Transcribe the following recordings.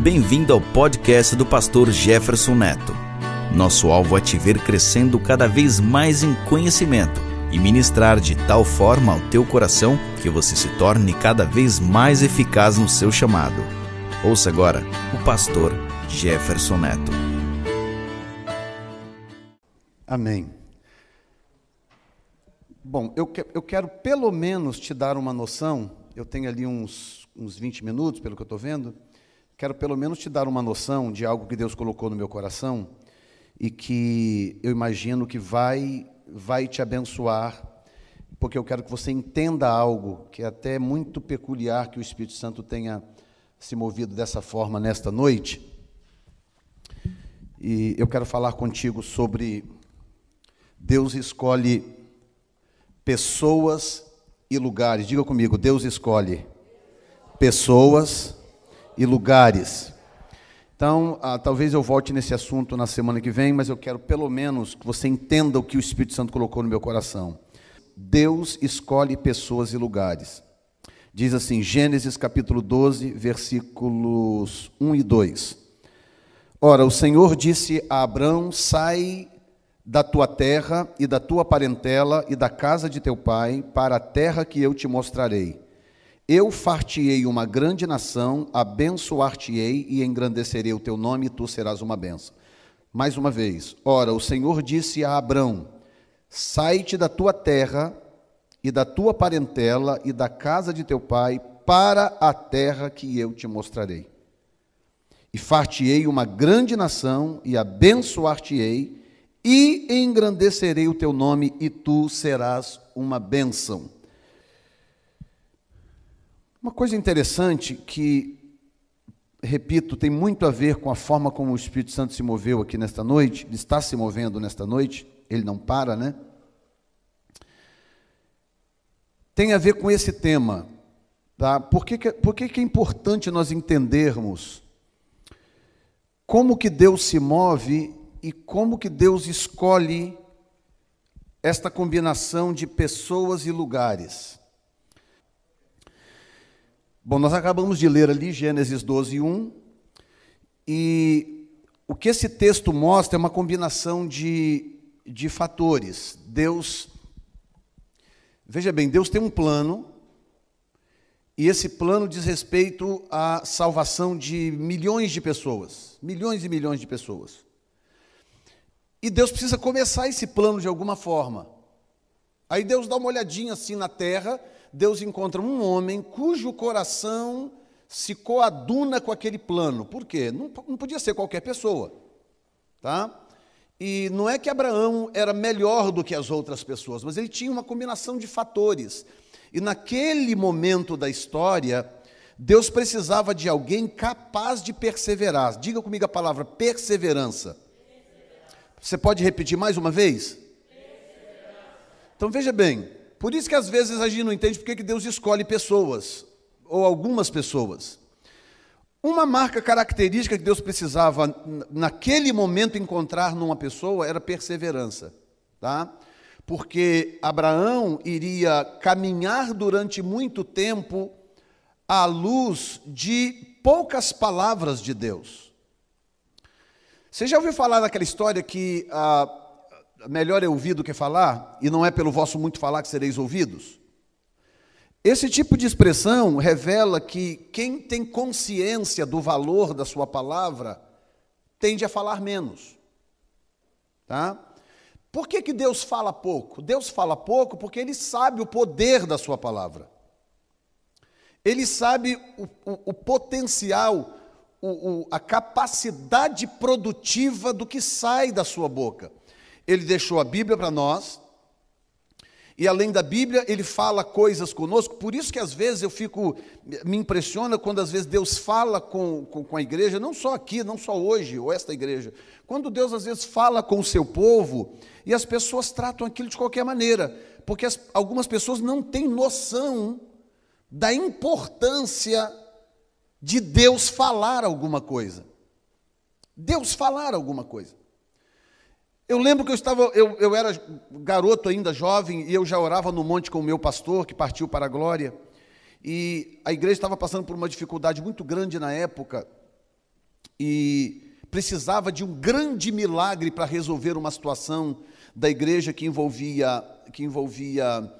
Bem-vindo ao podcast do pastor Jefferson Neto. Nosso alvo é te ver crescendo cada vez mais em conhecimento e ministrar de tal forma ao teu coração que você se torne cada vez mais eficaz no seu chamado. Ouça agora o pastor Jefferson Neto. Amém. Bom, eu, que, eu quero pelo menos te dar uma noção, eu tenho ali uns, uns 20 minutos, pelo que eu estou vendo, quero pelo menos te dar uma noção de algo que Deus colocou no meu coração e que eu imagino que vai, vai te abençoar, porque eu quero que você entenda algo que é até muito peculiar que o Espírito Santo tenha se movido dessa forma nesta noite. E eu quero falar contigo sobre Deus escolhe pessoas e lugares. Diga comigo, Deus escolhe pessoas e lugares. Então, ah, talvez eu volte nesse assunto na semana que vem, mas eu quero pelo menos que você entenda o que o Espírito Santo colocou no meu coração. Deus escolhe pessoas e lugares. Diz assim, Gênesis capítulo 12, versículos 1 e 2. Ora, o Senhor disse a Abrão: Sai da tua terra e da tua parentela e da casa de teu pai para a terra que eu te mostrarei. Eu far-te-ei uma grande nação, abençoar-te-ei e engrandecerei o teu nome, e tu serás uma benção. Mais uma vez, ora, o Senhor disse a Abrão: Sai-te da tua terra e da tua parentela e da casa de teu pai para a terra que eu te mostrarei. E far-te-ei uma grande nação e abençoar-te-ei e engrandecerei o teu nome e tu serás uma bênção. Uma coisa interessante que, repito, tem muito a ver com a forma como o Espírito Santo se moveu aqui nesta noite, ele está se movendo nesta noite, ele não para, né? Tem a ver com esse tema. Tá? Por, que, que, por que, que é importante nós entendermos como que Deus se move e como que Deus escolhe esta combinação de pessoas e lugares? Bom, nós acabamos de ler ali Gênesis 12, 1, e o que esse texto mostra é uma combinação de, de fatores. Deus, veja bem, Deus tem um plano, e esse plano diz respeito à salvação de milhões de pessoas, milhões e milhões de pessoas. E Deus precisa começar esse plano de alguma forma. Aí Deus dá uma olhadinha assim na terra Deus encontra um homem cujo coração se coaduna com aquele plano. Por quê? Não, não podia ser qualquer pessoa. Tá? E não é que Abraão era melhor do que as outras pessoas, mas ele tinha uma combinação de fatores. E naquele momento da história, Deus precisava de alguém capaz de perseverar. Diga comigo a palavra perseverança. Você pode repetir mais uma vez? Então veja bem, por isso que às vezes a gente não entende porque que Deus escolhe pessoas, ou algumas pessoas. Uma marca característica que Deus precisava naquele momento encontrar numa pessoa era perseverança, tá? Porque Abraão iria caminhar durante muito tempo à luz de poucas palavras de Deus. Você já ouviu falar daquela história que ah, melhor é ouvir do que falar, e não é pelo vosso muito falar que sereis ouvidos? Esse tipo de expressão revela que quem tem consciência do valor da sua palavra tende a falar menos. Tá? Por que, que Deus fala pouco? Deus fala pouco porque Ele sabe o poder da Sua palavra. Ele sabe o, o, o potencial, o, a capacidade produtiva do que sai da Sua boca. Ele deixou a Bíblia para nós, e além da Bíblia, ele fala coisas conosco, por isso que às vezes eu fico, me impressiona quando às vezes Deus fala com, com, com, a igreja, não só aqui, não só hoje, ou esta igreja, quando Deus às vezes fala com o seu povo, e as pessoas tratam aquilo de qualquer maneira, porque as, algumas pessoas não têm noção da importância de Deus falar alguma coisa. Deus falar alguma coisa. Eu lembro que eu estava, eu, eu era garoto ainda, jovem, e eu já orava no monte com o meu pastor, que partiu para a glória. E a igreja estava passando por uma dificuldade muito grande na época. e precisava de um grande milagre para resolver uma situação da igreja que envolvia, que envolvia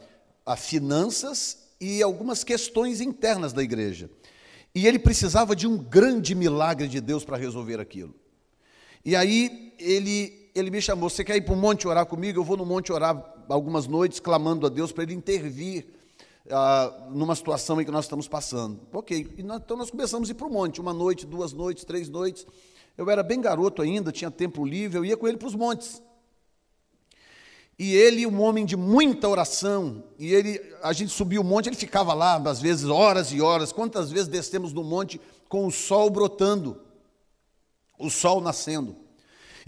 a finanças e algumas questões internas da igreja. E ele precisava de um grande milagre de Deus para resolver aquilo. E aí ele, ele me chamou: Você quer ir para o monte orar comigo? Eu vou no monte orar algumas noites, clamando a Deus para ele intervir ah, numa situação em que nós estamos passando. Ok, então nós começamos a ir para o monte, uma noite, duas noites, três noites. Eu era bem garoto ainda, tinha tempo livre, eu ia com ele para os montes. E ele, um homem de muita oração, e ele, a gente subia o monte, ele ficava lá, às vezes, horas e horas. Quantas vezes descemos no monte com o sol brotando, o sol nascendo.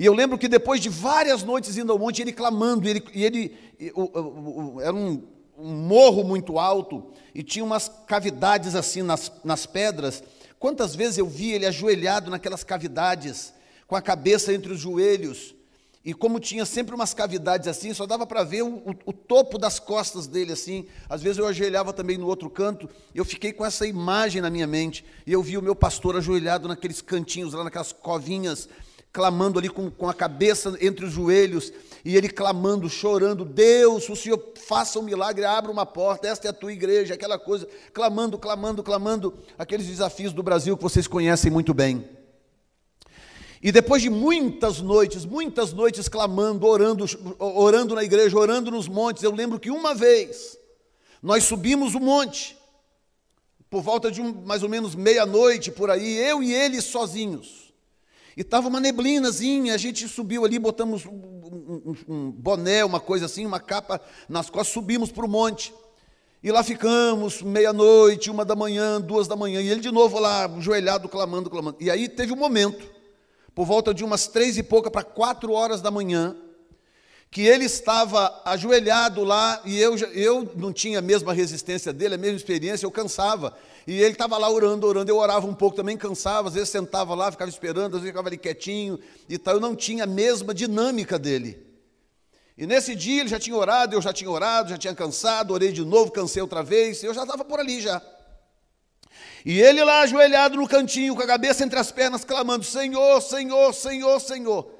E eu lembro que depois de várias noites indo ao monte, ele clamando, ele, ele o, o, era um, um, morro muito alto, e tinha umas cavidades assim nas, nas pedras. Quantas vezes eu vi ele ajoelhado naquelas cavidades, com a cabeça entre os joelhos, e como tinha sempre umas cavidades assim, só dava para ver o, o, o, topo das costas dele assim. Às vezes eu ajoelhava também no outro canto, eu fiquei com essa imagem na minha mente. E eu vi o meu pastor ajoelhado naqueles cantinhos, lá naquelas covinhas, clamando ali com, com a cabeça entre os joelhos, e ele clamando, chorando: Deus, o Senhor faça um milagre, abra uma porta, esta é a tua igreja, aquela coisa, clamando, clamando, clamando, aqueles desafios do Brasil que vocês conhecem muito bem. E depois de muitas noites, muitas noites clamando, orando, orando na igreja, orando nos montes, eu lembro que uma vez nós subimos o monte, por volta de um, mais ou menos meia-noite por aí, eu e ele sozinhos. E estava uma neblinazinha, a gente subiu ali, botamos um, um, um boné, uma coisa assim, uma capa nas costas, subimos para o monte. E lá ficamos, meia-noite, uma da manhã, duas da manhã, e ele de novo lá, ajoelhado, clamando, clamando. E aí teve um momento por volta de umas três e pouca para quatro horas da manhã, que ele estava ajoelhado lá e eu, eu não tinha a mesma resistência dele, a mesma experiência, eu cansava. E ele estava lá orando, orando, eu orava um pouco também, cansava, às vezes sentava lá, ficava esperando, às vezes ficava ali quietinho e tal. Eu não tinha a mesma dinâmica dele. E nesse dia ele já tinha orado, eu já tinha orado, já tinha cansado, orei de novo, cansei outra vez, eu já estava por ali já. E ele lá ajoelhado no cantinho, com a cabeça entre as pernas, clamando: Senhor, Senhor, Senhor, Senhor.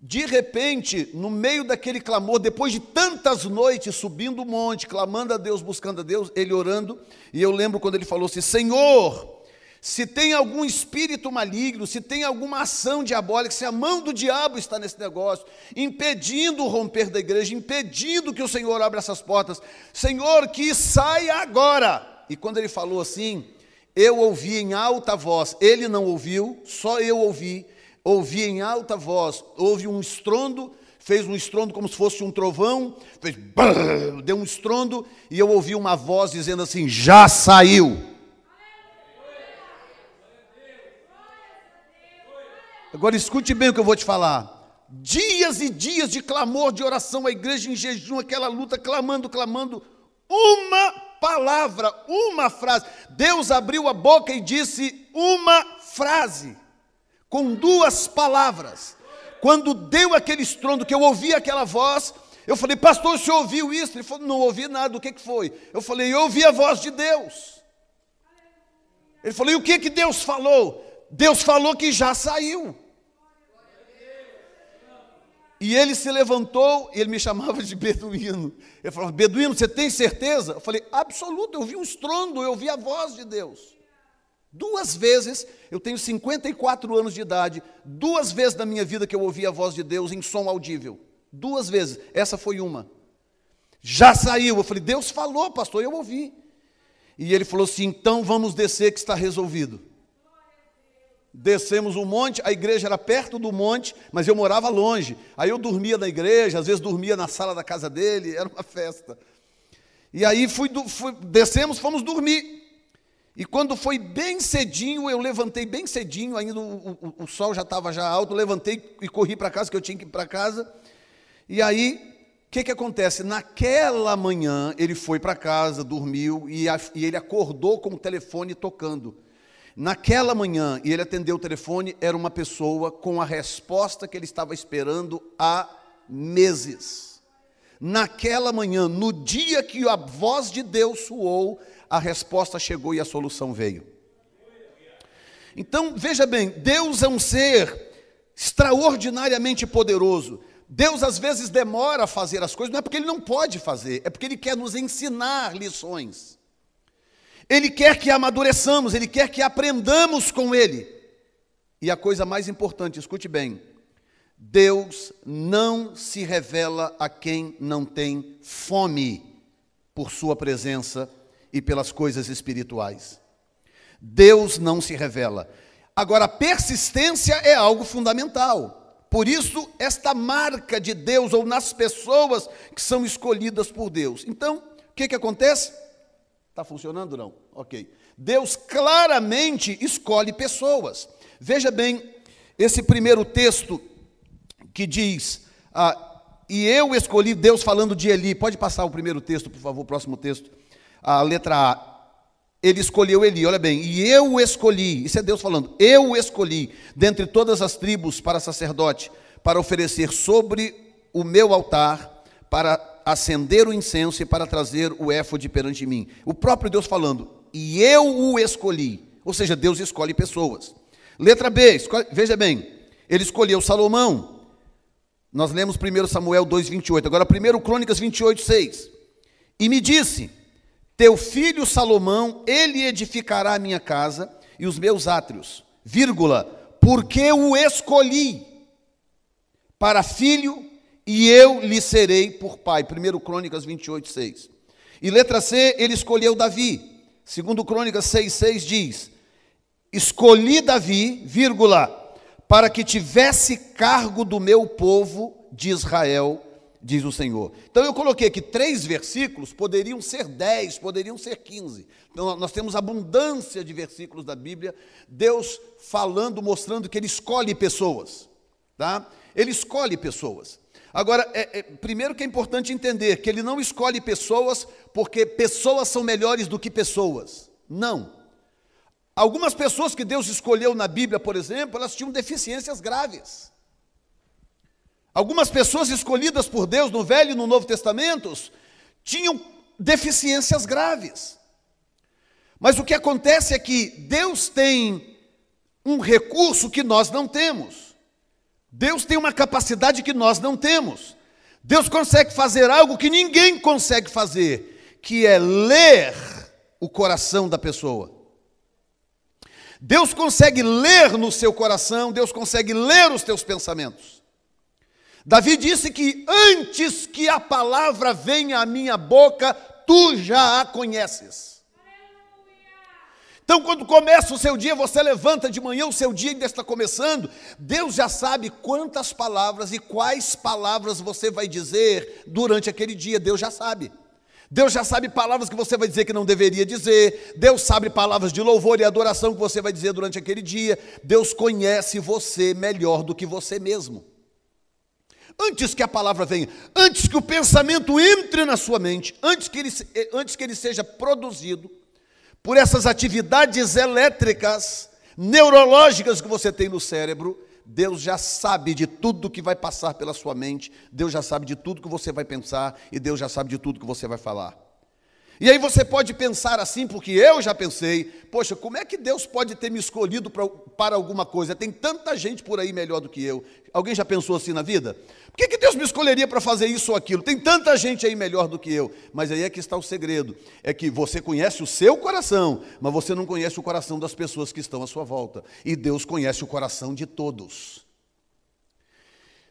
De repente, no meio daquele clamor, depois de tantas noites subindo o monte, clamando a Deus, buscando a Deus, ele orando, e eu lembro quando ele falou assim: Senhor, se tem algum espírito maligno, se tem alguma ação diabólica, se a mão do diabo está nesse negócio, impedindo o romper da igreja, impedindo que o Senhor abra essas portas, Senhor, que saia agora. E quando ele falou assim, eu ouvi em alta voz, ele não ouviu, só eu ouvi, ouvi em alta voz, houve um estrondo, fez um estrondo como se fosse um trovão, fez brrr, deu um estrondo, e eu ouvi uma voz dizendo assim: já saiu. Agora escute bem o que eu vou te falar. Dias e dias de clamor, de oração, a igreja em jejum, aquela luta, clamando, clamando, uma palavra, uma frase. Deus abriu a boca e disse uma frase, com duas palavras. Quando deu aquele estrondo, que eu ouvi aquela voz, eu falei, pastor, o senhor ouviu isso? Ele falou, não ouvi nada, o que, que foi? Eu falei, eu ouvi a voz de Deus. Ele falou, e o que, que Deus falou? Deus falou que já saiu. E ele se levantou e ele me chamava de beduíno. Ele falava: Beduíno, você tem certeza? Eu falei: Absoluto, eu vi um estrondo, eu vi a voz de Deus. Duas vezes, eu tenho 54 anos de idade, duas vezes na minha vida que eu ouvi a voz de Deus em som audível. Duas vezes, essa foi uma. Já saiu. Eu falei: Deus falou, pastor, eu ouvi. E ele falou assim: então vamos descer que está resolvido. Descemos um monte, a igreja era perto do monte, mas eu morava longe. Aí eu dormia na igreja, às vezes dormia na sala da casa dele, era uma festa. E aí fui, fui, descemos, fomos dormir. E quando foi bem cedinho, eu levantei bem cedinho, ainda o, o, o sol já estava já alto, levantei e corri para casa, que eu tinha que ir para casa. E aí, o que, que acontece? Naquela manhã, ele foi para casa, dormiu, e, a, e ele acordou com o telefone tocando. Naquela manhã, e ele atendeu o telefone, era uma pessoa com a resposta que ele estava esperando há meses. Naquela manhã, no dia que a voz de Deus soou, a resposta chegou e a solução veio. Então, veja bem, Deus é um ser extraordinariamente poderoso. Deus às vezes demora a fazer as coisas, não é porque ele não pode fazer, é porque ele quer nos ensinar lições. Ele quer que amadureçamos, ele quer que aprendamos com ele. E a coisa mais importante, escute bem: Deus não se revela a quem não tem fome por sua presença e pelas coisas espirituais. Deus não se revela. Agora, a persistência é algo fundamental. Por isso, esta marca de Deus, ou nas pessoas que são escolhidas por Deus. Então, o que, que acontece? Está funcionando não? Ok. Deus claramente escolhe pessoas. Veja bem, esse primeiro texto que diz, ah, e eu escolhi, Deus falando de Eli. Pode passar o primeiro texto, por favor, o próximo texto. A letra A ele escolheu Eli, olha bem, e eu o escolhi, isso é Deus falando, eu o escolhi dentre todas as tribos para sacerdote, para oferecer sobre o meu altar, para acender o incenso e para trazer o éfode perante mim. O próprio Deus falando, e eu o escolhi, ou seja, Deus escolhe pessoas. Letra B, escolhe, veja bem, ele escolheu Salomão. Nós lemos 1 Samuel 2,28, agora 1 Crônicas 28, 6. E me disse: teu filho Salomão, ele edificará a minha casa e os meus átrios, vírgula, porque o escolhi para filho e eu lhe serei por pai. 1 Crônicas 28, 6. E letra C, ele escolheu Davi. Segundo Crônicas 6, 6 diz, escolhi Davi, vírgula, para que tivesse cargo do meu povo de Israel diz o Senhor. Então eu coloquei aqui três versículos, poderiam ser dez, poderiam ser quinze. Então nós temos abundância de versículos da Bíblia, Deus falando, mostrando que Ele escolhe pessoas, tá? Ele escolhe pessoas. Agora, é, é, primeiro que é importante entender que Ele não escolhe pessoas porque pessoas são melhores do que pessoas. Não. Algumas pessoas que Deus escolheu na Bíblia, por exemplo, elas tinham deficiências graves. Algumas pessoas escolhidas por Deus no Velho e no Novo Testamentos tinham deficiências graves. Mas o que acontece é que Deus tem um recurso que nós não temos. Deus tem uma capacidade que nós não temos. Deus consegue fazer algo que ninguém consegue fazer, que é ler o coração da pessoa. Deus consegue ler no seu coração, Deus consegue ler os teus pensamentos. Davi disse que antes que a palavra venha à minha boca, tu já a conheces. Então, quando começa o seu dia, você levanta de manhã, o seu dia ainda está começando, Deus já sabe quantas palavras e quais palavras você vai dizer durante aquele dia, Deus já sabe. Deus já sabe palavras que você vai dizer que não deveria dizer, Deus sabe palavras de louvor e adoração que você vai dizer durante aquele dia, Deus conhece você melhor do que você mesmo antes que a palavra venha, antes que o pensamento entre na sua mente, antes que ele, eh, antes que ele seja produzido por essas atividades elétricas, neurológicas que você tem no cérebro, Deus já sabe de tudo que vai passar pela sua mente, Deus já sabe de tudo que você vai pensar e Deus já sabe de tudo que você vai falar. E aí você pode pensar assim, porque eu já pensei, poxa, como é que Deus pode ter me escolhido para, para alguma coisa? Tem tanta gente por aí melhor do que eu. Alguém já pensou assim na vida? Por que, que Deus me escolheria para fazer isso ou aquilo? Tem tanta gente aí melhor do que eu. Mas aí é que está o segredo: é que você conhece o seu coração, mas você não conhece o coração das pessoas que estão à sua volta. E Deus conhece o coração de todos.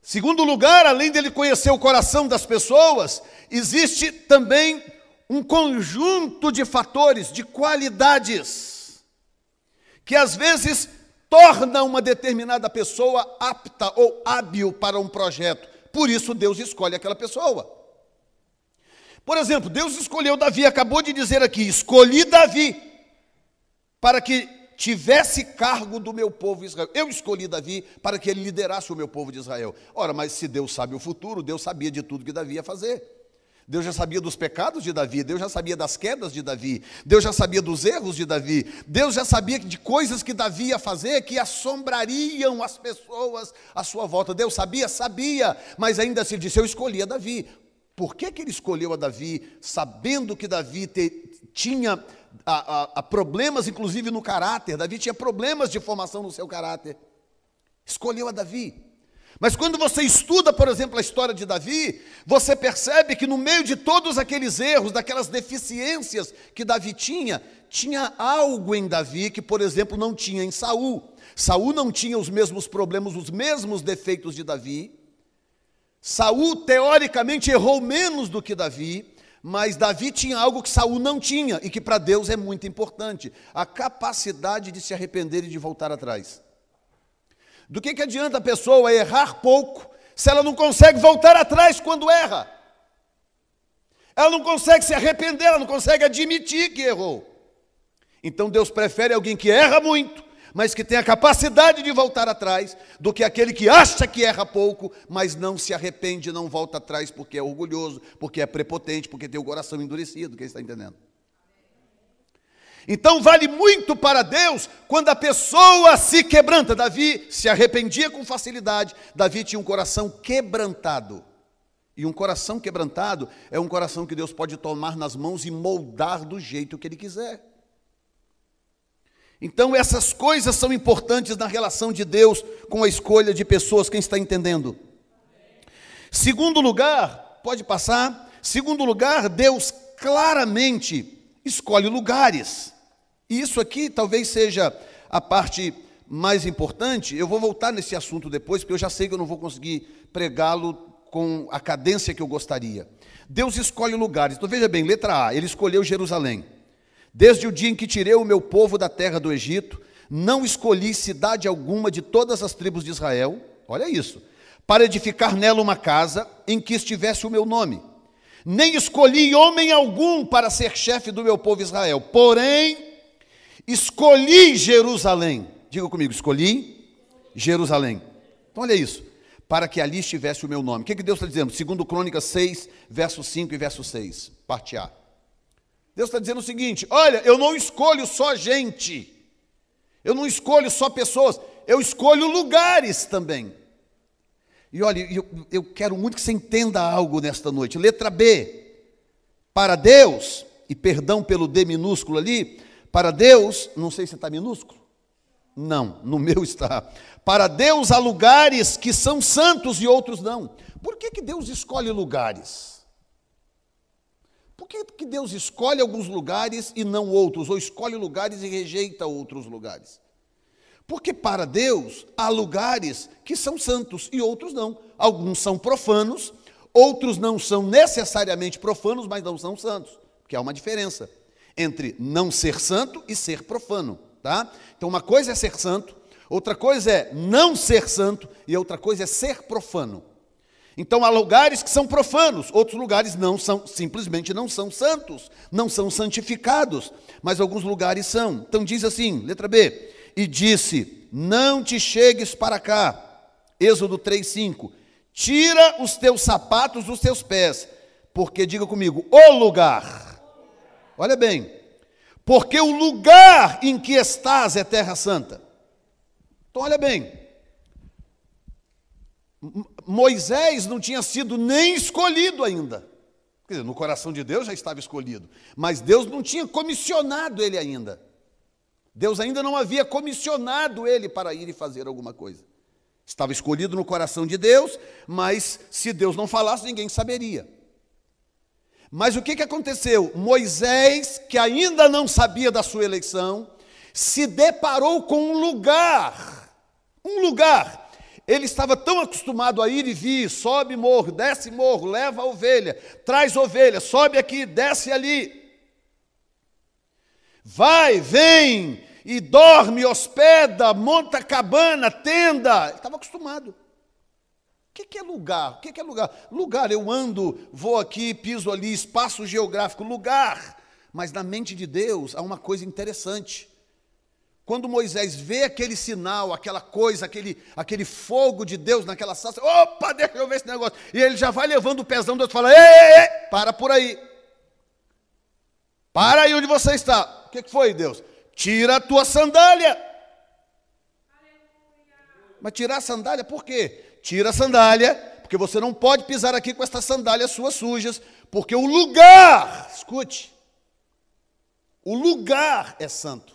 Segundo lugar, além dele conhecer o coração das pessoas, existe também um conjunto de fatores, de qualidades, que às vezes torna uma determinada pessoa apta ou hábil para um projeto. Por isso Deus escolhe aquela pessoa. Por exemplo, Deus escolheu Davi, acabou de dizer aqui: escolhi Davi para que tivesse cargo do meu povo Israel. Eu escolhi Davi para que ele liderasse o meu povo de Israel. Ora, mas se Deus sabe o futuro, Deus sabia de tudo que Davi ia fazer. Deus já sabia dos pecados de Davi, Deus já sabia das quedas de Davi, Deus já sabia dos erros de Davi, Deus já sabia de coisas que Davi ia fazer que assombrariam as pessoas à sua volta. Deus sabia? Sabia, mas ainda se disse: Eu escolhi a Davi. Por que, que ele escolheu a Davi, sabendo que Davi te, tinha a, a, a problemas, inclusive, no caráter. Davi tinha problemas de formação no seu caráter. Escolheu a Davi. Mas quando você estuda, por exemplo, a história de Davi, você percebe que no meio de todos aqueles erros, daquelas deficiências que Davi tinha, tinha algo em Davi que, por exemplo, não tinha em Saul. Saul não tinha os mesmos problemas, os mesmos defeitos de Davi. Saul teoricamente errou menos do que Davi, mas Davi tinha algo que Saul não tinha e que para Deus é muito importante: a capacidade de se arrepender e de voltar atrás. Do que, que adianta a pessoa errar pouco se ela não consegue voltar atrás quando erra? Ela não consegue se arrepender, ela não consegue admitir que errou. Então Deus prefere alguém que erra muito, mas que tem a capacidade de voltar atrás, do que aquele que acha que erra pouco, mas não se arrepende, não volta atrás porque é orgulhoso, porque é prepotente, porque tem o coração endurecido. Quem está entendendo? Então vale muito para Deus quando a pessoa se quebranta. Davi se arrependia com facilidade. Davi tinha um coração quebrantado. E um coração quebrantado é um coração que Deus pode tomar nas mãos e moldar do jeito que Ele quiser. Então, essas coisas são importantes na relação de Deus com a escolha de pessoas. Quem está entendendo? Segundo lugar, pode passar. Segundo lugar, Deus claramente escolhe lugares. E isso aqui talvez seja a parte mais importante. Eu vou voltar nesse assunto depois, porque eu já sei que eu não vou conseguir pregá-lo com a cadência que eu gostaria. Deus escolhe lugares. Então veja bem, letra A, ele escolheu Jerusalém. Desde o dia em que tirei o meu povo da terra do Egito, não escolhi cidade alguma de todas as tribos de Israel, olha isso, para edificar nela uma casa em que estivesse o meu nome. Nem escolhi homem algum para ser chefe do meu povo Israel. Porém, escolhi Jerusalém. Diga comigo, escolhi Jerusalém. Então, olha isso. Para que ali estivesse o meu nome. O que, que Deus está dizendo? Segundo Crônicas 6, verso 5 e verso 6. Parte A. Deus está dizendo o seguinte: olha, eu não escolho só gente. Eu não escolho só pessoas. Eu escolho lugares também. E olha, eu, eu quero muito que você entenda algo nesta noite. Letra B. Para Deus, e perdão pelo D minúsculo ali, para Deus, não sei se está minúsculo. Não, no meu está. Para Deus há lugares que são santos e outros não. Por que, que Deus escolhe lugares? Por que, que Deus escolhe alguns lugares e não outros? Ou escolhe lugares e rejeita outros lugares? Porque para Deus há lugares que são santos e outros não. Alguns são profanos, outros não são necessariamente profanos, mas não são santos, porque há uma diferença entre não ser santo e ser profano, tá? Então uma coisa é ser santo, outra coisa é não ser santo e outra coisa é ser profano. Então há lugares que são profanos, outros lugares não são, simplesmente não são santos, não são santificados, mas alguns lugares são. Então diz assim, letra B, e disse: Não te chegues para cá. Êxodo 3:5. Tira os teus sapatos dos teus pés, porque diga comigo, o lugar Olha bem, porque o lugar em que estás é terra santa. Então, olha bem, Moisés não tinha sido nem escolhido ainda. Quer dizer, no coração de Deus já estava escolhido, mas Deus não tinha comissionado ele ainda. Deus ainda não havia comissionado ele para ir e fazer alguma coisa. Estava escolhido no coração de Deus, mas se Deus não falasse, ninguém saberia. Mas o que, que aconteceu? Moisés, que ainda não sabia da sua eleição, se deparou com um lugar, um lugar. Ele estava tão acostumado a ir e vir, sobe morro, desce morro, leva a ovelha, traz ovelha, sobe aqui, desce ali. Vai, vem e dorme, hospeda, monta cabana, tenda. Ele estava acostumado que, que é lugar? O que, que é lugar? Lugar, eu ando, vou aqui, piso ali, espaço geográfico, lugar. Mas na mente de Deus há uma coisa interessante. Quando Moisés vê aquele sinal, aquela coisa, aquele, aquele fogo de Deus naquela salsa, opa, deixa eu ver esse negócio. E ele já vai levando o pezão, Deus fala: ei, ei, ei, para por aí. Para aí onde você está. O que foi, Deus? Tira a tua sandália. Mas tirar a sandália por quê? Tira a sandália, porque você não pode pisar aqui com estas sandálias suas sujas, porque o lugar, escute, O lugar é santo.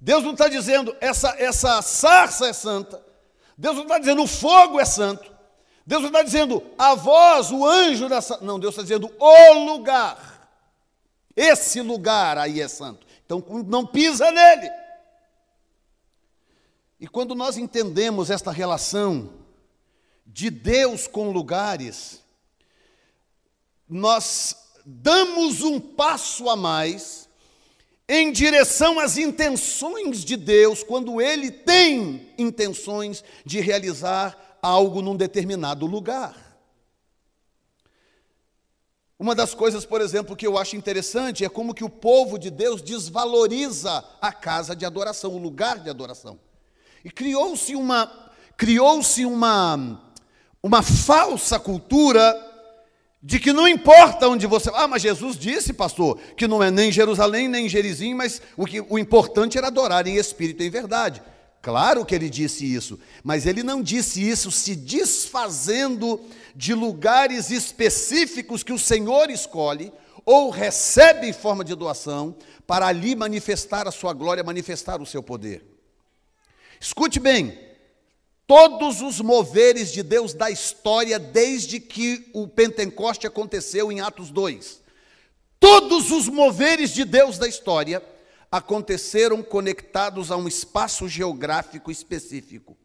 Deus não está dizendo essa, essa sarça é santa. Deus não está dizendo o fogo é santo. Deus não está dizendo a voz, o anjo dessa. Não, Deus está dizendo o lugar. Esse lugar aí é santo. Então não pisa nele. E quando nós entendemos esta relação de Deus com lugares, nós damos um passo a mais em direção às intenções de Deus, quando Ele tem intenções de realizar algo num determinado lugar. Uma das coisas, por exemplo, que eu acho interessante é como que o povo de Deus desvaloriza a casa de adoração, o lugar de adoração. E criou-se uma criou-se uma uma falsa cultura de que não importa onde você. Ah, mas Jesus disse, pastor, que não é nem Jerusalém nem Gerizim, mas o, que, o importante era adorar em espírito e em verdade. Claro que ele disse isso, mas ele não disse isso se desfazendo de lugares específicos que o Senhor escolhe ou recebe em forma de doação para ali manifestar a sua glória, manifestar o seu poder. Escute bem, todos os moveres de Deus da história desde que o Pentecoste aconteceu em Atos 2. Todos os moveres de Deus da história aconteceram conectados a um espaço geográfico específico.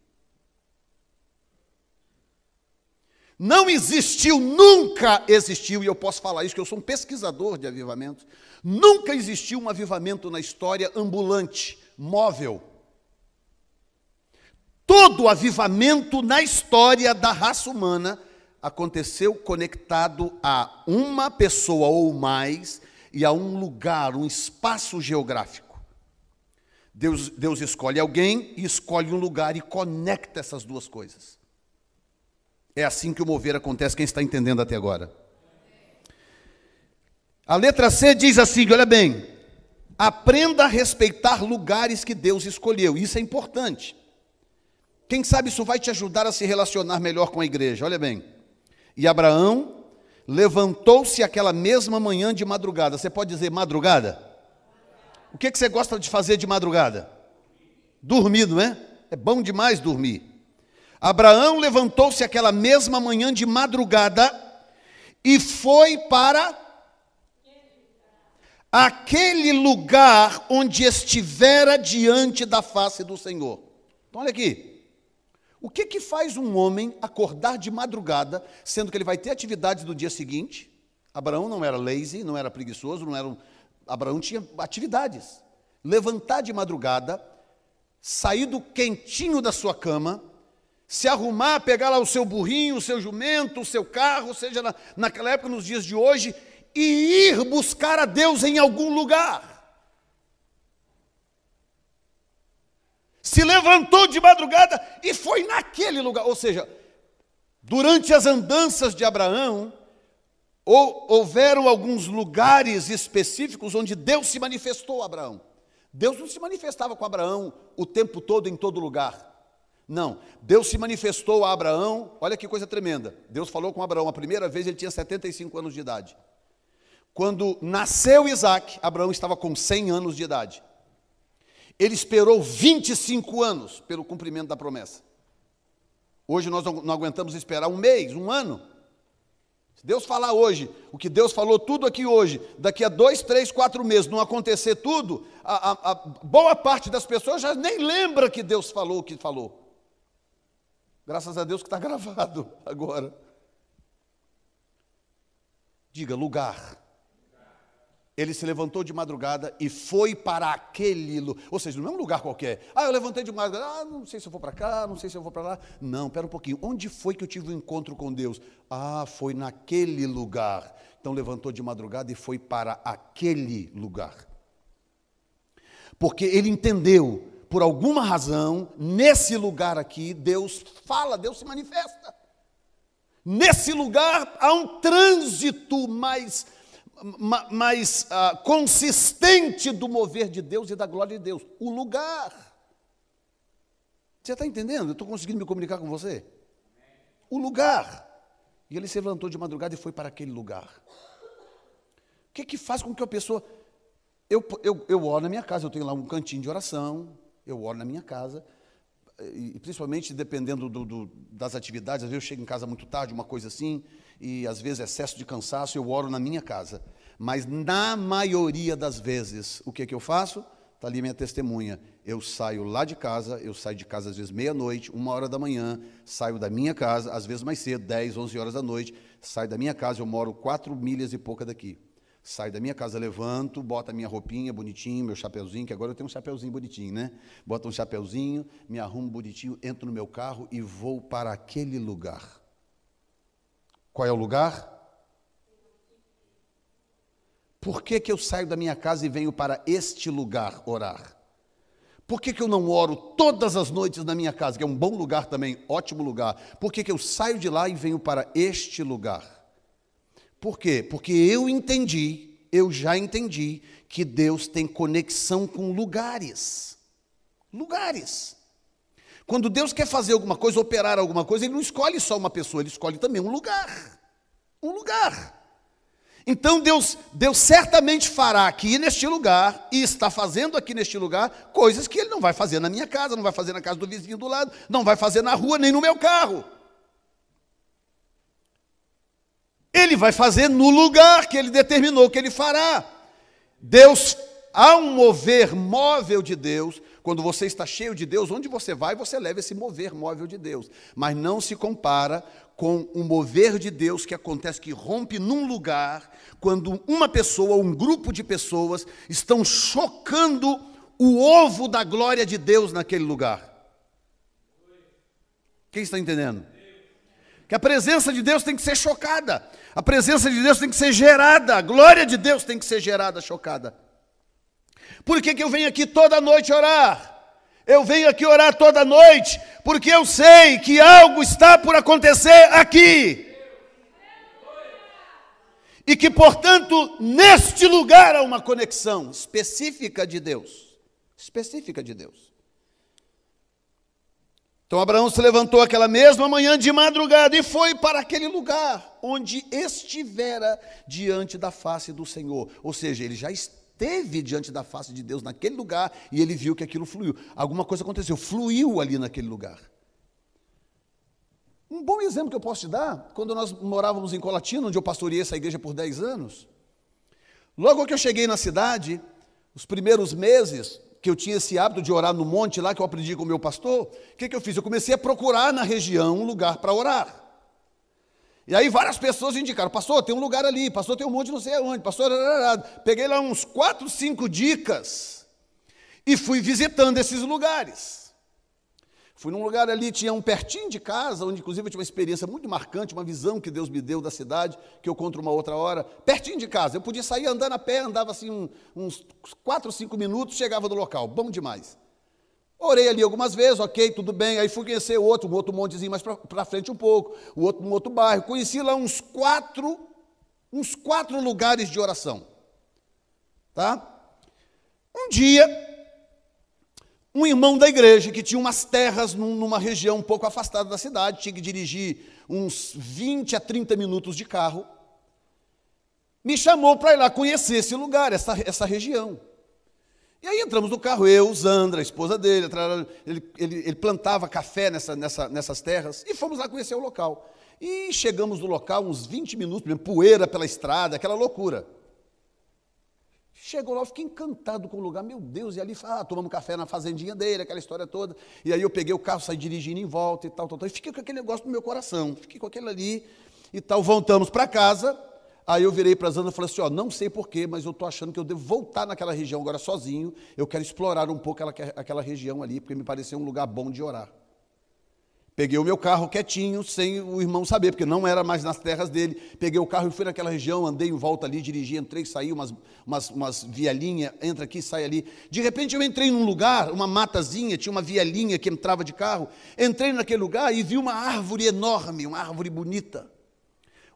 Não existiu, nunca existiu, e eu posso falar isso, que eu sou um pesquisador de avivamentos, nunca existiu um avivamento na história ambulante, móvel. Todo avivamento na história da raça humana aconteceu conectado a uma pessoa ou mais e a um lugar, um espaço geográfico. Deus, Deus escolhe alguém e escolhe um lugar e conecta essas duas coisas. É assim que o mover acontece, quem está entendendo até agora? A letra C diz assim: olha bem, aprenda a respeitar lugares que Deus escolheu, isso é importante. Quem sabe isso vai te ajudar a se relacionar melhor com a igreja. Olha bem. E Abraão levantou-se aquela mesma manhã de madrugada. Você pode dizer madrugada? O que, que você gosta de fazer de madrugada? Dormir, não é? É bom demais dormir. Abraão levantou-se aquela mesma manhã de madrugada e foi para aquele lugar onde estivera diante da face do Senhor. Então, olha aqui. O que, que faz um homem acordar de madrugada, sendo que ele vai ter atividades do dia seguinte? Abraão não era lazy, não era preguiçoso, não era um... Abraão tinha atividades. Levantar de madrugada, sair do quentinho da sua cama, se arrumar, pegar lá o seu burrinho, o seu jumento, o seu carro, seja na, naquela época, nos dias de hoje, e ir buscar a Deus em algum lugar. Se levantou de madrugada e foi naquele lugar. Ou seja, durante as andanças de Abraão, ou, houveram alguns lugares específicos onde Deus se manifestou a Abraão. Deus não se manifestava com Abraão o tempo todo, em todo lugar. Não, Deus se manifestou a Abraão, olha que coisa tremenda. Deus falou com Abraão, a primeira vez ele tinha 75 anos de idade. Quando nasceu Isaac, Abraão estava com 100 anos de idade. Ele esperou 25 anos pelo cumprimento da promessa. Hoje nós não, aguentamos esperar um mês, um ano. Se Deus falar hoje, o que Deus falou tudo aqui hoje, daqui a dois, três, quatro meses não acontecer tudo, a, a, a boa parte das pessoas já nem lembra que Deus falou o que falou. Graças a Deus que está gravado agora. Diga lugar. Ele se levantou de madrugada e foi para aquele lugar, ou seja, não é um lugar qualquer. Ah, eu levantei de madrugada, ah, não sei se eu vou para cá, não sei se eu vou para lá. Não, espera um pouquinho. Onde foi que eu tive um encontro com Deus? Ah, foi naquele lugar. Então levantou de madrugada e foi para aquele lugar. Porque ele entendeu, por alguma razão, nesse lugar aqui, Deus fala, Deus se manifesta. Nesse lugar há um trânsito mais mais uh, consistente do mover de Deus e da glória de Deus. O lugar. Você está entendendo? Eu estou conseguindo me comunicar com você? O lugar. E ele se levantou de madrugada e foi para aquele lugar. O que, que faz com que a pessoa. eu, eu, eu oro na minha casa, eu tenho lá um cantinho de oração, eu oro na minha casa, e principalmente dependendo do, do, das atividades, às vezes eu chego em casa muito tarde, uma coisa assim, e às vezes excesso de cansaço, eu oro na minha casa. Mas na maioria das vezes, o que, que eu faço? Está ali minha testemunha. Eu saio lá de casa, eu saio de casa às vezes meia-noite, uma hora da manhã, saio da minha casa, às vezes mais cedo, 10, 11 horas da noite, saio da minha casa, eu moro quatro milhas e pouca daqui. Saio da minha casa, levanto, boto a minha roupinha bonitinho, meu chapeuzinho, que agora eu tenho um chapeuzinho bonitinho, né? Boto um chapeuzinho, me arrumo bonitinho, entro no meu carro e vou para aquele lugar. Qual é o lugar? Por que, que eu saio da minha casa e venho para este lugar orar? Por que, que eu não oro todas as noites na minha casa, que é um bom lugar também, ótimo lugar? Por que, que eu saio de lá e venho para este lugar? Por quê? Porque eu entendi, eu já entendi, que Deus tem conexão com lugares. Lugares. Quando Deus quer fazer alguma coisa, operar alguma coisa, Ele não escolhe só uma pessoa, Ele escolhe também um lugar. Um lugar. Então Deus, Deus certamente fará aqui neste lugar, e está fazendo aqui neste lugar, coisas que Ele não vai fazer na minha casa, não vai fazer na casa do vizinho do lado, não vai fazer na rua, nem no meu carro. Ele vai fazer no lugar que ele determinou que ele fará. Deus, há um mover móvel de Deus. Quando você está cheio de Deus, onde você vai, você leva esse mover móvel de Deus. Mas não se compara com o mover de Deus que acontece, que rompe num lugar, quando uma pessoa, um grupo de pessoas, estão chocando o ovo da glória de Deus naquele lugar. Quem está entendendo? Que a presença de Deus tem que ser chocada. A presença de Deus tem que ser gerada, a glória de Deus tem que ser gerada, chocada. Por que, que eu venho aqui toda noite orar? Eu venho aqui orar toda noite porque eu sei que algo está por acontecer aqui. E que, portanto, neste lugar há uma conexão específica de Deus. Específica de Deus. Então Abraão se levantou aquela mesma manhã de madrugada e foi para aquele lugar onde estivera diante da face do Senhor. Ou seja, ele já esteve diante da face de Deus naquele lugar e ele viu que aquilo fluiu. Alguma coisa aconteceu, fluiu ali naquele lugar. Um bom exemplo que eu posso te dar, quando nós morávamos em Colatina, onde eu pastoreei essa igreja por 10 anos, logo que eu cheguei na cidade, os primeiros meses, que eu tinha esse hábito de orar no monte lá, que eu aprendi com o meu pastor, o que, que eu fiz? Eu comecei a procurar na região um lugar para orar. E aí várias pessoas indicaram, pastor, tem um lugar ali, pastor, tem um monte não sei aonde, pastor, peguei lá uns quatro, cinco dicas e fui visitando esses lugares. Fui num lugar ali, tinha um pertinho de casa, onde inclusive eu tive uma experiência muito marcante, uma visão que Deus me deu da cidade, que eu conto uma outra hora, pertinho de casa. Eu podia sair andando a pé, andava assim uns quatro, cinco minutos, chegava no local, bom demais. Orei ali algumas vezes, ok, tudo bem. Aí fui conhecer outro, um outro montezinho mais para frente um pouco, o outro, um outro bairro. Conheci lá uns quatro, uns quatro lugares de oração. Tá? Um dia, um irmão da igreja que tinha umas terras numa região um pouco afastada da cidade, tinha que dirigir uns 20 a 30 minutos de carro, me chamou para ir lá conhecer esse lugar, essa, essa região. E aí entramos no carro, eu, Zandra, a esposa dele, ele, ele, ele plantava café nessa, nessa, nessas terras, e fomos lá conhecer o local. E chegamos no local uns 20 minutos, poeira pela estrada, aquela loucura. Chegou lá, eu fiquei encantado com o lugar, meu Deus, e ali, ah, tomamos café na fazendinha dele, aquela história toda. E aí eu peguei o carro, saí dirigindo em volta e tal, tal, tal. E fiquei com aquele negócio no meu coração, fiquei com aquele ali e tal. Voltamos para casa, aí eu virei para a Zana e falei assim: ó, não sei porquê, mas eu estou achando que eu devo voltar naquela região agora sozinho. Eu quero explorar um pouco aquela, aquela região ali, porque me pareceu um lugar bom de orar. Peguei o meu carro quietinho, sem o irmão saber, porque não era mais nas terras dele. Peguei o carro e fui naquela região, andei em volta ali, dirigi, entrei, saí, umas, umas, umas vielinhas, entra aqui, sai ali. De repente eu entrei num lugar, uma matazinha, tinha uma vielinha que entrava de carro. Entrei naquele lugar e vi uma árvore enorme, uma árvore bonita.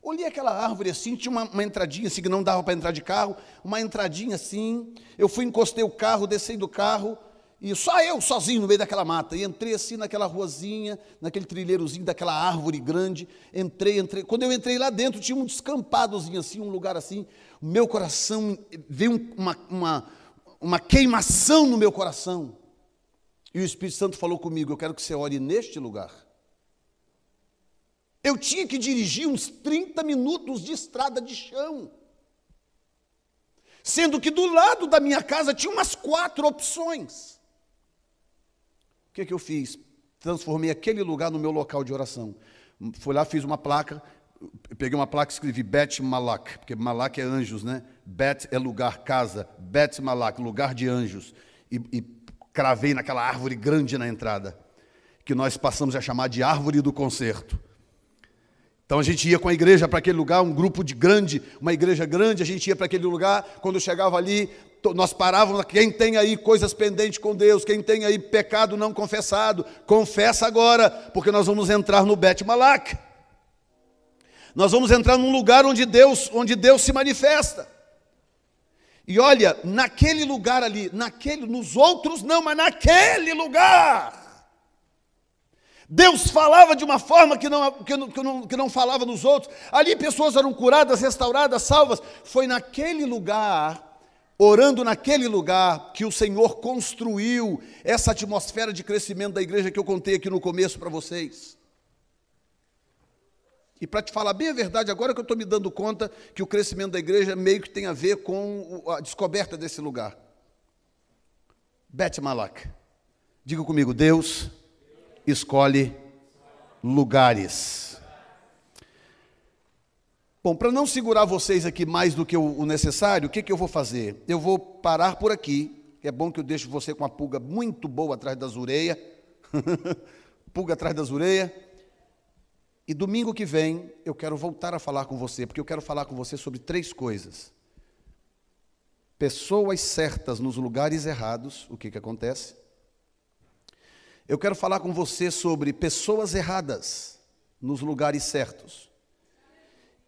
Olhei aquela árvore assim, tinha uma, uma entradinha assim, que não dava para entrar de carro, uma entradinha assim. Eu fui, encostei o carro, desci do carro, e só eu sozinho no meio daquela mata. E entrei assim naquela ruazinha, naquele trilheirozinho daquela árvore grande. Entrei, entrei. Quando eu entrei lá dentro, tinha um descampadozinho assim, um lugar assim. Meu coração veio uma, uma, uma queimação no meu coração. E o Espírito Santo falou comigo: Eu quero que você ore neste lugar. Eu tinha que dirigir uns 30 minutos de estrada de chão. Sendo que do lado da minha casa tinha umas quatro opções. O que, que eu fiz? Transformei aquele lugar no meu local de oração. Fui lá, fiz uma placa, peguei uma placa e escrevi Bet Malak, porque Malak é anjos, né? Bet é lugar, casa. Bet Malak, lugar de anjos. E, e cravei naquela árvore grande na entrada, que nós passamos a chamar de árvore do concerto. Então a gente ia com a igreja para aquele lugar, um grupo de grande, uma igreja grande, a gente ia para aquele lugar, quando chegava ali, nós parávamos, quem tem aí coisas pendentes com Deus, quem tem aí pecado não confessado, confessa agora, porque nós vamos entrar no Bet Malak. Nós vamos entrar num lugar onde Deus, onde Deus se manifesta. E olha, naquele lugar ali, naquele, nos outros não, mas naquele lugar. Deus falava de uma forma que não, que, não, que, não, que não falava nos outros. Ali pessoas eram curadas, restauradas, salvas. Foi naquele lugar, orando naquele lugar, que o Senhor construiu essa atmosfera de crescimento da igreja que eu contei aqui no começo para vocês. E para te falar bem a verdade, agora que eu estou me dando conta que o crescimento da igreja meio que tem a ver com a descoberta desse lugar. Bet Malak. Diga comigo, Deus escolhe lugares. Bom, para não segurar vocês aqui mais do que o necessário, o que, que eu vou fazer? Eu vou parar por aqui. É bom que eu deixe você com uma pulga muito boa atrás das orelhas. pulga atrás das orelhas e domingo que vem eu quero voltar a falar com você, porque eu quero falar com você sobre três coisas. Pessoas certas nos lugares errados, o que, que acontece? Eu quero falar com você sobre pessoas erradas nos lugares certos.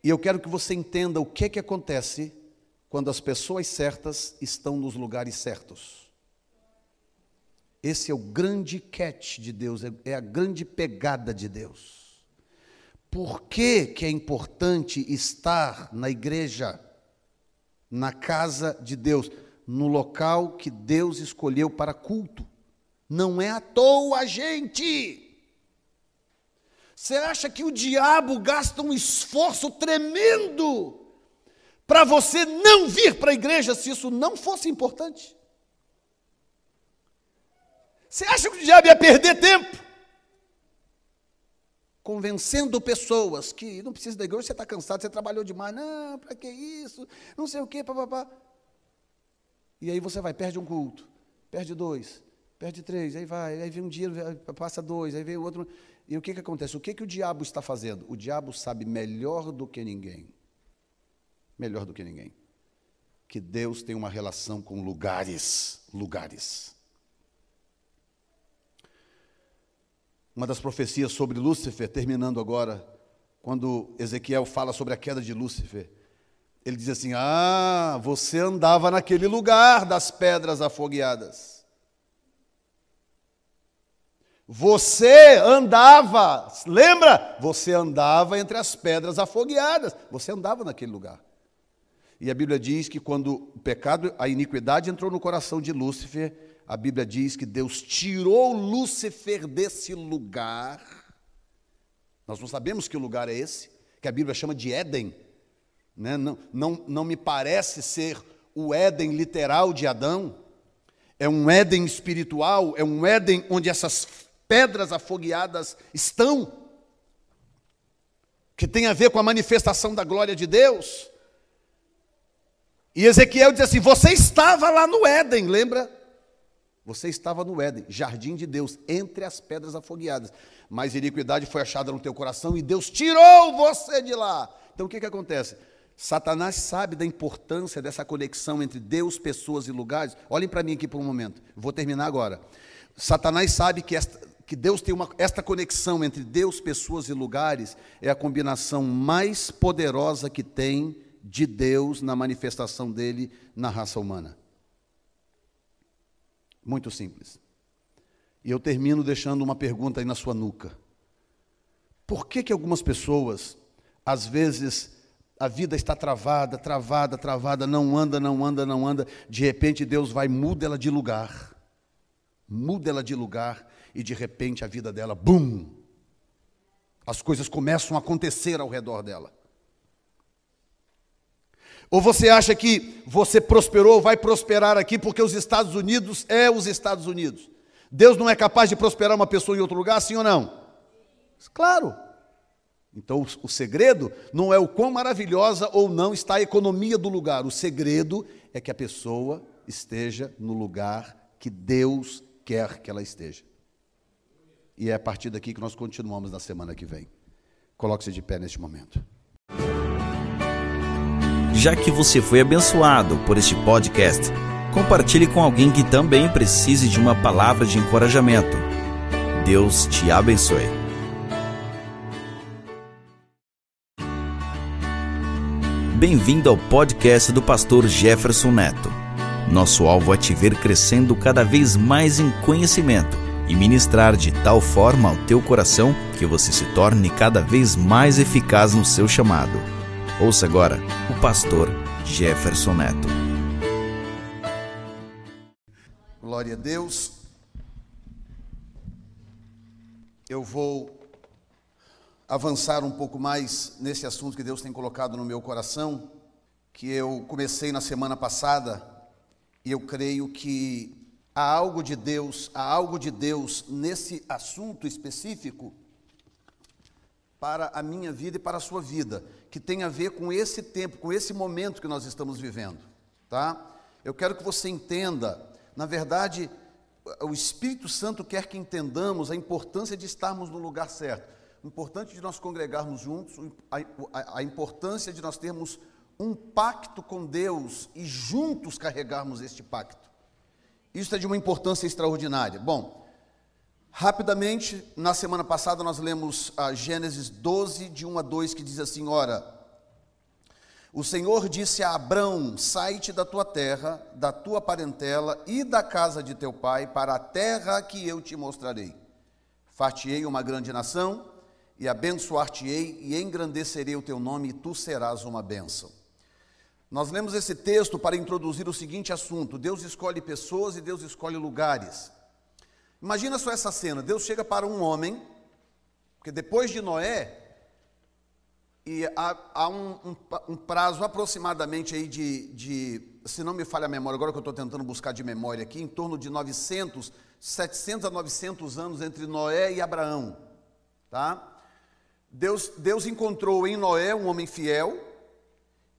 E eu quero que você entenda o que, que acontece quando as pessoas certas estão nos lugares certos. Esse é o grande catch de Deus, é, é a grande pegada de Deus. Por que, que é importante estar na igreja, na casa de Deus, no local que Deus escolheu para culto? Não é à toa, gente. Você acha que o diabo gasta um esforço tremendo para você não vir para a igreja se isso não fosse importante? Você acha que o diabo ia perder tempo? convencendo pessoas que não precisa da igreja, você está cansado, você trabalhou demais, não, para que isso, não sei o quê, papapá. E aí você vai, perde um culto, perde dois, perde três, aí vai, aí vem um dia, passa dois, aí vem outro. E o que, que acontece? O que, que o diabo está fazendo? O diabo sabe melhor do que ninguém, melhor do que ninguém, que Deus tem uma relação com lugares, lugares. uma das profecias sobre Lúcifer, terminando agora, quando Ezequiel fala sobre a queda de Lúcifer. Ele diz assim: Ah, você andava naquele lugar das pedras afogueadas. Você andava, lembra? Você andava entre as pedras afogueadas. Você andava naquele lugar. E a Bíblia diz que quando o pecado, a iniquidade entrou no coração de Lúcifer, a Bíblia diz que Deus tirou Lúcifer desse lugar. Nós não sabemos que lugar é esse, que a Bíblia chama de Éden. Né? Não, não, não me parece ser o Éden literal de Adão. É um Éden espiritual, é um Éden onde essas pedras afogueadas estão, que tem a ver com a manifestação da glória de Deus. E Ezequiel diz assim: Você estava lá no Éden, lembra? Você estava no Éden, jardim de Deus, entre as pedras afogueadas. Mas iniquidade foi achada no teu coração e Deus tirou você de lá. Então o que, que acontece? Satanás sabe da importância dessa conexão entre Deus, pessoas e lugares. Olhem para mim aqui por um momento. Vou terminar agora. Satanás sabe que, esta, que Deus tem uma, esta conexão entre Deus, pessoas e lugares é a combinação mais poderosa que tem de Deus na manifestação dele na raça humana. Muito simples. E eu termino deixando uma pergunta aí na sua nuca. Por que, que algumas pessoas, às vezes, a vida está travada, travada, travada, não anda, não anda, não anda. De repente Deus vai, muda ela de lugar, muda ela de lugar, e de repente a vida dela, bum! As coisas começam a acontecer ao redor dela. Ou você acha que você prosperou, vai prosperar aqui porque os Estados Unidos é os Estados Unidos? Deus não é capaz de prosperar uma pessoa em outro lugar, sim ou não? Claro. Então, o segredo não é o quão maravilhosa ou não está a economia do lugar, o segredo é que a pessoa esteja no lugar que Deus quer que ela esteja. E é a partir daqui que nós continuamos na semana que vem. Coloque-se de pé neste momento. Já que você foi abençoado por este podcast, compartilhe com alguém que também precise de uma palavra de encorajamento. Deus te abençoe. Bem-vindo ao podcast do pastor Jefferson Neto. Nosso alvo é te ver crescendo cada vez mais em conhecimento e ministrar de tal forma ao teu coração que você se torne cada vez mais eficaz no seu chamado. Ouça agora o pastor Jefferson Neto. Glória a Deus. Eu vou avançar um pouco mais nesse assunto que Deus tem colocado no meu coração, que eu comecei na semana passada, e eu creio que há algo de Deus, há algo de Deus nesse assunto específico para a minha vida e para a sua vida, que tem a ver com esse tempo, com esse momento que nós estamos vivendo, tá? Eu quero que você entenda, na verdade, o Espírito Santo quer que entendamos a importância de estarmos no lugar certo, o importante de nós congregarmos juntos, a, a, a importância de nós termos um pacto com Deus e juntos carregarmos este pacto. Isso é de uma importância extraordinária. Bom, Rapidamente, na semana passada nós lemos a Gênesis 12, de 1 a 2, que diz assim: Ora, o Senhor disse a Abrão: Sai-te da tua terra, da tua parentela e da casa de teu pai, para a terra que eu te mostrarei. Far-te-ei uma grande nação, e abençoar-te-ei, e engrandecerei o teu nome, e tu serás uma bênção. Nós lemos esse texto para introduzir o seguinte assunto: Deus escolhe pessoas e Deus escolhe lugares. Imagina só essa cena: Deus chega para um homem, porque depois de Noé, e há, há um, um, um, prazo aproximadamente aí de, de, se não me falha a memória, agora que eu estou tentando buscar de memória aqui, em torno de 900, 700 a 900 anos entre Noé e Abraão, tá? Deus, Deus encontrou em Noé um homem fiel,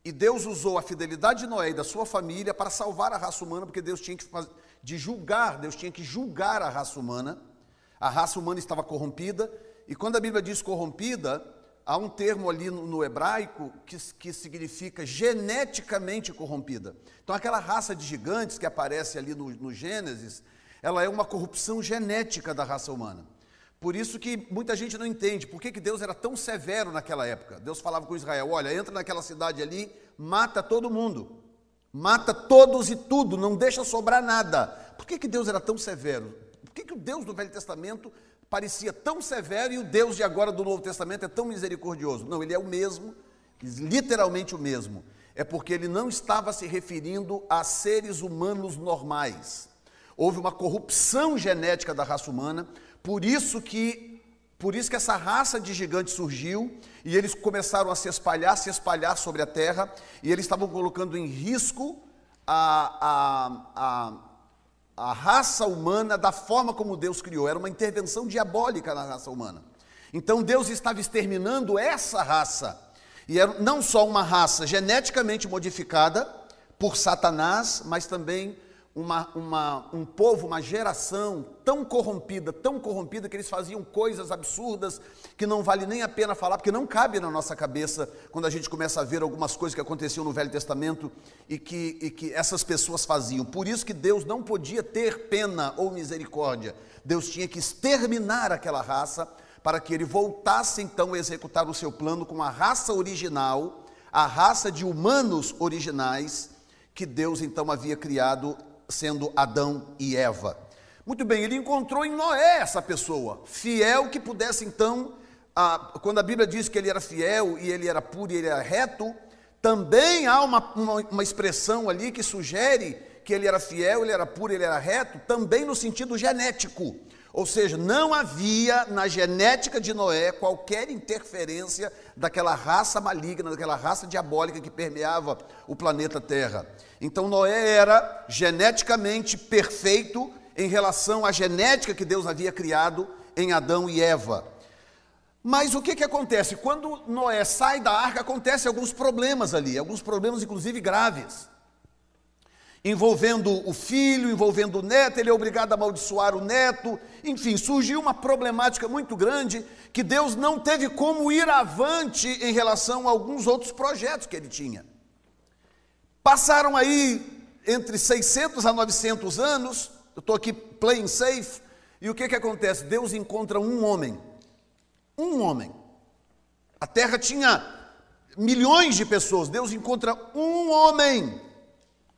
e Deus usou a fidelidade de Noé e da sua família para salvar a raça humana, porque Deus tinha que fazer, de julgar, Deus tinha que julgar a raça humana. A raça humana estava corrompida, e quando a Bíblia diz corrompida, há um termo ali no, no hebraico que, que significa geneticamente corrompida. Então, aquela raça de gigantes que aparece ali no, no Gênesis, ela é uma corrupção genética da raça humana. Por isso que muita gente não entende por que, que Deus era tão severo naquela época. Deus falava com Israel: olha, entra naquela cidade ali, mata todo mundo. Mata todos e tudo, não deixa sobrar nada. Por que, que Deus era tão severo? Por que, que o Deus do Velho Testamento parecia tão severo e o Deus de agora do Novo Testamento é tão misericordioso? Não, ele é o mesmo, literalmente o mesmo. É porque ele não estava se referindo a seres humanos normais. Houve uma corrupção genética da raça humana, por isso que por isso que essa raça de gigantes surgiu e eles começaram a se espalhar, se espalhar sobre a terra, e eles estavam colocando em risco a, a, a, a raça humana da forma como Deus criou. Era uma intervenção diabólica na raça humana. Então Deus estava exterminando essa raça. E era não só uma raça geneticamente modificada por Satanás, mas também uma, uma, um povo, uma geração tão corrompida, tão corrompida, que eles faziam coisas absurdas que não vale nem a pena falar, porque não cabe na nossa cabeça quando a gente começa a ver algumas coisas que aconteciam no Velho Testamento e que, e que essas pessoas faziam. Por isso que Deus não podia ter pena ou misericórdia. Deus tinha que exterminar aquela raça para que ele voltasse então a executar o seu plano com a raça original, a raça de humanos originais que Deus então havia criado sendo Adão e Eva. Muito bem, ele encontrou em Noé essa pessoa, fiel que pudesse então, a, quando a Bíblia diz que ele era fiel e ele era puro e ele era reto, também há uma, uma, uma expressão ali que sugere que ele era fiel, ele era puro, ele era reto, também no sentido genético. Ou seja, não havia na genética de Noé qualquer interferência daquela raça maligna, daquela raça diabólica que permeava o planeta Terra. Então Noé era geneticamente perfeito em relação à genética que Deus havia criado em Adão e Eva. Mas o que, que acontece? Quando Noé sai da arca, acontecem alguns problemas ali, alguns problemas inclusive graves envolvendo o filho, envolvendo o neto, ele é obrigado a amaldiçoar o neto, enfim, surgiu uma problemática muito grande que Deus não teve como ir avante em relação a alguns outros projetos que ele tinha. Passaram aí entre 600 a 900 anos, eu estou aqui playing safe, e o que, que acontece? Deus encontra um homem, um homem. A terra tinha milhões de pessoas, Deus encontra um homem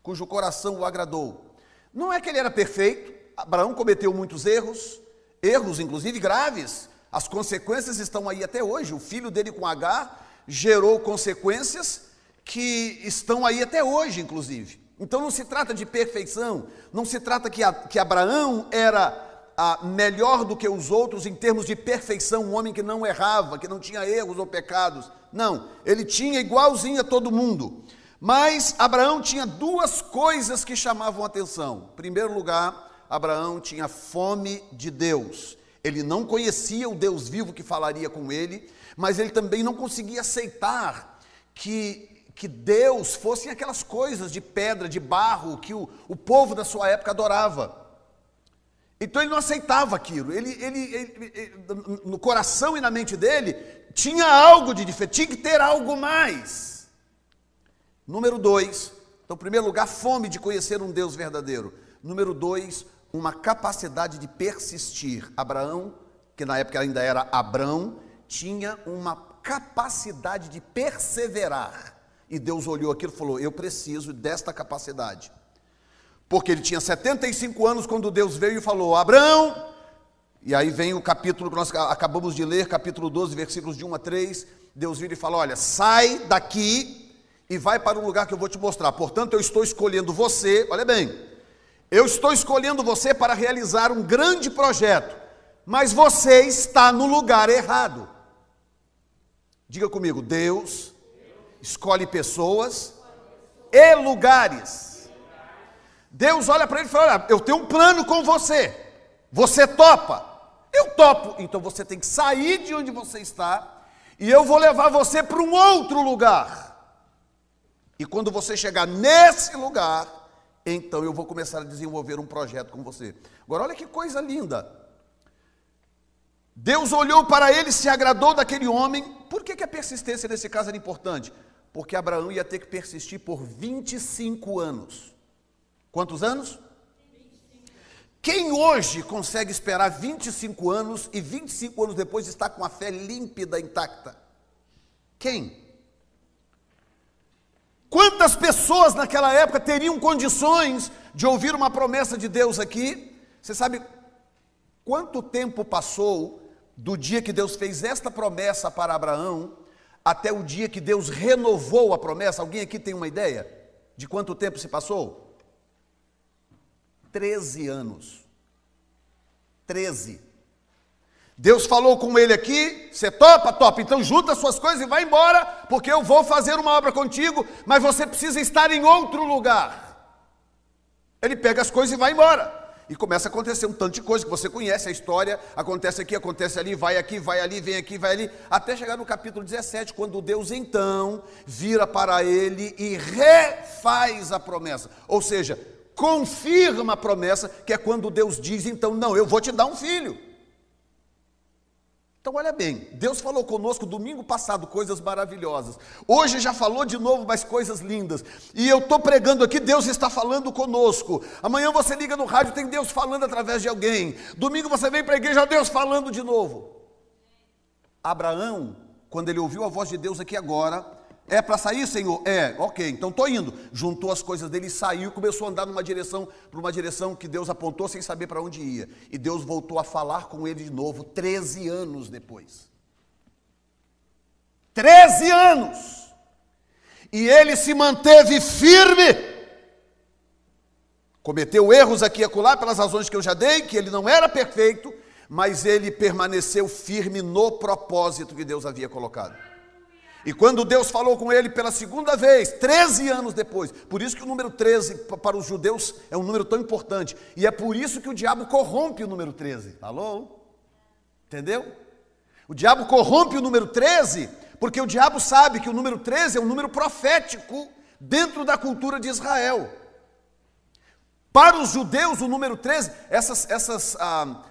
cujo coração o agradou. Não é que ele era perfeito, Abraão cometeu muitos erros, erros inclusive graves. As consequências estão aí até hoje. O filho dele com H gerou consequências que estão aí até hoje, inclusive. Então não se trata de perfeição, não se trata que, a, que Abraão era a, melhor do que os outros em termos de perfeição, um homem que não errava, que não tinha erros ou pecados. Não, ele tinha igualzinho a todo mundo. Mas Abraão tinha duas coisas que chamavam atenção. Em primeiro lugar, Abraão tinha fome de Deus. Ele não conhecia o Deus vivo que falaria com ele, mas ele também não conseguia aceitar que, que Deus fosse aquelas coisas de pedra, de barro, que o, o povo da sua época adorava. Então ele não aceitava aquilo. Ele, ele, ele, ele, no coração e na mente dele tinha algo de diferente, tinha que ter algo mais. Número dois, então, em primeiro lugar, fome de conhecer um Deus verdadeiro. Número dois, uma capacidade de persistir. Abraão, que na época ainda era Abrão, tinha uma capacidade de perseverar. E Deus olhou aquilo e falou: Eu preciso desta capacidade. Porque ele tinha 75 anos quando Deus veio e falou: Abraão. E aí vem o capítulo que nós acabamos de ler, capítulo 12, versículos de 1 a 3. Deus vira e fala: Olha, sai daqui e vai para um lugar que eu vou te mostrar. Portanto, eu estou escolhendo você, olha bem, eu estou escolhendo você para realizar um grande projeto, mas você está no lugar errado. Diga comigo, Deus escolhe pessoas e lugares. Deus olha para ele e fala: olha, Eu tenho um plano com você. Você topa? Eu topo. Então você tem que sair de onde você está e eu vou levar você para um outro lugar. E quando você chegar nesse lugar, então eu vou começar a desenvolver um projeto com você. Agora, olha que coisa linda. Deus olhou para ele, se agradou daquele homem. Por que, que a persistência nesse caso era importante? Porque Abraão ia ter que persistir por 25 anos. Quantos anos? Quem hoje consegue esperar 25 anos e 25 anos depois está com a fé límpida, intacta? Quem? Quantas pessoas naquela época teriam condições de ouvir uma promessa de Deus aqui? Você sabe quanto tempo passou do dia que Deus fez esta promessa para Abraão até o dia que Deus renovou a promessa? Alguém aqui tem uma ideia de quanto tempo se passou? Treze anos. Treze. Deus falou com ele aqui, você topa? Topa. Então junta suas coisas e vai embora, porque eu vou fazer uma obra contigo, mas você precisa estar em outro lugar. Ele pega as coisas e vai embora. E começa a acontecer um tanto de coisa que você conhece a história, acontece aqui, acontece ali, vai aqui, vai ali, vem aqui, vai ali, até chegar no capítulo 17, quando Deus então vira para ele e refaz a promessa. Ou seja, confirma a promessa, que é quando Deus diz então, não, eu vou te dar um filho. Então, olha bem, Deus falou conosco domingo passado coisas maravilhosas. Hoje já falou de novo mais coisas lindas. E eu estou pregando aqui, Deus está falando conosco. Amanhã você liga no rádio, tem Deus falando através de alguém. Domingo você vem para a igreja, Deus falando de novo. Abraão, quando ele ouviu a voz de Deus aqui agora, é para sair, Senhor? É, ok, então estou indo. Juntou as coisas dele e saiu e começou a andar numa direção, para uma direção que Deus apontou sem saber para onde ia. E Deus voltou a falar com ele de novo, 13 anos depois. 13 anos! E ele se manteve firme. Cometeu erros aqui e acolá, pelas razões que eu já dei, que ele não era perfeito, mas ele permaneceu firme no propósito que Deus havia colocado. E quando Deus falou com ele pela segunda vez, 13 anos depois, por isso que o número 13 para os judeus é um número tão importante, e é por isso que o diabo corrompe o número 13. Alô? Entendeu? O diabo corrompe o número 13, porque o diabo sabe que o número 13 é um número profético dentro da cultura de Israel. Para os judeus, o número 13, essas, essas ah,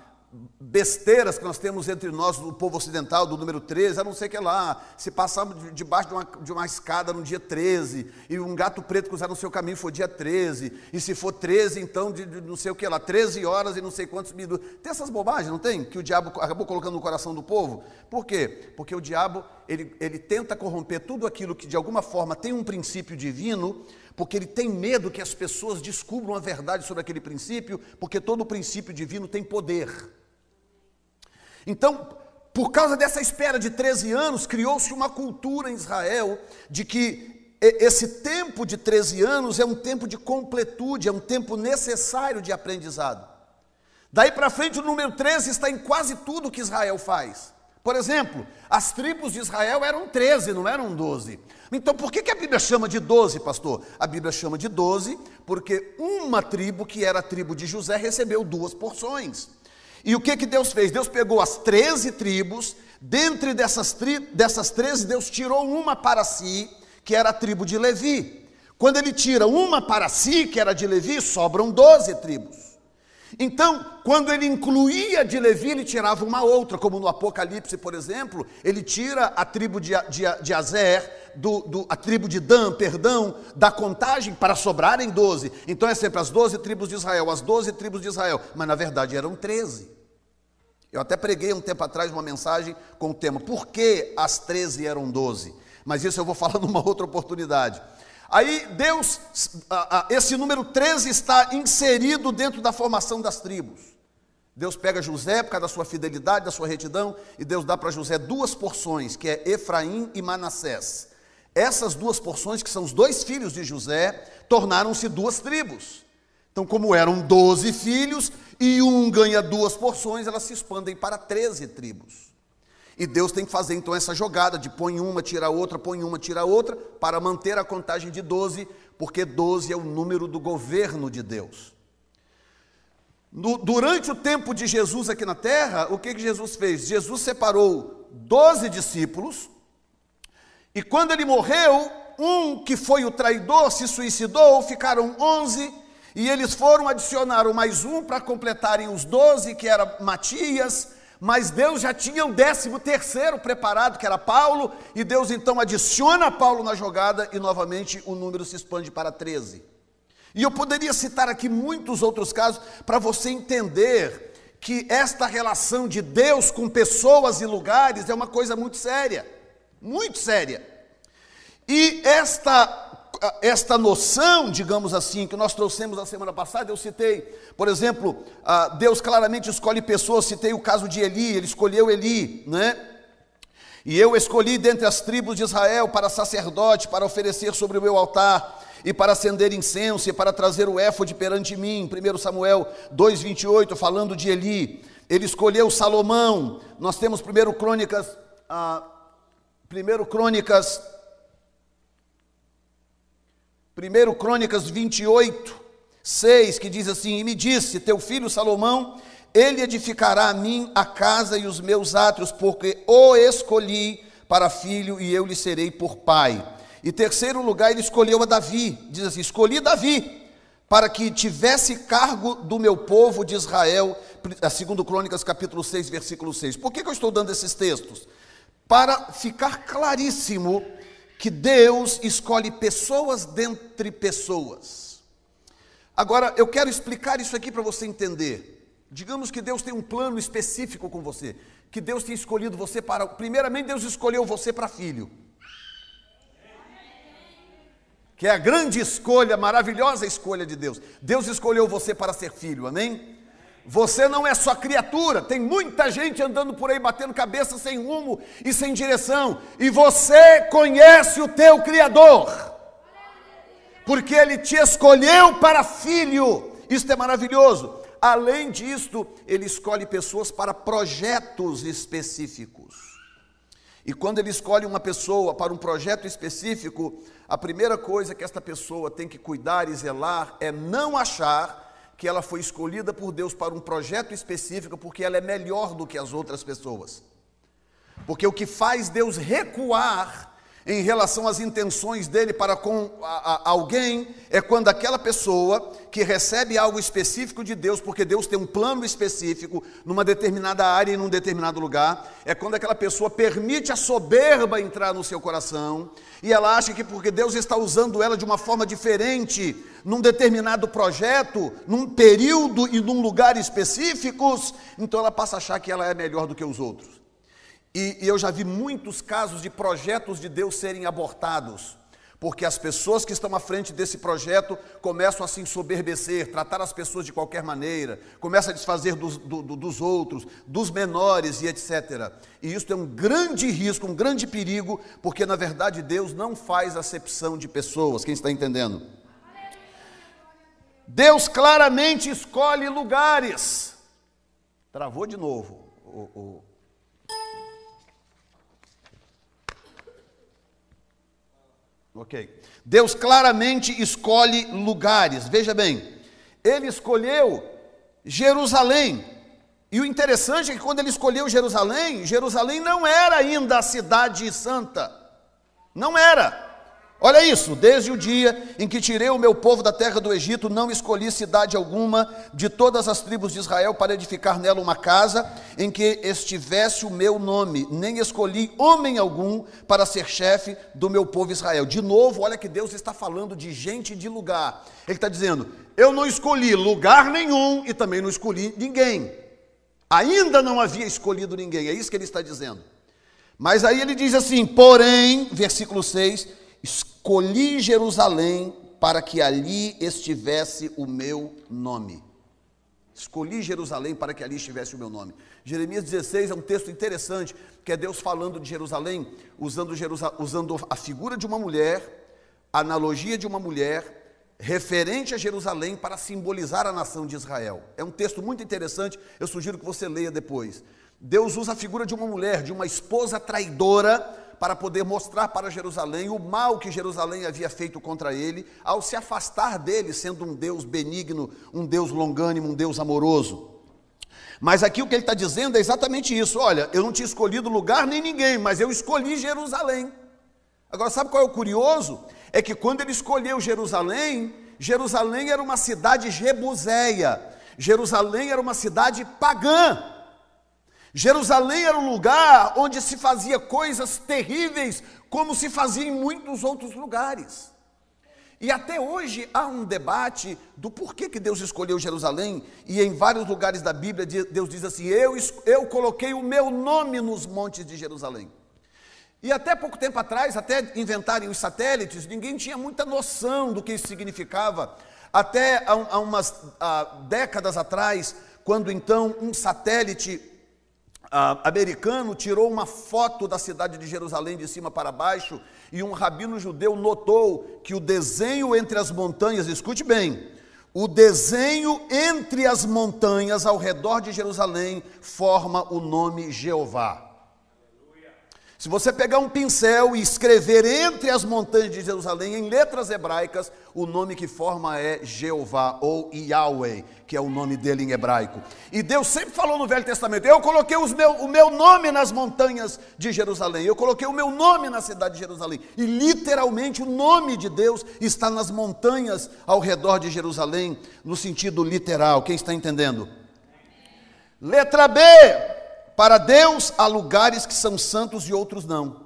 besteiras que nós temos entre nós, do povo ocidental, do número 13, a não sei que lá, se passamos debaixo de uma, de uma escada no dia 13, e um gato preto cruzar no seu caminho for dia 13, e se for 13, então de, de não sei o que lá, 13 horas e não sei quantos minutos. Tem essas bobagens, não tem? Que o diabo acabou colocando no coração do povo? Por quê? Porque o diabo, ele, ele tenta corromper tudo aquilo que de alguma forma tem um princípio divino, porque ele tem medo que as pessoas descubram a verdade sobre aquele princípio, porque todo princípio divino tem poder. Então, por causa dessa espera de 13 anos, criou-se uma cultura em Israel de que esse tempo de 13 anos é um tempo de completude, é um tempo necessário de aprendizado. Daí para frente, o número 13 está em quase tudo que Israel faz. Por exemplo, as tribos de Israel eram 13, não eram 12. Então, por que, que a Bíblia chama de 12, pastor? A Bíblia chama de 12 porque uma tribo, que era a tribo de José, recebeu duas porções. E o que, que Deus fez? Deus pegou as 13 tribos, dentre dessas, tri, dessas 13, Deus tirou uma para si, que era a tribo de Levi. Quando ele tira uma para si, que era de Levi, sobram 12 tribos. Então, quando ele incluía de Levi, ele tirava uma outra, como no Apocalipse, por exemplo, ele tira a tribo de, de, de Azer, do, do, a tribo de Dan, perdão, da contagem para sobrarem 12. Então é sempre as 12 tribos de Israel, as 12 tribos de Israel, mas na verdade eram 13. Eu até preguei um tempo atrás uma mensagem com o tema Por que as 13 eram 12? Mas isso eu vou falar numa outra oportunidade. Aí Deus, esse número 13 está inserido dentro da formação das tribos. Deus pega José por causa da sua fidelidade, da sua retidão, e Deus dá para José duas porções, que é Efraim e Manassés. Essas duas porções, que são os dois filhos de José, tornaram-se duas tribos. Então, como eram doze filhos e um ganha duas porções, elas se expandem para treze tribos. E Deus tem que fazer então essa jogada de põe uma, tira outra, põe uma, tira outra, para manter a contagem de 12, porque 12 é o número do governo de Deus. No, durante o tempo de Jesus aqui na terra, o que, que Jesus fez? Jesus separou 12 discípulos, e quando ele morreu, um que foi o traidor se suicidou, ficaram 11, e eles foram adicionar mais um para completarem os 12, que era Matias, mas Deus já tinha o décimo terceiro preparado, que era Paulo, e Deus então adiciona Paulo na jogada e novamente o número se expande para 13. E eu poderia citar aqui muitos outros casos para você entender que esta relação de Deus com pessoas e lugares é uma coisa muito séria, muito séria. E esta esta noção, digamos assim, que nós trouxemos na semana passada, eu citei, por exemplo, Deus claramente escolhe pessoas, citei o caso de Eli, ele escolheu Eli, né? E eu escolhi dentre as tribos de Israel para sacerdote, para oferecer sobre o meu altar, e para acender incenso, e para trazer o éfode perante mim, 1 Samuel 2,28, falando de Eli. Ele escolheu Salomão, nós temos 1 Crônicas, ah, 1 Crônicas 1 Crônicas 28, 6, que diz assim: E me disse, teu filho Salomão, ele edificará a mim a casa e os meus átrios, porque o escolhi para filho e eu lhe serei por pai. E terceiro lugar, ele escolheu a Davi, diz assim: Escolhi Davi, para que tivesse cargo do meu povo de Israel, segundo Crônicas capítulo 6, versículo 6. Por que, que eu estou dando esses textos? Para ficar claríssimo que Deus escolhe pessoas dentre pessoas. Agora, eu quero explicar isso aqui para você entender. Digamos que Deus tem um plano específico com você, que Deus tem escolhido você para. Primeiramente, Deus escolheu você para filho. Que é a grande escolha, maravilhosa escolha de Deus. Deus escolheu você para ser filho, amém? Você não é só criatura, tem muita gente andando por aí batendo cabeça sem rumo e sem direção, e você conhece o teu Criador. porque ele te escolheu para filho. Isto é maravilhoso. Além disto, ele escolhe pessoas para projetos específicos. E quando ele escolhe uma pessoa para um projeto específico, a primeira coisa que esta pessoa tem que cuidar e zelar é não achar que ela foi escolhida por Deus para um projeto específico porque ela é melhor do que as outras pessoas. Porque o que faz Deus recuar em relação às intenções dele para com a, a, alguém é quando aquela pessoa que recebe algo específico de Deus, porque Deus tem um plano específico numa determinada área e num determinado lugar, é quando aquela pessoa permite a soberba entrar no seu coração e ela acha que porque Deus está usando ela de uma forma diferente num determinado projeto, num período e num lugar específicos, então ela passa a achar que ela é melhor do que os outros. E, e eu já vi muitos casos de projetos de Deus serem abortados, porque as pessoas que estão à frente desse projeto começam a se ensoberbecer, tratar as pessoas de qualquer maneira, começam a desfazer dos, do, dos outros, dos menores e etc. E isso é um grande risco, um grande perigo, porque na verdade Deus não faz acepção de pessoas, quem está entendendo? Deus claramente escolhe lugares. Travou de novo o, o Ok. Deus claramente escolhe lugares. Veja bem, ele escolheu Jerusalém. E o interessante é que quando ele escolheu Jerusalém, Jerusalém não era ainda a cidade santa. Não era. Olha isso, desde o dia em que tirei o meu povo da terra do Egito, não escolhi cidade alguma de todas as tribos de Israel para edificar nela uma casa em que estivesse o meu nome, nem escolhi homem algum para ser chefe do meu povo Israel. De novo, olha que Deus está falando de gente de lugar. Ele está dizendo: Eu não escolhi lugar nenhum e também não escolhi ninguém. Ainda não havia escolhido ninguém, é isso que ele está dizendo. Mas aí ele diz assim: Porém, versículo 6 Escolhi Jerusalém para que ali estivesse o meu nome. Escolhi Jerusalém para que ali estivesse o meu nome. Jeremias 16 é um texto interessante, que é Deus falando de Jerusalém, usando, usando a figura de uma mulher, analogia de uma mulher, referente a Jerusalém para simbolizar a nação de Israel. É um texto muito interessante, eu sugiro que você leia depois. Deus usa a figura de uma mulher, de uma esposa traidora, para poder mostrar para Jerusalém o mal que Jerusalém havia feito contra ele, ao se afastar dele, sendo um Deus benigno, um Deus longânimo, um Deus amoroso. Mas aqui o que ele está dizendo é exatamente isso: olha, eu não tinha escolhido lugar nem ninguém, mas eu escolhi Jerusalém. Agora, sabe qual é o curioso? É que quando ele escolheu Jerusalém, Jerusalém era uma cidade jebuséia, Jerusalém era uma cidade pagã. Jerusalém era um lugar onde se fazia coisas terríveis, como se fazia em muitos outros lugares. E até hoje há um debate do porquê que Deus escolheu Jerusalém, e em vários lugares da Bíblia Deus diz assim: Eu, eu coloquei o meu nome nos montes de Jerusalém. E até pouco tempo atrás, até inventarem os satélites, ninguém tinha muita noção do que isso significava. Até há, há umas há décadas atrás, quando então um satélite americano tirou uma foto da cidade de Jerusalém de cima para baixo e um rabino judeu notou que o desenho entre as montanhas, escute bem, o desenho entre as montanhas ao redor de Jerusalém forma o nome Jeová. Se você pegar um pincel e escrever entre as montanhas de Jerusalém, em letras hebraicas, o nome que forma é Jeová ou Yahweh, que é o nome dele em hebraico. E Deus sempre falou no Velho Testamento: Eu coloquei meu, o meu nome nas montanhas de Jerusalém, eu coloquei o meu nome na cidade de Jerusalém. E literalmente o nome de Deus está nas montanhas ao redor de Jerusalém, no sentido literal. Quem está entendendo? Letra B. Para Deus há lugares que são santos e outros não.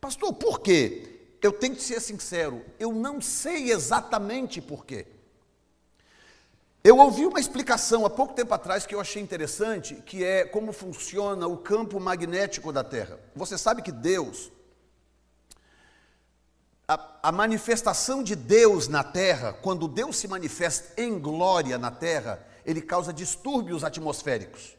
Pastor, por quê? Eu tenho que ser sincero, eu não sei exatamente por quê. Eu ouvi uma explicação há pouco tempo atrás que eu achei interessante, que é como funciona o campo magnético da Terra. Você sabe que Deus, a, a, manifestação de Deus na Terra, quando Deus se manifesta em glória na Terra, ele causa distúrbios atmosféricos.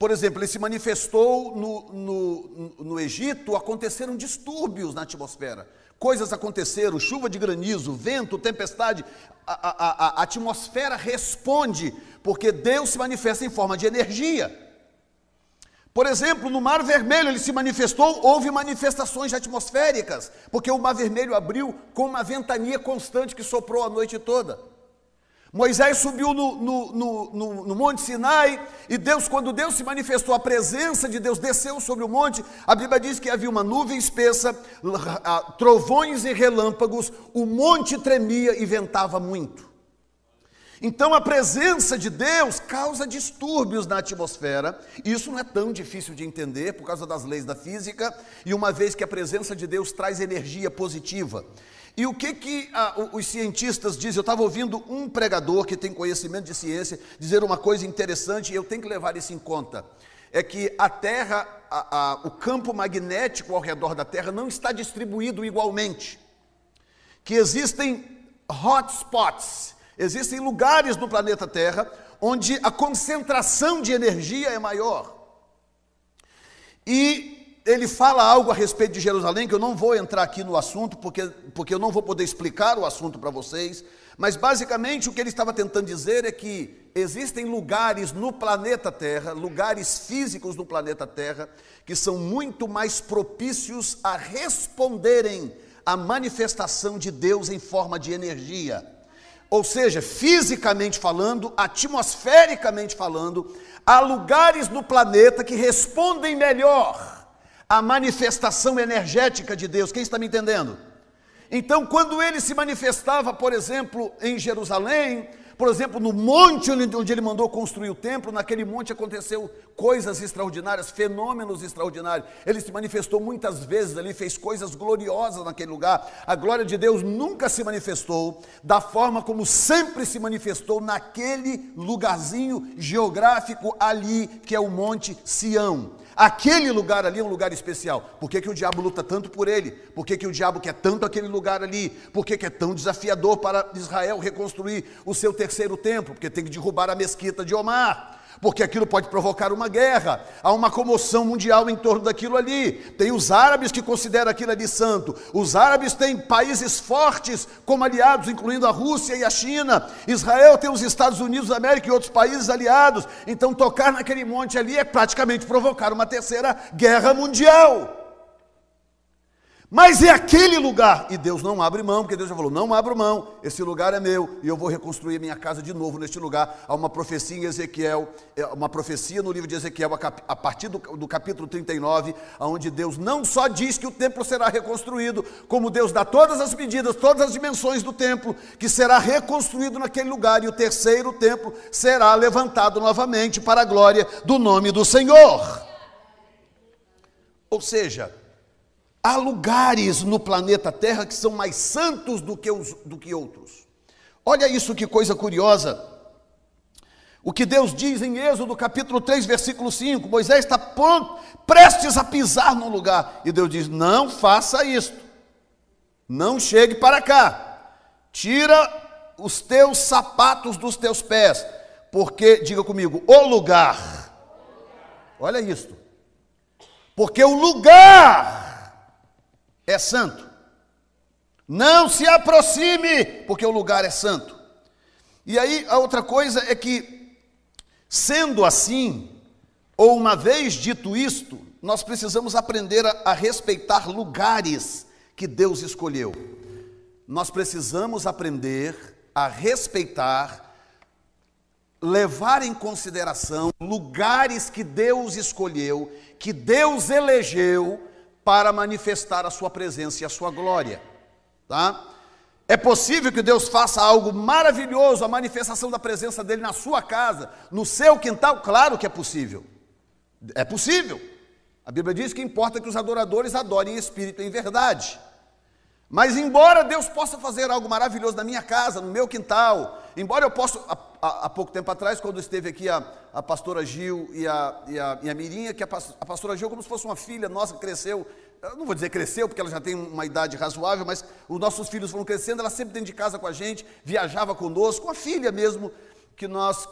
Por exemplo, ele se manifestou no, no, no Egito, aconteceram distúrbios na atmosfera. coisas aconteceram, chuva de granizo, vento, tempestade, a, a, a, atmosfera responde, porque Deus se manifesta em forma de energia. Por exemplo, no Mar Vermelho ele se manifestou, houve manifestações atmosféricas, porque o Mar Vermelho abriu com uma ventania constante que soprou a noite toda. Moisés subiu no, no, no, no, Monte Sinai e Deus, quando Deus se manifestou, a presença de Deus desceu sobre o monte. A Bíblia diz que havia uma nuvem espessa, trovões e relâmpagos, o monte tremia e ventava muito. Então a presença de Deus causa distúrbios na atmosfera. Isso não é tão difícil de entender por causa das leis da física e uma vez que a presença de Deus traz energia positiva. E o que, que ah, os cientistas dizem? Eu estava ouvindo um pregador que tem conhecimento de ciência dizer uma coisa interessante e eu tenho que levar isso em conta. É que a Terra, a, a, o campo magnético ao redor da Terra não está distribuído igualmente. Que existem hotspots, Existem lugares no planeta Terra onde a concentração de energia é maior. E ele fala algo a respeito de Jerusalém, que eu não vou entrar aqui no assunto, porque, porque eu não vou poder explicar o assunto para vocês, mas basicamente o que ele estava tentando dizer é que existem lugares no planeta Terra, lugares físicos no planeta Terra, que são muito mais propícios a responderem à manifestação de Deus em forma de energia. Ou seja, fisicamente falando, atmosfericamente falando, há lugares no planeta que respondem melhor à manifestação energética de Deus. Quem está me entendendo? Então, quando ele se manifestava, por exemplo, em Jerusalém, por exemplo, no monte onde ele mandou construir o templo, naquele monte aconteceu coisas extraordinárias, fenômenos extraordinários. Ele se manifestou muitas vezes ali, fez coisas gloriosas naquele lugar. A glória de Deus nunca se manifestou da forma como sempre se manifestou naquele lugarzinho geográfico ali, que é o Monte Sião. Aquele lugar ali é um lugar especial. Por que, que o diabo luta tanto por ele? Por que, que o diabo quer tanto aquele lugar ali? Por que, que é tão desafiador para Israel reconstruir o seu terceiro templo? Porque tem que derrubar a mesquita de Omar porque aquilo pode provocar uma guerra, há uma comoção mundial em torno daquilo ali. Tem os árabes que consideram aquilo ali santo, os árabes têm países fortes como aliados, incluindo a Rússia e a China. Israel tem os Estados Unidos da América e outros países aliados. Então, tocar naquele monte ali é praticamente provocar uma terceira guerra mundial. Mas é aquele lugar, e Deus não abre mão, porque Deus já falou: não abro mão, esse lugar é meu, e eu vou reconstruir minha casa de novo neste lugar. Há uma profecia em Ezequiel, é, uma profecia no livro de Ezequiel, a partir do, do capítulo 39, onde Deus não só diz que o templo será reconstruído, como Deus dá todas as medidas, todas as dimensões do templo, que será reconstruído naquele lugar, e o terceiro templo será levantado novamente para a glória do nome do Senhor. Ou seja, Há lugares no planeta Terra que são mais santos do que, os, do que outros. Olha isso que coisa curiosa. O que Deus diz em Êxodo capítulo 3, versículo 5: Moisés está pronto, prestes a pisar num lugar. E Deus diz: Não faça isto, não chegue para cá, tira os teus sapatos dos teus pés, porque, diga comigo, o lugar, olha isto, porque o lugar é santo. Não se aproxime, porque o lugar é santo. E aí a outra coisa é que, sendo assim, ou uma vez dito isto, nós precisamos aprender a, a respeitar lugares que Deus escolheu. Nós precisamos aprender a respeitar, levar em consideração lugares que Deus escolheu, que Deus elegeu para manifestar a sua presença e a sua glória, tá? É possível que Deus faça algo maravilhoso, a manifestação da presença dele na sua casa, no seu quintal? Claro que é possível. É possível. A Bíblia diz que importa que os adoradores adorem em espírito e em verdade. Mas embora Deus possa fazer algo maravilhoso na minha casa, no meu quintal, embora eu possa, há, há pouco tempo atrás, quando esteve aqui a, a pastora Gil e a, e a, e a Mirinha, que a, a pastora Gil, como se fosse uma filha nossa cresceu, eu não vou dizer cresceu, porque ela já tem uma idade razoável, mas os nossos filhos foram crescendo, ela sempre dentro de casa com a gente, viajava conosco, uma filha mesmo, que nós,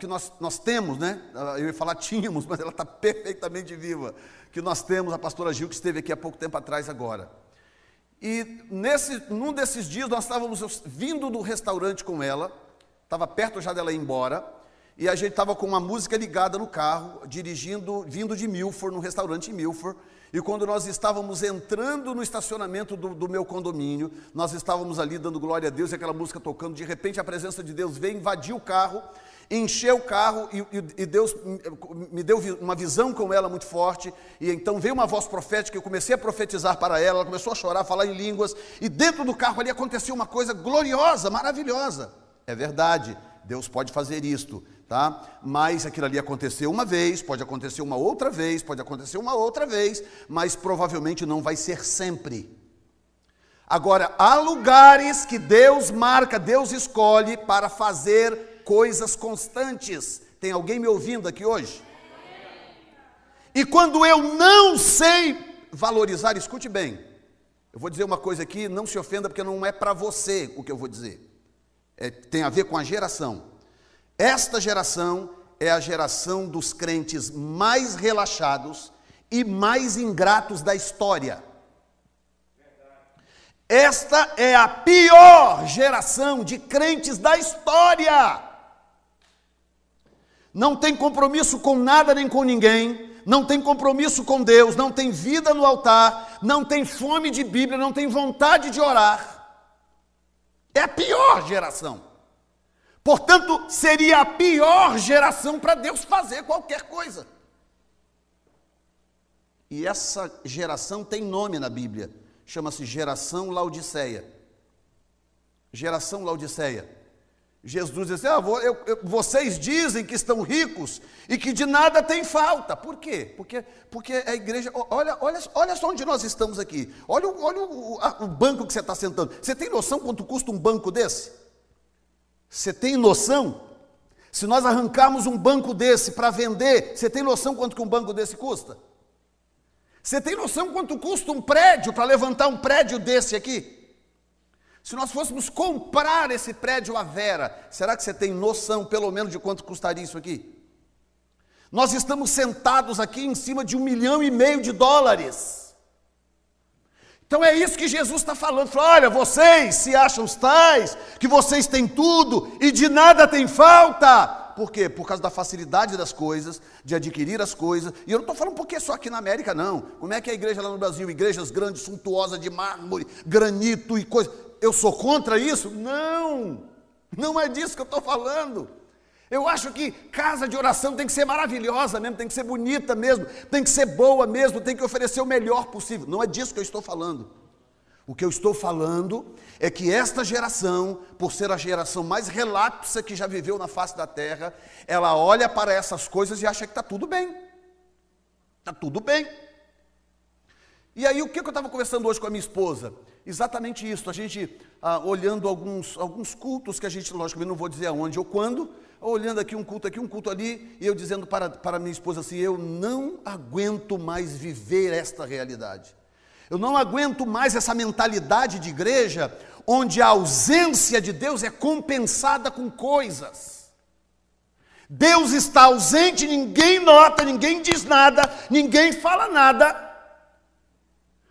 que nós, nós temos, né? Eu ia falar tínhamos, mas ela está perfeitamente viva. Que nós temos a pastora Gil, que esteve aqui há pouco tempo atrás agora. E nesse, num desses dias nós estávamos vindo do restaurante com ela, estava perto já dela ir embora, e a gente estava com uma música ligada no carro, dirigindo, vindo de Milford, no restaurante em Milford, e quando nós estávamos entrando no estacionamento do, do, meu condomínio, nós estávamos ali dando glória a Deus e aquela música tocando, de repente a presença de Deus veio, invadiu o carro, encheu o carro e, e, e, Deus me deu uma visão com ela muito forte. E então veio uma voz profética, eu comecei a profetizar para ela, ela começou a chorar, a falar em línguas, e dentro do carro ali aconteceu uma coisa gloriosa, maravilhosa. É verdade, Deus pode fazer isto, tá? Mas aquilo ali aconteceu uma vez, pode acontecer uma outra vez, pode acontecer uma outra vez, mas provavelmente não vai ser sempre. Agora, há lugares que Deus marca, Deus escolhe para fazer coisas constantes. Tem alguém me ouvindo aqui hoje? E quando eu não sei valorizar, escute bem. Eu vou dizer uma coisa aqui, não se ofenda, porque não é para você o que eu vou dizer. É, tem a ver com a geração. Esta geração é a geração dos crentes mais relaxados e mais ingratos da história. Esta é a pior geração de crentes da história não tem compromisso com nada nem com ninguém, não tem compromisso com Deus, não tem vida no altar, não tem fome de Bíblia, não tem vontade de orar. É a pior geração. Portanto, seria a pior geração para Deus fazer qualquer coisa. E essa geração tem nome na Bíblia, chama-se geração Laodiceia. Geração Laodiceia. Jesus disse: ah, eu, eu, vocês dizem que estão ricos e que de nada tem falta. Por quê? Porque, porque a igreja. Olha, olha, olha só onde nós estamos aqui. Olha, olha o, a, o banco que você está sentando. Você tem noção quanto custa um banco desse? Você tem noção? Se nós arrancarmos um banco desse para vender, você tem noção quanto que um banco desse custa? Você tem noção quanto custa um prédio para levantar um prédio desse aqui? Se nós fôssemos comprar esse prédio à Vera, será que você tem noção, pelo menos, de quanto custaria isso aqui? Nós estamos sentados aqui em cima de um milhão e meio de dólares. Então é isso que Jesus está falando. Fala, Olha, vocês se acham os tais, que vocês têm tudo e de nada tem falta. Por quê? Por causa da facilidade das coisas, de adquirir as coisas. E eu não estou falando porque só aqui na América, não. Como é que é a igreja lá no Brasil? Igrejas grandes, suntuosas de mármore, granito e coisa eu sou contra isso? Não, não é disso que eu estou falando. Eu acho que casa de oração tem que ser maravilhosa mesmo, tem que ser bonita mesmo, tem que ser boa mesmo, tem que oferecer o melhor possível. Não é disso que eu estou falando. O que eu estou falando é que esta geração, por ser a geração mais relapsa que já viveu na face da terra, ela olha para essas coisas e acha que está tudo bem. Está tudo bem. E aí, o que eu estava conversando hoje com a minha esposa? Exatamente isso, a gente ah, olhando alguns, alguns cultos que a gente, logicamente, não vou dizer aonde ou quando, olhando aqui um culto aqui, um culto ali, e eu dizendo para, para minha esposa assim: eu não aguento mais viver esta realidade. Eu não aguento mais essa mentalidade de igreja onde a ausência de Deus é compensada com coisas. Deus está ausente, ninguém nota, ninguém diz nada, ninguém fala nada,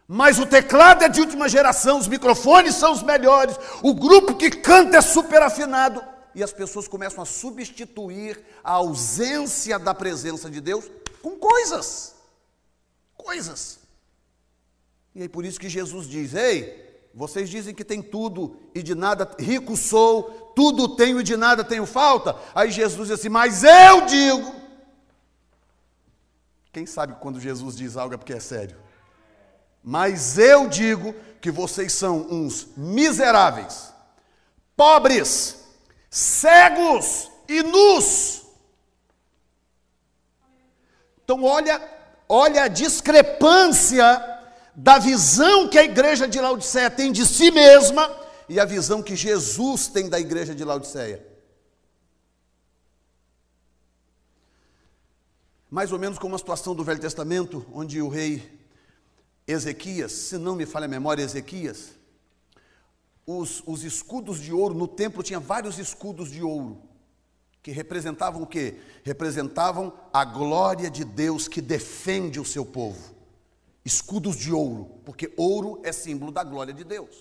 mas o teclado é de última geração, os microfones são os melhores, o grupo que canta é super afinado. E as pessoas começam a substituir a ausência da presença de Deus com coisas. Coisas. E é por isso que Jesus diz: Ei, vocês dizem que tem tudo e de nada, rico sou, tudo tenho e de nada tenho falta. Aí Jesus diz assim: Mas eu digo. Quem sabe quando Jesus diz algo é porque é sério? Mas eu digo que vocês são uns miseráveis, pobres, cegos e nus. Então olha, olha a discrepância da visão que a igreja de Laodiceia tem de si mesma e a visão que Jesus tem da igreja de Laodiceia. Mais ou menos como a situação do Velho Testamento, onde o rei Ezequias, se não me falha a memória, Ezequias, os, os escudos de ouro, no templo tinha vários escudos de ouro, que representavam o quê? Representavam a glória de Deus que defende o seu povo. escudos de ouro, porque ouro é símbolo da glória de Deus.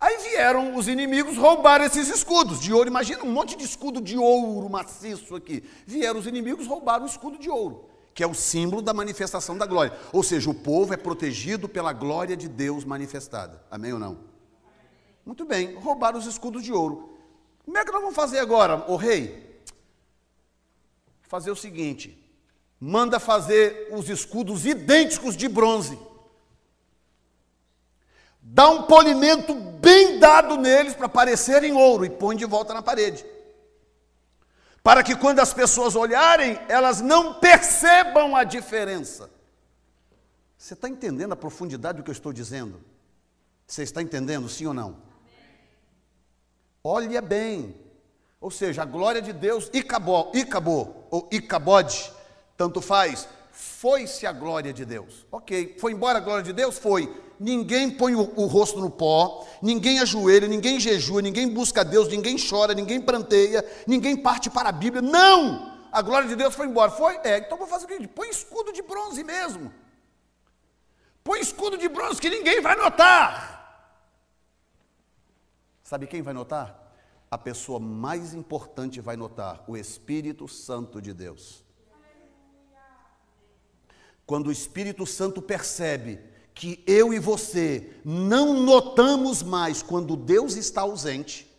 Aí vieram os inimigos roubar esses escudos de ouro. Imagina um monte de escudo de ouro maciço aqui. Vieram os inimigos roubar o escudo de ouro, que é o símbolo da manifestação da glória. Ou seja, o povo é protegido pela glória de Deus manifestada. Amém ou não? Muito bem, roubaram os escudos de ouro. Como é que nós vamos fazer agora, o rei? Fazer o seguinte: manda fazer os escudos idênticos de bronze dá um polimento bem dado neles para parecerem ouro e põe de volta na parede. Para que quando as pessoas olharem, elas não percebam a diferença. Você está entendendo a profundidade do que eu estou dizendo? Você está entendendo, sim ou não? Olha bem. Ou seja, a glória de Deus, Icabó, Icabô, ou Icabode, tanto faz, foi-se a glória de Deus. Ok, foi embora a glória de Deus? Foi ninguém põe o, o, rosto no pó, ninguém ajoelha, ninguém jejua, ninguém busca Deus, ninguém chora, ninguém pranteia, ninguém parte para a Bíblia. Não! A glória de Deus foi embora. Foi? É, então vou fazer o seguinte: põe escudo de bronze mesmo. Põe escudo de bronze que ninguém vai notar. Sabe quem vai notar? A pessoa mais importante vai notar: o Espírito Santo de Deus. Quando o Espírito Santo percebe que eu e você não notamos mais quando Deus está ausente.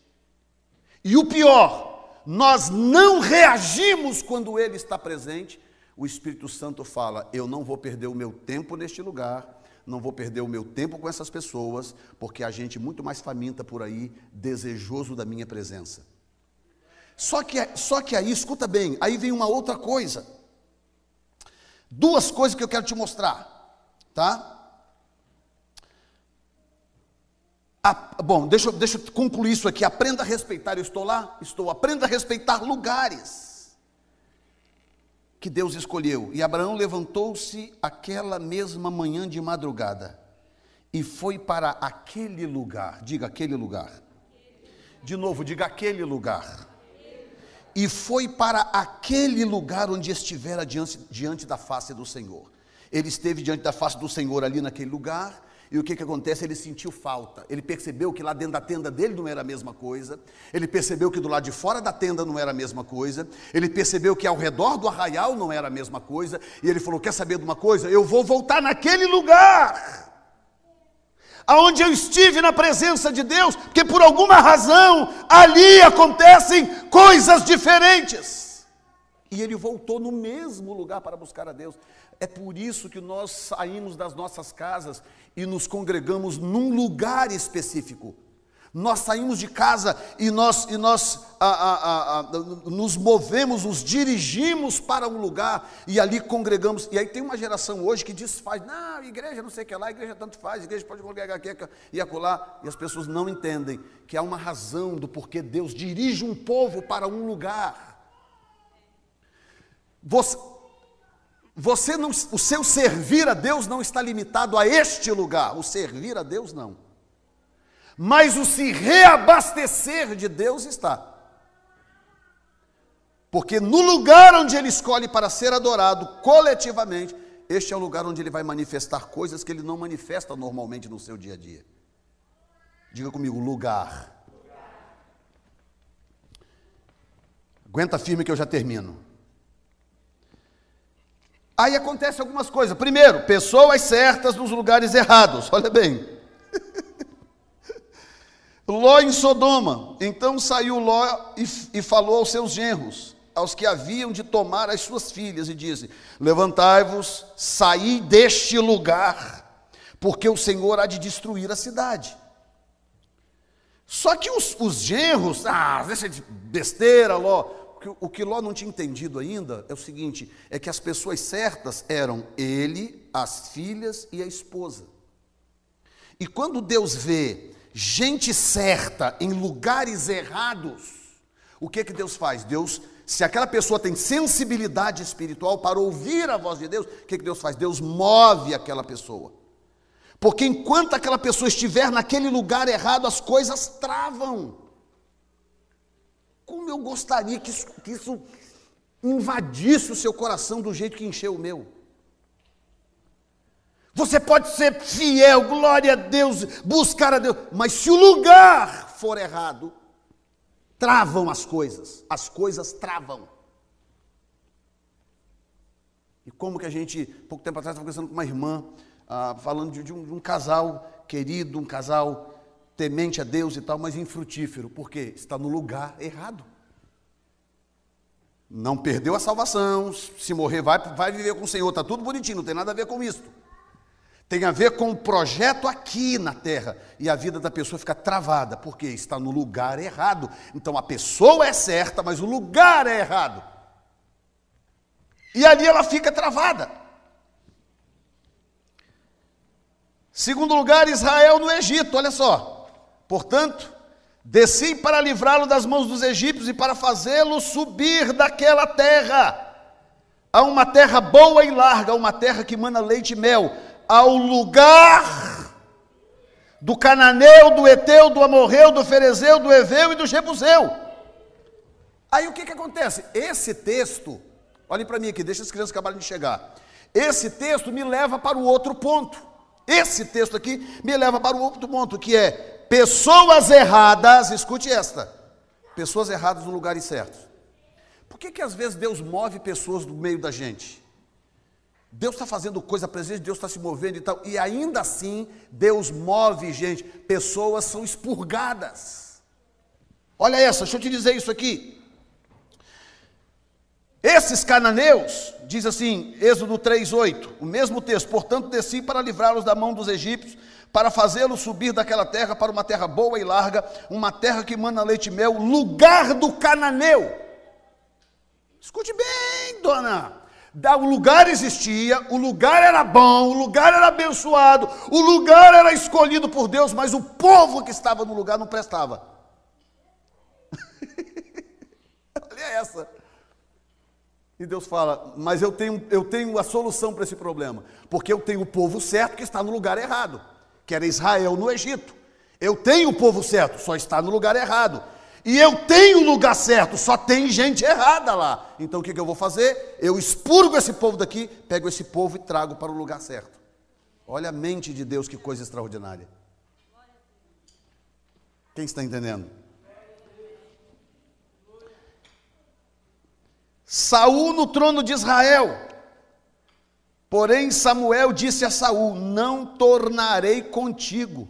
E o pior, nós não reagimos quando Ele está presente. O Espírito Santo fala: Eu não vou perder o meu tempo neste lugar, não vou perder o meu tempo com essas pessoas, porque a gente muito mais faminta por aí, desejoso da minha presença. Só que, só que aí, escuta bem, aí vem uma outra coisa. Duas coisas que eu quero te mostrar, tá? A, bom, deixa, deixa eu concluir isso aqui. Aprenda a respeitar. Eu estou lá? Estou. Aprenda a respeitar lugares que Deus escolheu. E Abraão levantou-se aquela mesma manhã de madrugada e foi para aquele lugar. Diga aquele lugar. De novo, diga aquele lugar. E foi para aquele lugar onde estivera diante, diante da face do Senhor. Ele esteve diante da face do Senhor ali naquele lugar e o que, que acontece? Ele sentiu falta. Ele percebeu que lá dentro da tenda dele não era a mesma coisa. Ele percebeu que do lado de fora da tenda não era a mesma coisa. Ele percebeu que ao redor do arraial não era a mesma coisa. E ele falou: Quer saber de uma coisa? Eu vou voltar naquele lugar. Aonde eu estive na presença de Deus, porque por alguma razão ali acontecem coisas diferentes. E ele voltou no mesmo lugar para buscar a Deus. É por isso que nós saímos das nossas casas e nos congregamos num lugar específico. Nós saímos de casa e nós, e nós a, a, a, nos movemos, nos dirigimos para um lugar e ali congregamos. E aí tem uma geração hoje que desfaz, não, igreja não sei o que lá, igreja tanto faz, igreja pode congregar aqui e acolá. E as pessoas não entendem que há uma razão do porquê Deus dirige um povo para um lugar. Você, você não, o seu servir a Deus não está limitado a este lugar, o servir a Deus não. Mas o se reabastecer de Deus está. Porque no lugar onde ele escolhe para ser adorado coletivamente, este é o lugar onde ele vai manifestar coisas que ele não manifesta normalmente no seu dia a dia. Diga comigo, lugar. Aguenta firme que eu já termino. Aí acontece algumas coisas. Primeiro, pessoas certas nos lugares errados. Olha bem. Ló em Sodoma. Então saiu Ló e, e, falou aos seus genros, aos que haviam de tomar as suas filhas, e disse: Levantai-vos, saí deste lugar, porque o Senhor há de destruir a cidade. Só que os, os genros, ah, deixa de besteira, Ló que, o que Ló não tinha entendido ainda é o seguinte: é que as pessoas certas eram ele, as filhas e a esposa. E quando Deus vê gente certa em lugares errados, o que que Deus faz? Deus, se aquela pessoa tem sensibilidade espiritual para ouvir a voz de Deus, o que que Deus faz? Deus move aquela pessoa. Porque enquanto aquela pessoa estiver naquele lugar errado, as coisas travam. Como eu gostaria que isso, que isso invadisse o seu coração do jeito que encheu o meu. Você pode ser fiel, glória a Deus, buscar a Deus, mas se o lugar for errado, travam as coisas, as coisas travam. E como que a gente, pouco tempo atrás, estava conversando com uma irmã, ah, falando de, de, um, de um casal querido, um casal temente a Deus e tal, mas infrutífero, porque está no lugar errado. Não perdeu a salvação, se morrer vai, vai viver com o Senhor, está tudo bonitinho, não tem nada a ver com isso. Tem a ver com o projeto aqui na terra. E a vida da pessoa fica travada, porque está no lugar errado. Então a pessoa é certa, mas o lugar é errado. E ali ela fica travada. Segundo lugar, Israel no Egito, olha só. Portanto, desci para livrá-lo das mãos dos egípcios e para fazê-lo subir daquela terra a uma terra boa e larga, a uma terra que mana leite e mel, ao lugar do cananeu, do eteu, do amorreu, do ferezeu, do eveu e do jebuseu. Aí o que, que acontece? Esse texto, olhem para mim aqui, deixa as crianças acabarem de chegar. Esse texto me leva para o outro ponto. Esse texto aqui me leva para o outro ponto, que é pessoas erradas, escute esta, pessoas erradas no lugar certo. Por que, que às vezes Deus move pessoas do meio da gente? Deus está fazendo coisa, a presença de Deus está se movendo e tal, e ainda assim Deus move gente, pessoas são expurgadas. Olha essa, deixa eu te dizer isso aqui. Esses cananeus, diz assim, Êxodo 3:8, o mesmo texto, portanto desci para livrá-los da mão dos egípcios, para fazê-los subir daquela terra para uma terra boa e larga, uma terra que mana leite e mel, lugar do cananeu. Escute bem, dona o lugar existia, o lugar era bom, o lugar era abençoado, o lugar era escolhido por Deus, mas o povo que estava no lugar não prestava. Olha essa. E Deus fala: Mas eu tenho, eu tenho a solução para esse problema, porque eu tenho o povo certo que está no lugar errado, que era Israel no Egito. Eu tenho o povo certo, só está no lugar errado. E eu tenho o lugar certo, só tem gente errada lá. Então o que, que eu vou fazer? Eu expurgo esse povo daqui, pego esse povo e trago para o lugar certo. Olha a mente de Deus, que coisa extraordinária. Quem está entendendo? Saul no trono de Israel. Porém Samuel disse a Saul: Não tornarei contigo,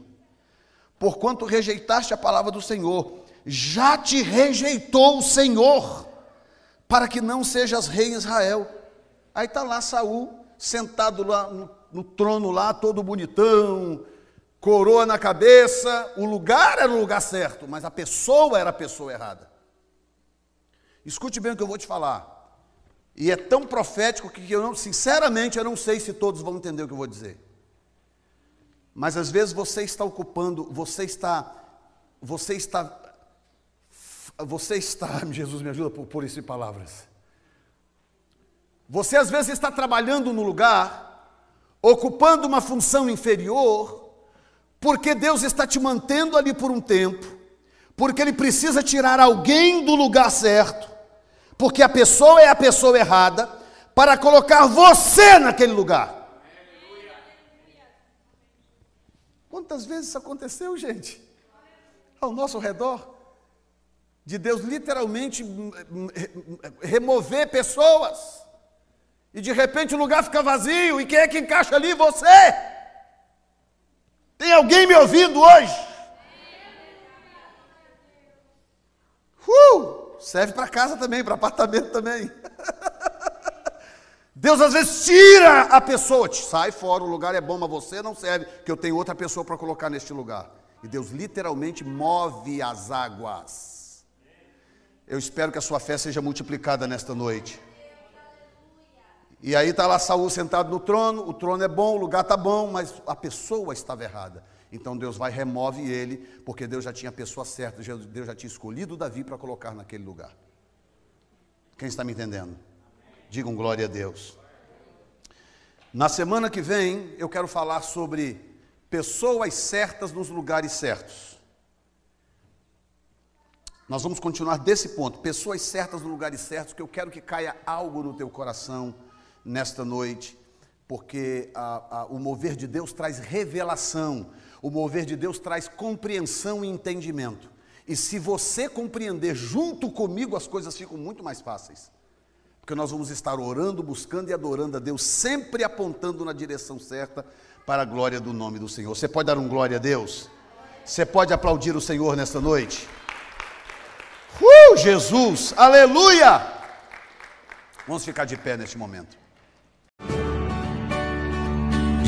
porquanto rejeitaste a palavra do Senhor já te rejeitou o Senhor, para que não sejas rei em Israel. Aí está lá Saul, sentado lá no, no trono lá, todo bonitão, coroa na cabeça, o lugar era o lugar certo, mas a pessoa era a pessoa errada. Escute bem o que eu vou te falar. E é tão profético que eu não, sinceramente, eu não sei se todos vão entender o que eu vou dizer. Mas às vezes você está ocupando, você está, você está você está, Jesus me ajuda por pôr isso em palavras. Você às vezes está trabalhando no lugar, ocupando uma função inferior, porque Deus está te mantendo ali por um tempo, porque Ele precisa tirar alguém do lugar certo, porque a pessoa é a pessoa errada, para colocar você naquele lugar. Quantas vezes isso aconteceu, gente? Ao nosso redor? de Deus literalmente hum, hum, hum, remover pessoas. E de repente o lugar fica vazio. E quem é que encaixa ali? Você. Tem alguém me ouvindo hoje? Uh, serve para casa também, para apartamento também. Deus às vezes tira a pessoa, sai fora, o lugar é bom, mas você não serve, que eu tenho outra pessoa para colocar neste lugar. E Deus literalmente move as águas. Eu espero que a sua fé seja multiplicada nesta noite. E aí está lá Saul sentado no trono, o trono é bom, o lugar está bom, mas a pessoa estava errada. Então Deus vai remove ele, porque Deus já tinha a pessoa certa, Deus já tinha escolhido Davi para colocar naquele lugar. Quem está me entendendo? Digam glória a Deus. Na semana que vem eu quero falar sobre pessoas certas nos lugares certos. Nós vamos continuar desse ponto, pessoas certas no lugares certos, que eu quero que caia algo no teu coração nesta noite. porque a, a, o mover de Deus traz revelação, o mover de Deus traz compreensão e entendimento. E se você compreender junto comigo, as coisas ficam muito mais fáceis. Porque nós vamos estar orando, buscando e adorando a Deus, sempre apontando na direção certa para a glória do nome do Senhor. Você pode dar um glória a Deus? Você pode aplaudir o Senhor nesta noite? Uh, Jesus, aleluia! Vamos ficar de pé neste momento.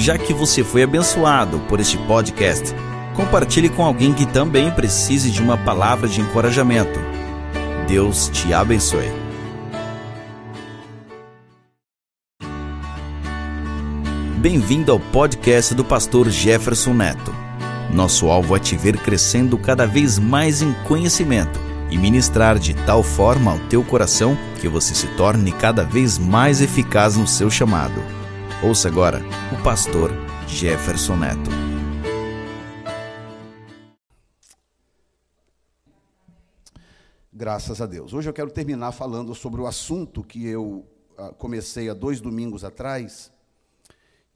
Já que você foi abençoado por este podcast, compartilhe com alguém que também precise de uma palavra de encorajamento. Deus te abençoe. Bem-vindo ao podcast do pastor Jefferson Neto. Nosso alvo é te ver crescendo cada vez mais em conhecimento e ministrar de tal forma ao teu coração que você se torne cada vez mais eficaz no seu chamado. Ouça agora o pastor Jefferson Neto. Graças a Deus. Hoje eu quero terminar falando sobre o assunto que eu ah, comecei há dois domingos atrás.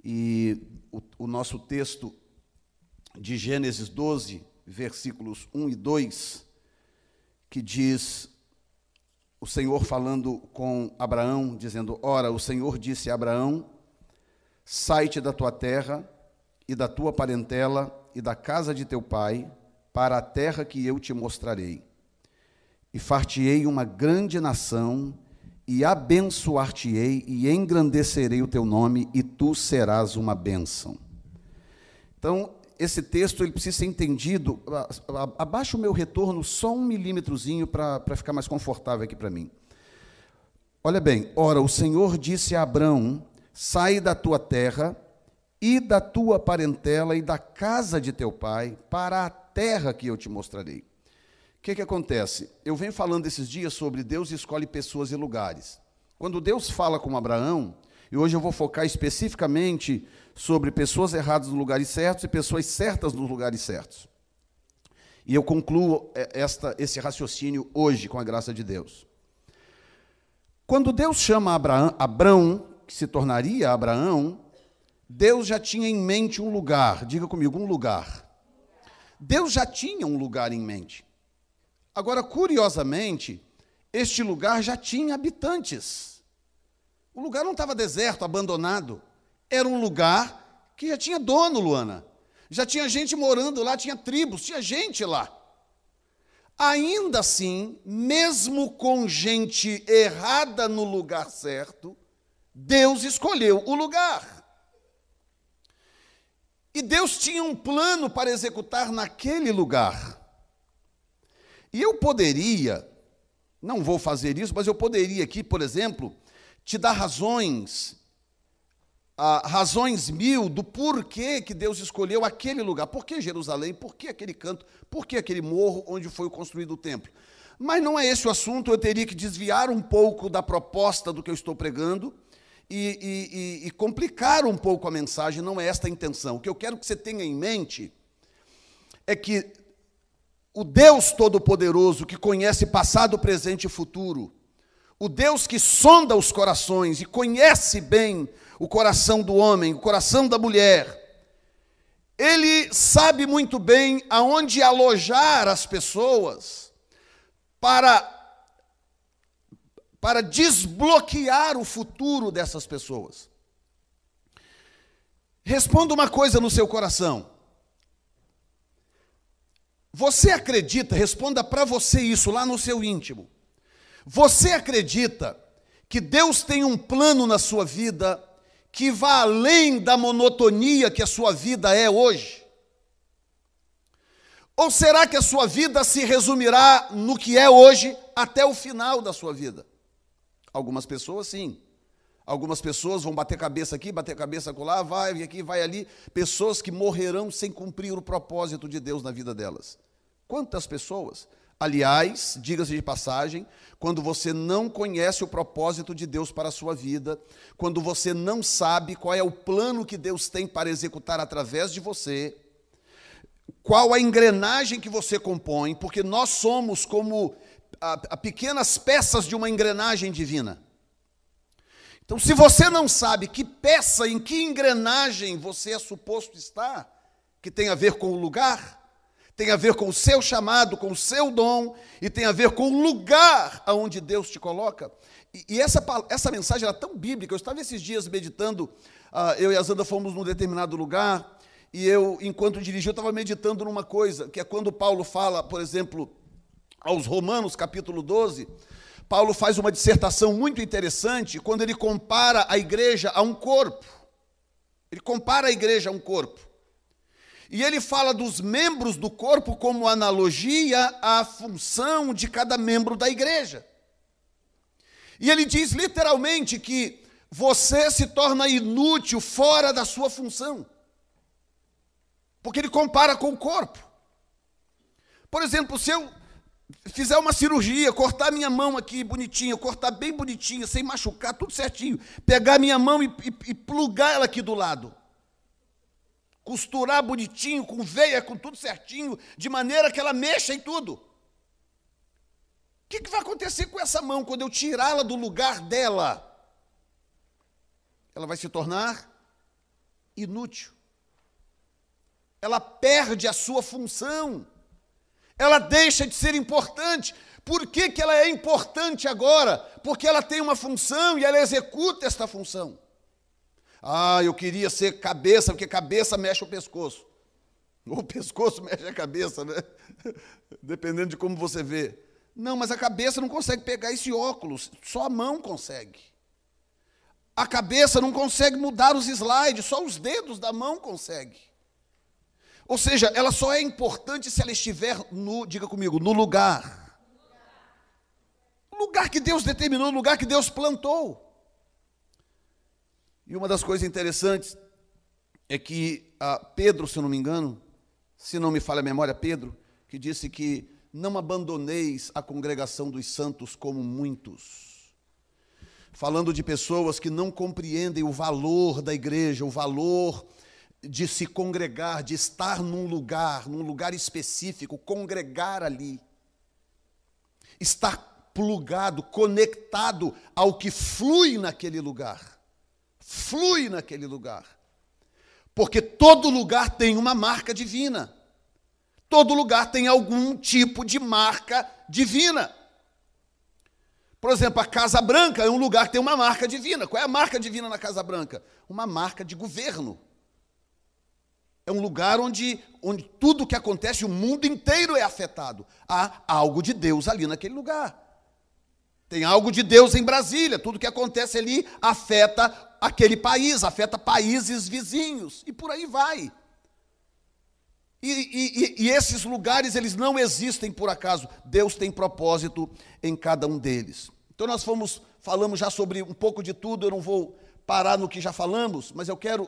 E o, o nosso texto de Gênesis 12, versículos 1 e 2, que diz o Senhor falando com Abraão, dizendo: Ora, o Senhor disse a Abraão: Sai-te da tua terra e da tua parentela e da casa de teu pai, para a terra que eu te mostrarei e far-te-ei uma grande nação, e abençoar-te-ei, e engrandecerei o teu nome, e tu serás uma bênção. Então, esse texto ele precisa ser entendido. Abaixa o meu retorno só um milímetrozinho para ficar mais confortável aqui para mim. Olha bem, ora, o Senhor disse a Abraão: sai da tua terra e da tua parentela e da casa de teu pai para a terra que eu te mostrarei. O que, que acontece? Eu venho falando esses dias sobre Deus escolhe pessoas e lugares. Quando Deus fala com Abraão, e hoje eu vou focar especificamente sobre pessoas erradas nos lugares certos e pessoas certas nos lugares certos. E eu concluo é, esta, esse raciocínio hoje, com a graça de Deus. Quando Deus chama Abraão, Abraão, que se tornaria Abraão, Deus já tinha em mente um lugar, diga comigo, um lugar. Deus já tinha um lugar em mente. Agora, curiosamente, este lugar já tinha habitantes. O lugar não estava deserto, abandonado. Era um lugar que já tinha dono, Luana. Já tinha gente morando lá, tinha tribos, tinha gente lá. Ainda assim, mesmo com gente errada no lugar certo, Deus escolheu o lugar. E Deus tinha um plano para executar naquele lugar. E eu poderia, não vou fazer isso, mas eu poderia aqui, por exemplo, te dar razões, ah, razões mil do porquê que Deus escolheu aquele lugar. Por que Jerusalém? Por que aquele canto? Por que aquele morro onde foi construído o templo? Mas não é esse o assunto, eu teria que desviar um pouco da proposta do que eu estou pregando e, e, e, complicar um pouco a mensagem, não é esta a intenção. O que eu quero que você tenha em mente é que o Deus Todo-Poderoso que conhece passado, presente e futuro, o Deus que sonda os corações e conhece bem o coração do homem, o coração da mulher, ele sabe muito bem aonde alojar as pessoas para para desbloquear o futuro dessas pessoas. Responda uma coisa no seu coração. Você acredita, responda para você isso lá no seu íntimo. Você acredita que Deus tem um plano na sua vida que vá além da monotonia que a sua vida é hoje? Ou será que a sua vida se resumirá no que é hoje até o final da sua vida? Algumas pessoas sim. Algumas pessoas vão bater cabeça aqui, bater cabeça lá, vai aqui, vai ali. Pessoas que morrerão sem cumprir o propósito de Deus na vida delas. Quantas pessoas? Aliás, diga-se de passagem, quando você não conhece o propósito de Deus para a sua vida, quando você não sabe qual é o plano que Deus tem para executar através de você, qual a engrenagem que você compõe, porque nós somos como a, a pequenas peças de uma engrenagem divina. Então, se você não sabe que peça, em que engrenagem você é suposto estar, que tem a ver com o lugar, tem a ver com o seu chamado, com o seu dom, e tem a ver com o lugar aonde Deus te coloca. E, e essa, essa mensagem era tão bíblica. Eu estava esses dias meditando, uh, eu e a Zanda fomos num determinado lugar, e eu, enquanto dirigia, eu estava meditando numa coisa, que é quando Paulo fala, por exemplo, aos Romanos, capítulo 12, Paulo faz uma dissertação muito interessante quando ele compara a igreja a um corpo. Ele compara a igreja a um corpo. E ele fala dos membros do corpo como analogia à função de cada membro da igreja. E ele diz literalmente que você se torna inútil fora da sua função. Porque ele compara com o corpo. Por exemplo, se eu fizer uma cirurgia, cortar minha mão aqui bonitinha, cortar bem bonitinha, sem machucar, tudo certinho, pegar minha mão e, e, e plugar ela aqui do lado, costurar bonitinho, com veia, com tudo certinho, de maneira que ela mexa em tudo. O que, que vai acontecer com essa mão quando eu tirá-la do lugar dela? Ela vai se tornar inútil. Ela perde a sua função ela deixa de ser importante. Por que, que ela é importante agora? Porque ela tem uma função e ela executa esta função. Ah, eu queria ser cabeça, porque cabeça mexe o pescoço. Ou o pescoço mexe a cabeça, né? Dependendo de como você vê. Não, mas a cabeça não consegue pegar esse óculos, só a mão consegue. A cabeça não consegue mudar os slides, só os dedos da mão consegue. Ou seja, ela só é importante se ela estiver no, diga comigo, no lugar. No lugar que Deus determinou, no lugar que Deus plantou. E uma das coisas interessantes é que ah, Pedro, se eu não me engano, se não me falha a memória, Pedro, que disse que não abandoneis a congregação dos santos como muitos. Falando de pessoas que não compreendem o valor da igreja, o valor de se congregar, de estar num lugar, num lugar específico, congregar ali. Estar plugado, conectado ao que flui naquele lugar. Flui naquele lugar. Porque todo lugar tem uma marca divina. Todo lugar tem algum tipo de marca divina. Por exemplo, a Casa Branca é um lugar que tem uma marca divina. Qual é a marca divina na Casa Branca? Uma marca de governo. É um lugar onde, onde tudo que acontece, o mundo inteiro é afetado. Há algo de Deus ali naquele lugar. Tem algo de Deus em Brasília. Tudo que acontece ali afeta aquele país, afeta países vizinhos. E por aí vai. E, e, e, esses lugares, eles não existem por acaso. Deus tem propósito em cada um deles. Então nós fomos, falamos já sobre um pouco de tudo, eu não vou parar no que já falamos, mas eu quero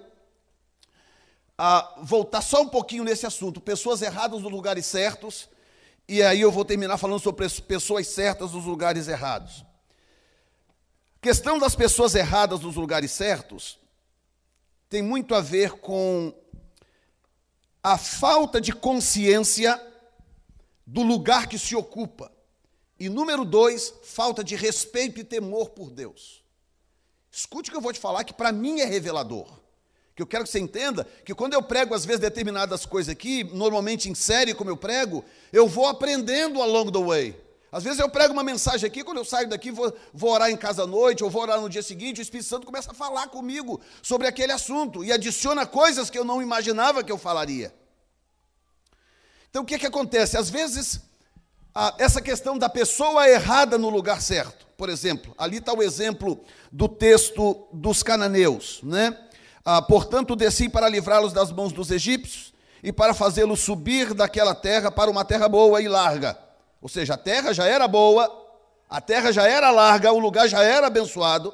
a voltar só um pouquinho nesse assunto, pessoas erradas nos lugares certos, e aí eu vou terminar falando sobre pessoas certas nos lugares errados. A questão das pessoas erradas nos lugares certos tem muito a ver com a falta de consciência do lugar que se ocupa. E número dois, falta de respeito e temor por Deus. Escute o que eu vou te falar, que para mim é revelador. Que eu quero que você entenda que quando eu prego, às vezes, determinadas coisas aqui, normalmente em série, como eu prego, eu vou aprendendo ao longo do way. Às vezes eu prego uma mensagem aqui, quando eu saio daqui, vou, vou orar em casa à noite, ou vou orar no dia seguinte, o Espírito Santo começa a falar comigo sobre aquele assunto e adiciona coisas que eu não imaginava que eu falaria. Então o que, que acontece? Às vezes, a, essa questão da pessoa errada no lugar certo. Por exemplo, ali está o exemplo do texto dos cananeus, né? Ah, portanto, desci para livrá-los das mãos dos egípcios e para fazê-los subir daquela terra para uma terra boa e larga. Ou seja, a terra já era boa, a terra já era larga, o lugar já era abençoado.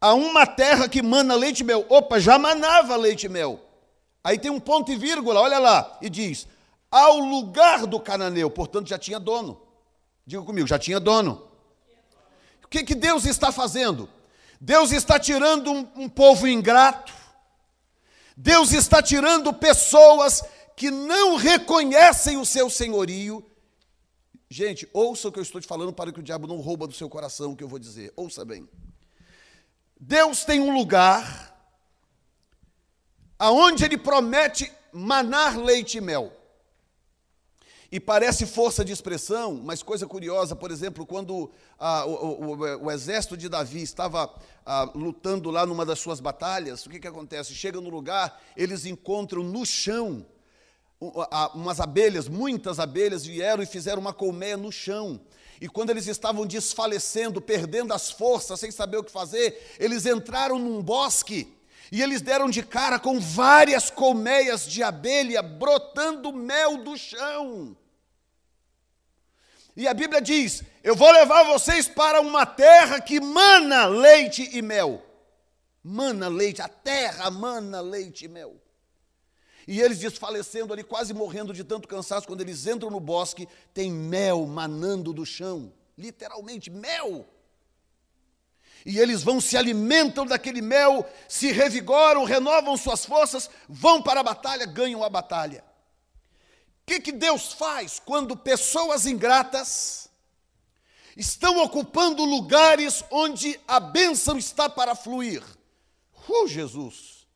A uma terra que mana leite e mel. Opa, já manava leite e mel. Aí tem um ponto e vírgula, olha lá, e diz: ao lugar do cananeu, portanto já tinha dono. Diga comigo, já tinha dono. O que, que Deus está fazendo? Deus está tirando um, um povo ingrato, Deus está tirando pessoas que não reconhecem o seu senhorio. Gente, ouça o que eu estou te falando para que o diabo não rouba do seu coração o que eu vou dizer. Ouça bem. Deus tem um lugar aonde ele promete manar leite e mel. E parece força de expressão, mas coisa curiosa, por exemplo, quando ah, o, o, o, exército de Davi estava ah, lutando lá numa das suas batalhas, o que, que acontece? Chega no lugar, eles encontram no chão umas abelhas, muitas abelhas vieram e fizeram uma colmeia no chão. E quando eles estavam desfalecendo, perdendo as forças, sem saber o que fazer, eles entraram num bosque e eles deram de cara com várias colmeias de abelha brotando mel do chão. E a Bíblia diz: Eu vou levar vocês para uma terra que mana leite e mel. Mana leite, a terra mana leite e mel. E eles desfalecendo ali, quase morrendo de tanto cansaço, quando eles entram no bosque, tem mel manando do chão. Literalmente, mel. E eles vão, se alimentam daquele mel, se revigoram, renovam suas forças, vão para a batalha, ganham a batalha. O que, que Deus faz quando pessoas ingratas estão ocupando lugares onde a bênção está para fluir? Uh, Jesus,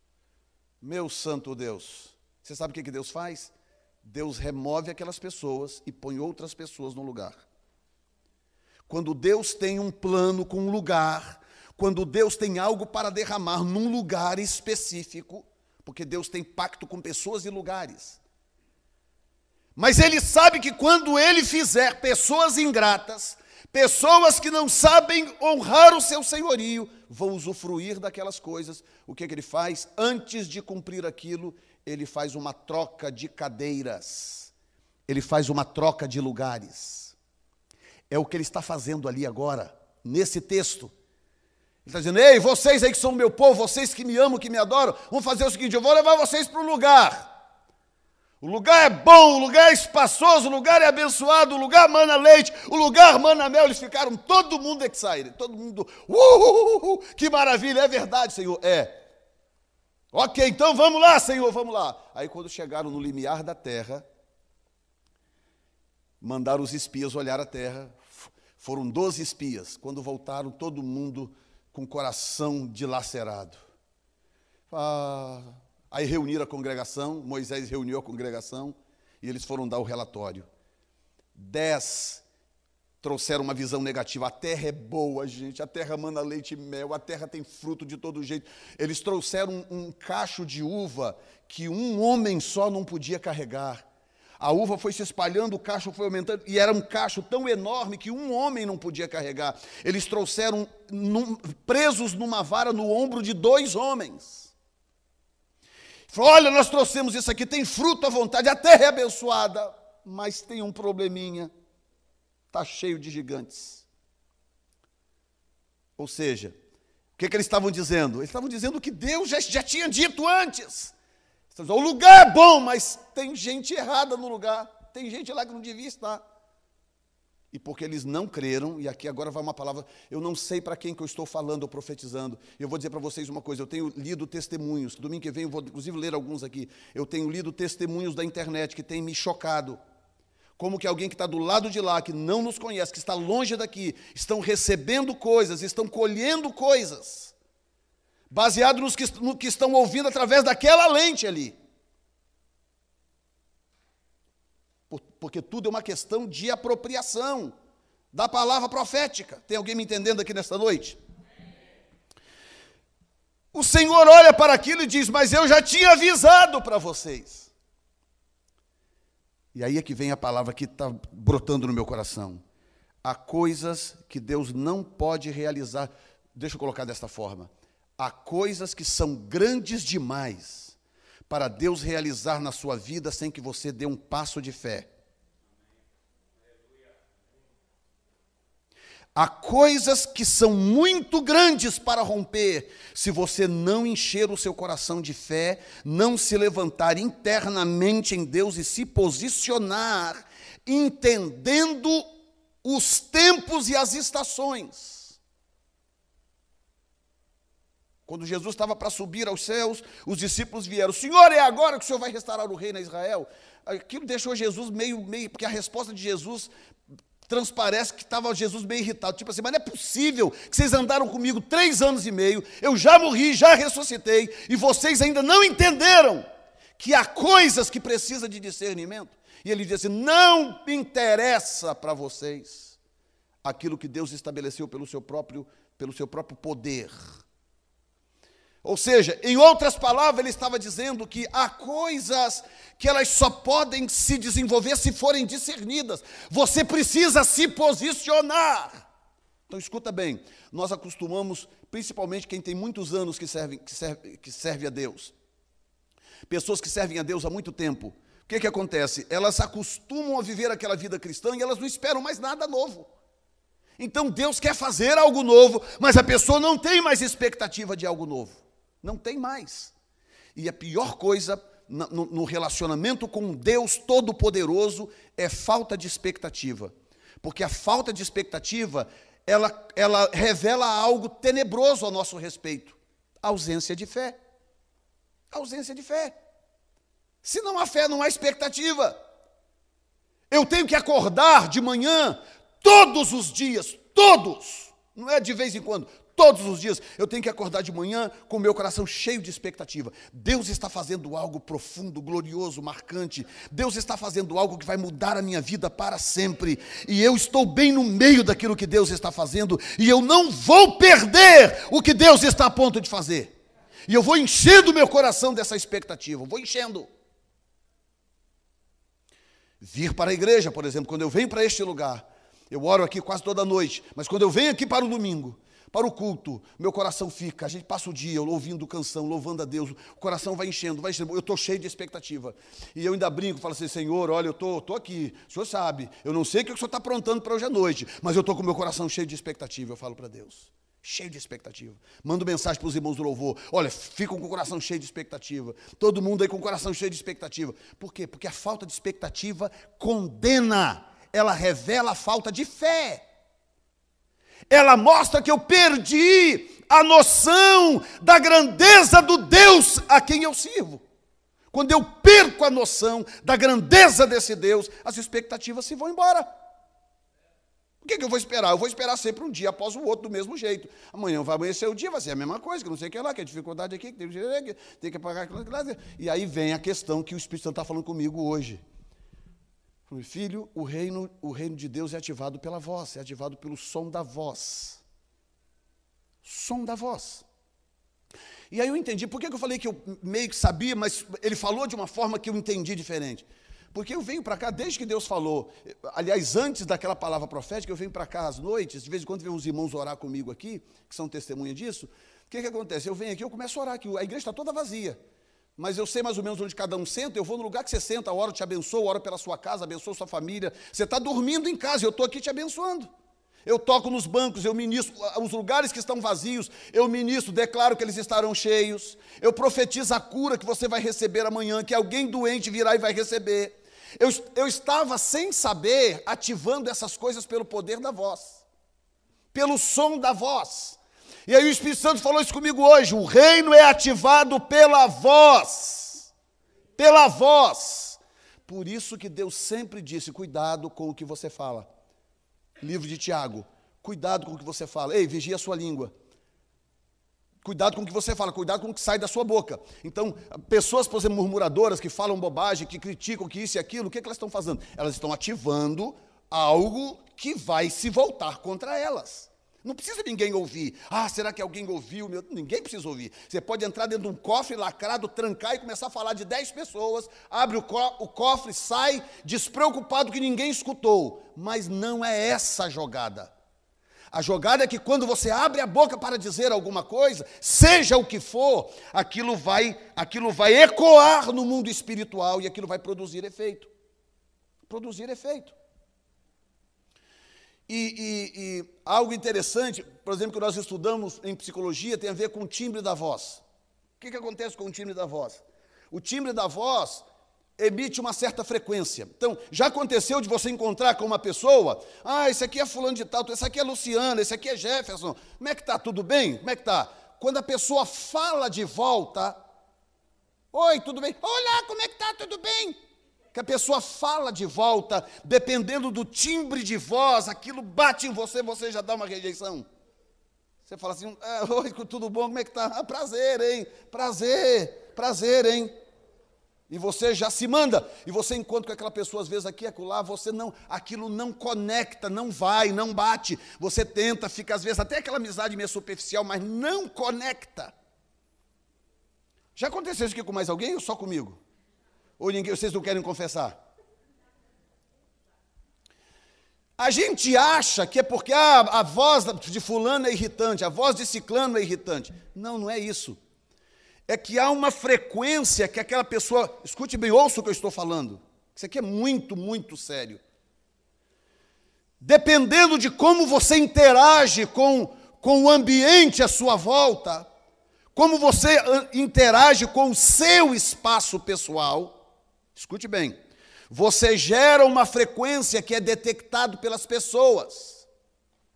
meu santo Deus. Você sabe o que, que Deus faz? Deus remove aquelas pessoas e põe outras pessoas no lugar. Quando Deus tem um plano com um lugar, quando Deus tem algo para derramar num lugar específico, porque Deus tem pacto com pessoas e lugares. Mas ele sabe que quando ele fizer pessoas ingratas, pessoas que não sabem honrar o seu senhorio, vão usufruir daquelas coisas, o que, é que ele faz? Antes de cumprir aquilo, ele faz uma troca de cadeiras, ele faz uma troca de lugares. É o que ele está fazendo ali agora, nesse texto. Ele está dizendo: Ei, vocês aí que são meu povo, vocês que me amam, que me adoram, vamos fazer o seguinte: eu vou levar vocês para um lugar o lugar é bom, o lugar é espaçoso, o lugar é abençoado, o lugar mana leite, o lugar mana mel. Eles ficaram todo mundo excited, todo mundo, uh, uh, uh, que maravilha, é verdade, Senhor, é. Ok, então vamos lá, Senhor, vamos lá. Aí quando chegaram no limiar da terra, mandaram os espias olhar a terra, foram doze espias. Quando voltaram, todo mundo com o coração dilacerado. Ah, Aí reuniram a congregação, Moisés reuniu a congregação e eles foram dar o relatório. Dez trouxeram uma visão negativa. A terra é boa, gente. A terra manda leite e mel. A terra tem fruto de todo jeito. Eles trouxeram um, um cacho de uva que um homem só não podia carregar. A uva foi se espalhando, o cacho foi aumentando, e era um cacho tão enorme que um homem não podia carregar. Eles trouxeram num, presos numa vara no ombro de dois homens. Falou: olha, nós trouxemos isso aqui, tem fruto à vontade, a terra é abençoada, mas tem um probleminha, está cheio de gigantes. Ou seja, o que, que eles estavam dizendo? Eles estavam dizendo o que Deus já, já tinha dito antes. O lugar é bom, mas tem gente errada no lugar, tem gente lá que não devia estar e porque eles não creram, e aqui agora vai uma palavra, eu não sei para quem que eu estou falando ou profetizando. Eu vou dizer para vocês uma coisa, eu tenho lido testemunhos, domingo que vem eu vou inclusive ler alguns aqui. Eu tenho lido testemunhos da internet que têm me chocado. Como que alguém que está do lado de lá, que não nos conhece, que está longe daqui, estão recebendo coisas, estão colhendo coisas, baseado nos que, no que estão ouvindo através daquela lente ali. Porque tudo é uma questão de apropriação da palavra profética. Tem alguém me entendendo aqui nesta noite? O Senhor olha para aquilo e diz: Mas eu já tinha avisado para vocês. E aí é que vem a palavra que está brotando no meu coração. Há coisas que Deus não pode realizar. Deixa eu colocar desta forma. Há coisas que são grandes demais para Deus realizar na sua vida sem que você dê um passo de fé. Há coisas que são muito grandes para romper, se você não encher o seu coração de fé, não se levantar internamente em Deus e se posicionar, entendendo os tempos e as estações. Quando Jesus estava para subir aos céus, os discípulos vieram: Senhor, é agora que o Senhor vai restaurar o reino a Israel? Aquilo deixou Jesus meio, meio, porque a resposta de Jesus transparece que estava Jesus bem irritado. Tipo assim, mas não é possível que vocês andaram comigo três anos e meio, eu já morri, já ressuscitei, e vocês ainda não entenderam que há coisas que precisam de discernimento. E ele diz assim: não interessa para vocês aquilo que Deus estabeleceu pelo seu próprio, pelo seu próprio poder. Ou seja, em outras palavras, ele estava dizendo que há coisas que elas só podem se desenvolver se forem discernidas. Você precisa se posicionar. Então escuta bem, nós acostumamos, principalmente quem tem muitos anos que serve, que serve, que serve a Deus, pessoas que servem a Deus há muito tempo, o que, que acontece? Elas acostumam a viver aquela vida cristã e elas não esperam mais nada novo. Então Deus quer fazer algo novo, mas a pessoa não tem mais expectativa de algo novo. Não tem mais. E a pior coisa no relacionamento com Deus Todo-Poderoso é falta de expectativa. Porque a falta de expectativa, ela, ela revela algo tenebroso a nosso respeito: ausência de fé. Ausência de fé. Se não há fé, não há expectativa. Eu tenho que acordar de manhã, todos os dias, todos, não é de vez em quando, Todos os dias eu tenho que acordar de manhã com o meu coração cheio de expectativa. Deus está fazendo algo profundo, glorioso, marcante. Deus está fazendo algo que vai mudar a minha vida para sempre. E eu estou bem no meio daquilo que Deus está fazendo. E eu não vou perder o que Deus está a ponto de fazer. E eu vou enchendo o meu coração dessa expectativa. Vou enchendo. Vir para a igreja, por exemplo, quando eu venho para este lugar, eu oro aqui quase toda noite, mas quando eu venho aqui para o domingo, para o culto, meu coração fica, a gente passa o dia ouvindo canção, louvando a Deus, o coração vai enchendo, vai enchendo, eu estou cheio de expectativa. E eu ainda brinco, falo assim, Senhor, olha, eu estou tô, tô aqui, o Senhor sabe, eu não sei o que o Senhor está aprontando para hoje à noite, mas eu estou com o meu coração cheio de expectativa, eu falo para Deus. Cheio de expectativa. Mando mensagem para os irmãos do louvor. Olha, ficam com o coração cheio de expectativa. Todo mundo aí com o coração cheio de expectativa. Por quê? Porque a falta de expectativa condena, ela revela a falta de fé ela mostra que eu perdi a noção da grandeza do Deus a quem eu sirvo. Quando eu perco a noção da grandeza desse Deus, as expectativas se vão embora. O que, que eu vou esperar? Eu vou esperar sempre um dia após o outro do mesmo jeito. Amanhã vai amanhecer o dia, vai ser a mesma coisa, que não sei o que lá, que a dificuldade aqui, que tem, que tem que pagar aquilo lá. E aí vem a questão que o Espírito Santo está falando comigo hoje. Filho, o reino, o reino de Deus é ativado pela voz, é ativado pelo som da voz. Som da voz. E aí eu entendi, por que eu falei que eu meio que sabia, mas ele falou de uma forma que eu entendi diferente? Porque eu venho para cá desde que Deus falou, aliás, antes daquela palavra profética, eu venho para cá às noites, de vez em quando vem uns irmãos orar comigo aqui, que são testemunha disso. O que, que acontece? Eu venho aqui, eu começo a orar aqui, a igreja está toda vazia mas eu sei mais ou menos onde cada um senta, eu vou no lugar que você senta, hora te abençoo, oro pela sua casa, abençoo sua família. Você está dormindo em casa, eu estou aqui te abençoando. Eu toco nos bancos, eu ministro, os lugares que estão vazios, eu ministro, declaro que eles estarão cheios. Eu profetizo a cura que você vai receber amanhã, que alguém doente virá e vai receber. Eu, eu estava sem saber, ativando essas coisas pelo poder da voz, pelo som da voz. E aí o Espírito Santo falou isso comigo hoje. O reino é ativado pela voz. Pela voz. Por isso que Deus sempre disse: cuidado com o que você fala. Livro de Tiago. Cuidado com o que você fala. Ei, vigia a sua língua. Cuidado com o que você fala, cuidado com o que sai da sua boca. Então, pessoas, por exemplo, murmuradoras que falam bobagem, que criticam, que isso e aquilo, o que, é que elas estão fazendo? Elas estão ativando algo que vai se voltar contra elas. Não precisa ninguém ouvir. Ah, será que alguém ouviu? Meu? Ninguém precisa ouvir. Você pode entrar dentro de um cofre lacrado, trancar e começar a falar de 10 pessoas, abre o, co o cofre, sai despreocupado que ninguém escutou. Mas não é essa a jogada. A jogada é que quando você abre a boca para dizer alguma coisa, seja o que for, aquilo vai, aquilo vai ecoar no mundo espiritual e aquilo vai produzir efeito. Produzir efeito. E, e, e, algo interessante, por exemplo, que nós estudamos em psicologia, tem a ver com o timbre da voz. O que, que acontece com o timbre da voz? O timbre da voz emite uma certa frequência. Então, já aconteceu de você encontrar com uma pessoa, ah, esse aqui é fulano de tal, esse aqui é Luciana, esse aqui é Jefferson, como é que está? Tudo bem? Como é que está? Quando a pessoa fala de volta, oi, tudo bem? Olá, como é que está? Tudo bem? Que a pessoa fala de volta, dependendo do timbre de voz, aquilo bate em você, você já dá uma rejeição. Você fala assim, ah, oi, tudo bom, como é que tá? Ah, prazer, hein? Prazer, prazer, hein? E você já se manda, e você encontra com aquela pessoa, às vezes aqui acolá, você não, aquilo não conecta, não vai, não bate. Você tenta, fica às vezes até aquela amizade meio superficial, mas não conecta. Já aconteceu isso aqui com mais alguém ou só comigo? Ou ninguém, vocês não querem confessar? A gente acha que é porque ah, a voz de fulano é irritante, a voz de ciclano é irritante. Não, não é isso é que há uma frequência que aquela pessoa, escute bem, ouça o que eu estou falando. Isso aqui é muito, muito sério. Dependendo de como você interage com, com o ambiente à sua volta, como você interage com o seu espaço pessoal, escute bem, você gera uma frequência que é detectado pelas pessoas.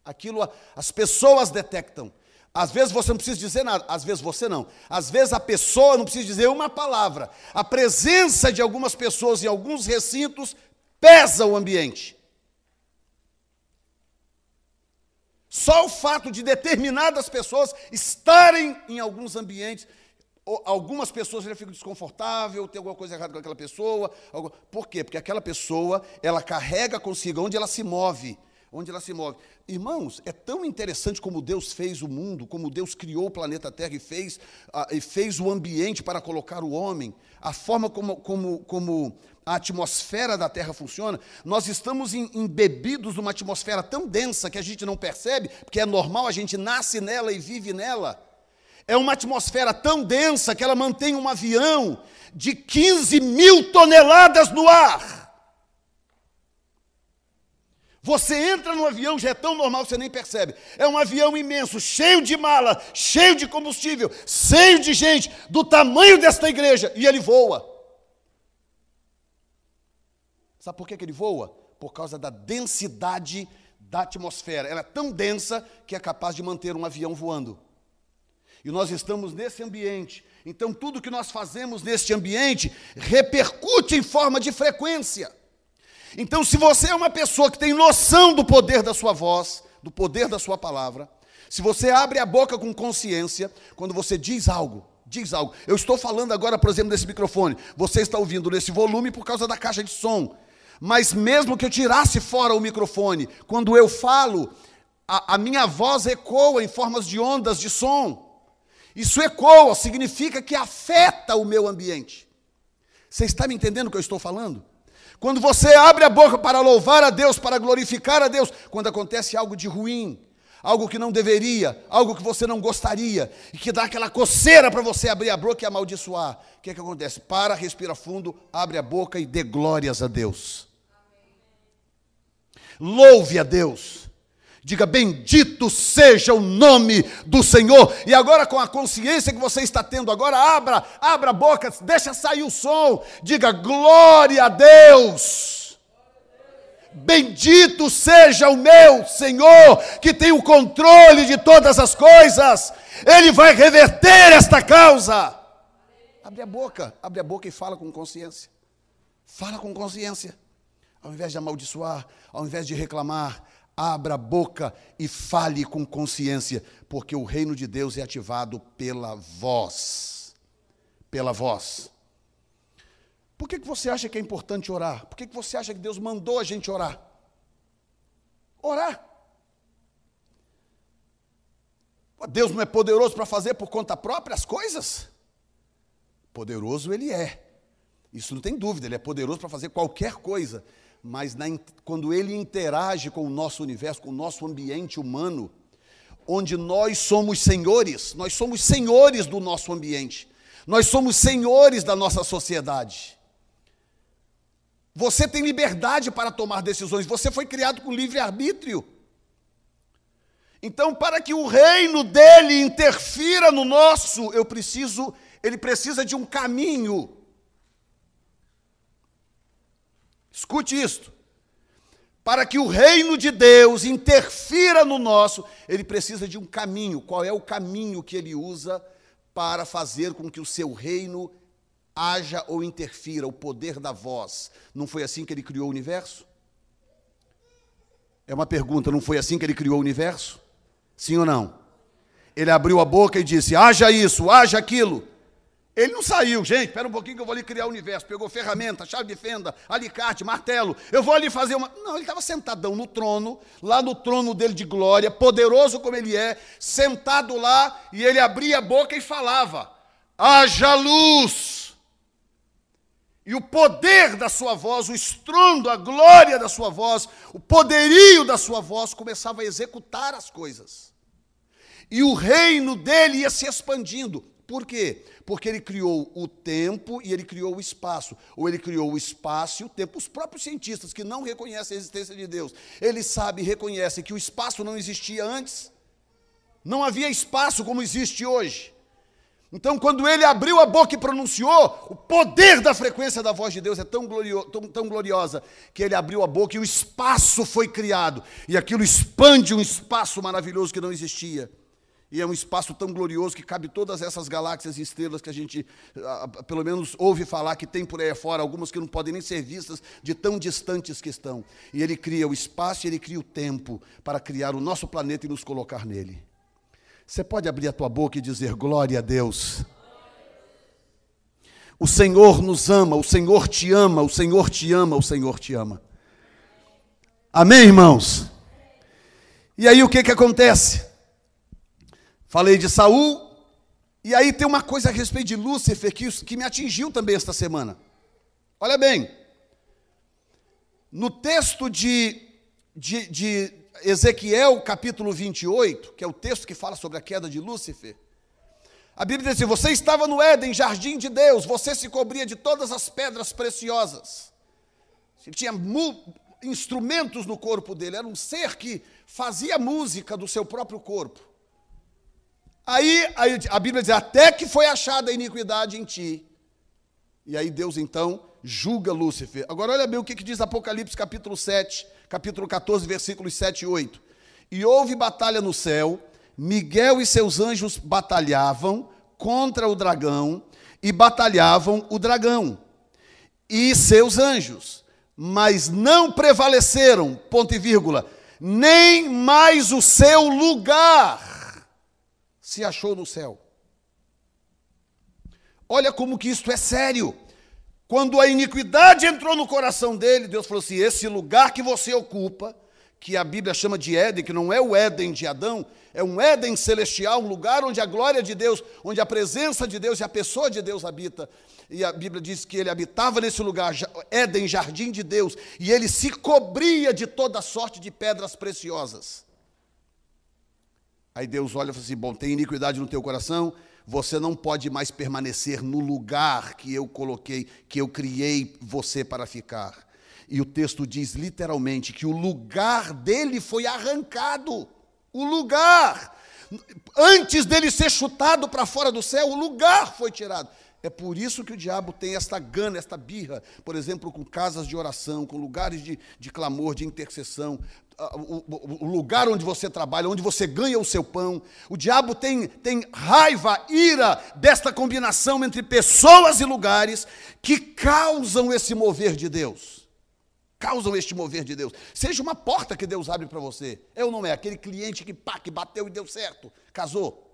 Aquilo as pessoas detectam. Às vezes você não precisa dizer nada, às vezes você não. Às vezes a pessoa não precisa dizer uma palavra. A presença de algumas pessoas em alguns recintos pesa o ambiente. Só o fato de determinadas pessoas estarem em alguns ambientes, algumas pessoas já ficam desconfortáveis, tem alguma coisa errada com aquela pessoa. Por quê? Porque aquela pessoa, ela carrega consigo onde ela se move onde ela se move. Irmãos, é tão interessante como Deus fez o mundo, como Deus criou o planeta Terra e fez, e fez o ambiente para colocar o homem, a forma como, como, como a atmosfera da Terra funciona. Nós estamos embebidos numa atmosfera tão densa que a gente não percebe, porque é normal, a gente nasce nela e vive nela. É uma atmosfera tão densa que ela mantém um avião de 15 mil toneladas no ar. Você entra no avião, já é tão normal, você nem percebe. É um avião imenso, cheio de mala, cheio de combustível, cheio de gente, do tamanho desta igreja, e ele voa. Sabe por que, que ele voa? Por causa da densidade da atmosfera. Ela é tão densa que é capaz de manter um avião voando. E nós estamos nesse ambiente. Então, tudo que nós fazemos neste ambiente repercute em forma de frequência. Então, se você é uma pessoa que tem noção do poder da sua voz, do poder da sua palavra, se você abre a boca com consciência, quando você diz algo, diz algo. Eu estou falando agora, por exemplo, desse microfone. Você está ouvindo nesse volume por causa da caixa de som. Mas mesmo que eu tirasse fora o microfone, quando eu falo, a, a minha voz ecoa em formas de ondas de som. Isso ecoa, significa que afeta o meu ambiente. Você está me entendendo o que eu estou falando? Quando você abre a boca para louvar a Deus, para glorificar a Deus, quando acontece algo de ruim, algo que não deveria, algo que você não gostaria, e que dá aquela coceira para você abrir a boca e amaldiçoar, o que, é que acontece? Para, respira fundo, abre a boca e dê glórias a Deus. Louve a Deus. Diga: Bendito seja o nome do Senhor. E agora, com a consciência que você está tendo, agora abra, abra a boca, deixa sair o som. Diga: Glória a Deus. Bendito seja o meu Senhor, que tem o controle de todas as coisas. Ele vai reverter esta causa. Abre a boca, abre a boca e fala com consciência. Fala com consciência. Ao invés de amaldiçoar, ao invés de reclamar, abra a boca e fale com consciência, porque o reino de Deus é ativado pela voz. Pela voz. Por que, que você acha que é importante orar? Por que, que você acha que Deus mandou a gente orar? Orar. Deus não é poderoso para fazer por conta própria as coisas? Poderoso ele é. Isso não tem dúvida, ele é poderoso para fazer qualquer coisa mas na, quando ele interage com o nosso universo, com o nosso ambiente humano, onde nós somos senhores, nós somos senhores do nosso ambiente, nós somos senhores da nossa sociedade. Você tem liberdade para tomar decisões, você foi criado com livre-arbítrio. Então, para que o reino dele interfira no nosso, eu preciso, ele precisa de um caminho Escute isto. Para que o reino de Deus interfira no nosso, ele precisa de um caminho. Qual é o caminho que ele usa para fazer com que o seu reino haja ou interfira o poder da voz. Não foi assim que ele criou o universo? É uma pergunta, não foi assim que ele criou o universo? Sim ou não? Ele abriu a boca e disse: haja isso, haja aquilo. Ele não saiu, gente, espera um pouquinho que eu vou ali criar o universo. Pegou ferramenta, chave de fenda, alicate, martelo. Eu vou ali fazer uma. Não, ele estava sentadão no trono, lá no trono dele de glória, poderoso como ele é, sentado lá, e ele abria a boca e falava: haja luz. E o poder da sua voz, o estrondo, a glória da sua voz, o poderio da sua voz começava a executar as coisas. E o reino dele ia se expandindo. Por quê? Porque ele criou o tempo e ele criou o espaço. Ou ele criou o espaço e o tempo. Os próprios cientistas que não reconhecem a existência de Deus, eles sabem, reconhecem que o espaço não existia antes. Não havia espaço como existe hoje. Então, quando ele abriu a boca e pronunciou, o poder da frequência da voz de Deus é tão, glorio, tão, tão, gloriosa que ele abriu a boca e o espaço foi criado. E aquilo expande um espaço maravilhoso que não existia. E é um espaço tão glorioso que cabe todas essas galáxias e estrelas que a gente, pelo menos, ouve falar que tem por aí fora, algumas que não podem nem ser vistas de tão distantes que estão. E ele cria o espaço e ele cria o tempo para criar o nosso planeta e nos colocar nele. Você pode abrir a tua boca e dizer glória a Deus. O Senhor nos ama, o Senhor te ama, o Senhor te ama, o Senhor te ama. Amém, irmãos? E aí o que, que acontece? Falei de Saul, e aí tem uma coisa a respeito de Lúcifer que, que me atingiu também esta semana. Olha bem, no texto de, de, de Ezequiel, capítulo 28, que é o texto que fala sobre a queda de Lúcifer, a Bíblia diz assim: Você estava no Éden, jardim de Deus, você se cobria de todas as pedras preciosas. Ele tinha instrumentos no corpo dele, era um ser que fazia música do seu próprio corpo. Aí, a Bíblia diz: até que foi achada a iniquidade em ti. E aí Deus então julga Lúcifer. Agora olha bem o que, que diz Apocalipse capítulo 7, capítulo 14, versículos 7 e 8. E houve batalha no céu, Miguel e seus anjos batalhavam contra o dragão, e batalhavam o dragão e seus anjos, mas não prevaleceram, ponto e vírgula, nem mais o seu lugar se achou no céu. Olha como que isto é sério. Quando a iniquidade entrou no coração dele, Deus falou assim: esse lugar que você ocupa, que a Bíblia chama de Éden, que não é o Éden de Adão, é um Éden celestial, um lugar onde a glória de Deus, onde a presença de Deus e a pessoa de Deus habita. E a Bíblia diz que ele habitava nesse lugar, Éden, jardim de Deus, e ele se cobria de toda sorte de pedras preciosas. Aí Deus olha e fala assim: bom, tem iniquidade no teu coração, você não pode mais permanecer no lugar que eu coloquei, que eu criei você para ficar. E o texto diz literalmente que o lugar dele foi arrancado. O lugar. Antes dele ser chutado para fora do céu, o lugar foi tirado. É por isso que o diabo tem esta gana, esta birra, por exemplo, com casas de oração, com lugares de, de clamor, de intercessão, o, lugar onde você trabalha, onde você ganha o seu pão. O diabo tem, tem raiva, ira desta combinação entre pessoas e lugares que causam esse mover de Deus. Causam este mover de Deus. Seja uma porta que Deus abre para você. É ou não é? Aquele cliente que, pá, que bateu e deu certo, casou.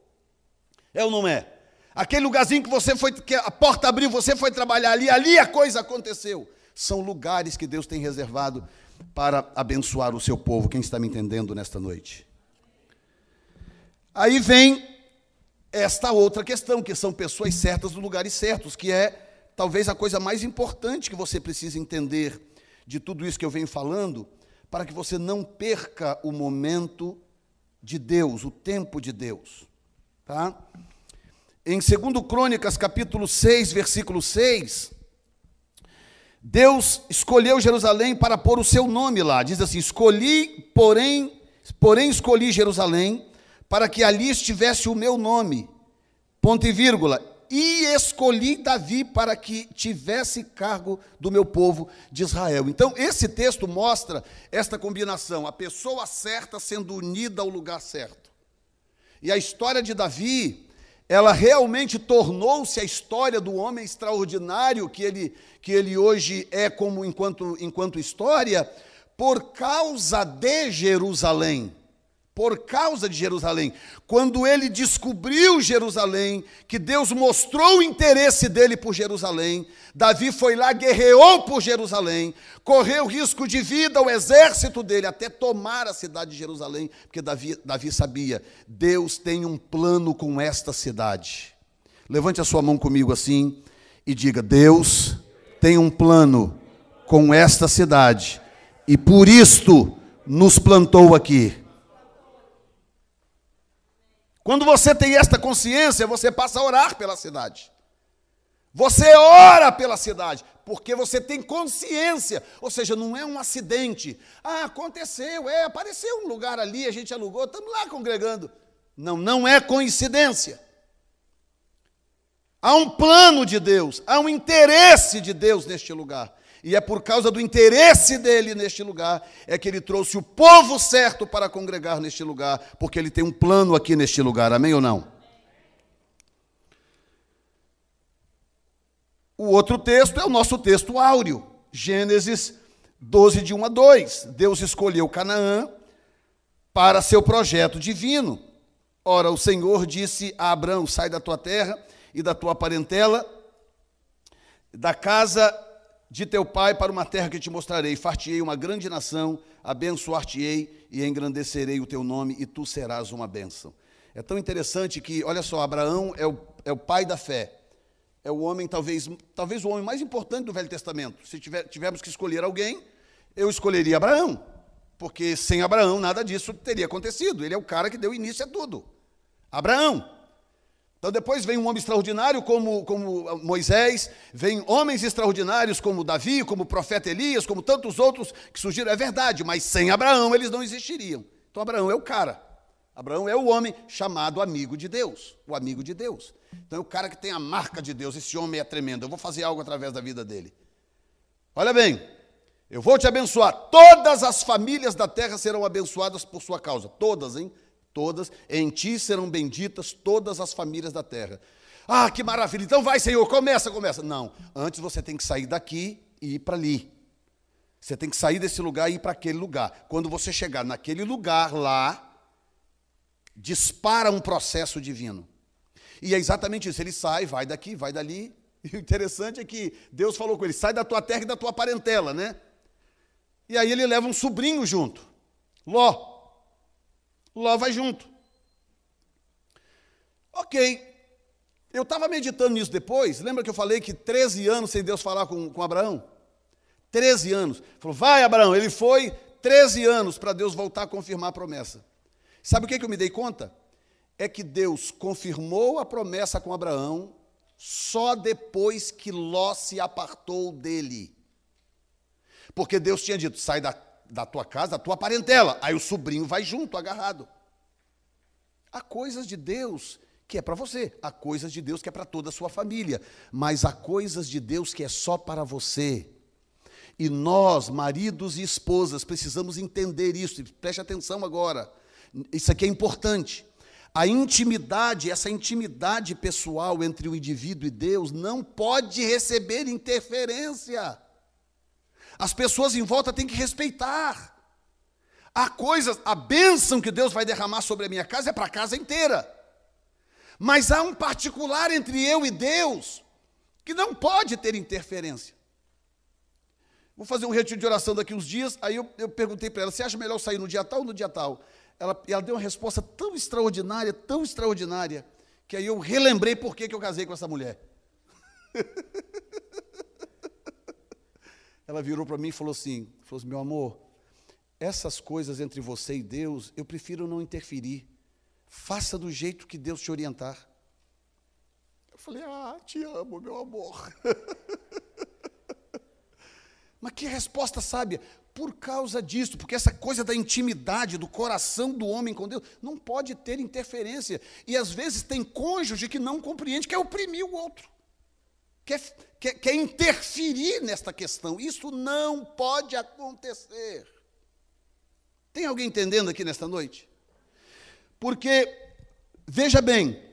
É ou não é? Aquele lugarzinho que você foi, que a porta abriu, você foi trabalhar ali, ali a coisa aconteceu. São lugares que Deus tem reservado para abençoar o seu povo. Quem está me entendendo nesta noite? Aí vem esta outra questão, que são pessoas certas nos lugares certos, que é talvez a coisa mais importante que você precisa entender de tudo isso que eu venho falando, para que você não perca o momento de Deus, o tempo de Deus. Tá? Em 2 Crônicas, capítulo 6, versículo 6, Deus escolheu Jerusalém para pôr o seu nome lá. Diz assim: Escolhi, porém, porém escolhi Jerusalém para que ali estivesse o meu nome. Ponto e vírgula. E escolhi Davi para que tivesse cargo do meu povo de Israel. Então, esse texto mostra esta combinação, a pessoa certa sendo unida ao lugar certo. E a história de Davi ela realmente tornou-se a história do homem extraordinário que ele, que ele hoje é como enquanto, enquanto história, por causa de Jerusalém por causa de Jerusalém. Quando ele descobriu Jerusalém, que Deus mostrou o interesse dele por Jerusalém, Davi foi lá, guerreou por Jerusalém, correu risco de vida ao exército dele até tomar a cidade de Jerusalém, porque Davi, Davi sabia, Deus tem um plano com esta cidade. Levante a sua mão comigo assim e diga: Deus tem um plano com esta cidade, e por isto nos plantou aqui. Quando você tem esta consciência, você passa a orar pela cidade. Você ora pela cidade, porque você tem consciência, ou seja, não é um acidente. Ah, aconteceu, é, apareceu um lugar ali, a gente alugou, estamos lá congregando. Não, não é coincidência. Há um plano de Deus, há um interesse de Deus neste lugar. E é por causa do interesse dele neste lugar é que ele trouxe o povo certo para congregar neste lugar, porque ele tem um plano aqui neste lugar. Amém ou não? O outro texto é o nosso texto áureo, Gênesis 12, de 1 a 2. Deus escolheu Canaã para seu projeto divino. Ora, o Senhor disse a Abraão: Sai da tua terra e da tua parentela, da casa de teu pai para uma terra que te mostrarei. Fartiei uma grande nação, abençoar-te-ei e engrandecerei o teu nome, e tu serás uma bênção. É tão interessante que, olha só, Abraão é o, é o pai da fé. É o homem, talvez, talvez o homem mais importante do Velho Testamento. Se tiver, tivermos que escolher alguém, eu escolheria Abraão. Porque sem Abraão nada disso teria acontecido. Ele é o cara que deu início a tudo. Abraão. Então depois vem um homem extraordinário como, como Moisés, vem homens extraordinários como Davi, como o profeta Elias, como tantos outros que surgiram. É verdade, mas sem Abraão eles não existiriam. Então Abraão é o cara. Abraão é o homem chamado amigo de Deus, o amigo de Deus. Então é o cara que tem a marca de Deus. Esse homem é tremendo. Eu vou fazer algo através da vida dele. Olha bem, eu vou te abençoar. Todas as famílias da terra serão abençoadas por sua causa. Todas, hein? Todas, em ti serão benditas todas as famílias da terra. Ah, que maravilha! Então vai, Senhor, começa, começa. Não, antes você tem que sair daqui e ir para ali. Você tem que sair desse lugar e ir para aquele lugar. Quando você chegar naquele lugar lá, dispara um processo divino. E é exatamente isso. Ele sai, vai daqui, vai dali. E o interessante é que Deus falou com ele: sai da tua terra e da tua parentela, né? E aí ele leva um sobrinho junto, Ló. Ló vai junto. Ok. Eu estava meditando nisso depois. Lembra que eu falei que 13 anos sem Deus falar com, com Abraão? 13 anos. Falou, vai, Abraão. Ele foi 13 anos para Deus voltar a confirmar a promessa. Sabe o que, que eu me dei conta? É que Deus confirmou a promessa com Abraão só depois que Ló se apartou dele. Porque Deus tinha dito: sai da da tua casa, da tua parentela. Aí o sobrinho vai junto, agarrado. Há coisas de Deus que é para você, há coisas de Deus que é para toda a sua família, mas há coisas de Deus que é só para você. E nós, maridos e esposas, precisamos entender isso. Preste atenção agora. Isso aqui é importante. A intimidade, essa intimidade pessoal entre o indivíduo e Deus, não pode receber interferência. As pessoas em volta têm que respeitar. Há coisas, a bênção que Deus vai derramar sobre a minha casa é para a casa inteira. Mas há um particular entre eu e Deus que não pode ter interferência. Vou fazer um retiro de oração daqui uns dias. Aí eu, eu perguntei para ela: você acha melhor sair no dia tal ou no dia tal? Ela, ela deu uma resposta tão extraordinária, tão extraordinária, que aí eu relembrei por que, que eu casei com essa mulher. ela virou para mim e falou assim, falou assim, meu amor, essas coisas entre você e Deus, eu prefiro não interferir. Faça do jeito que Deus te orientar. Eu falei, ah, te amo, meu amor. Mas que resposta sábia? Por causa disso, porque essa coisa da intimidade, do coração do homem com Deus, não pode ter interferência. E às vezes tem cônjuge que não compreende, quer oprimir o outro quer, quer, quer interferir nesta questão. Isso não pode acontecer. Tem alguém entendendo aqui nesta noite? Porque, veja bem,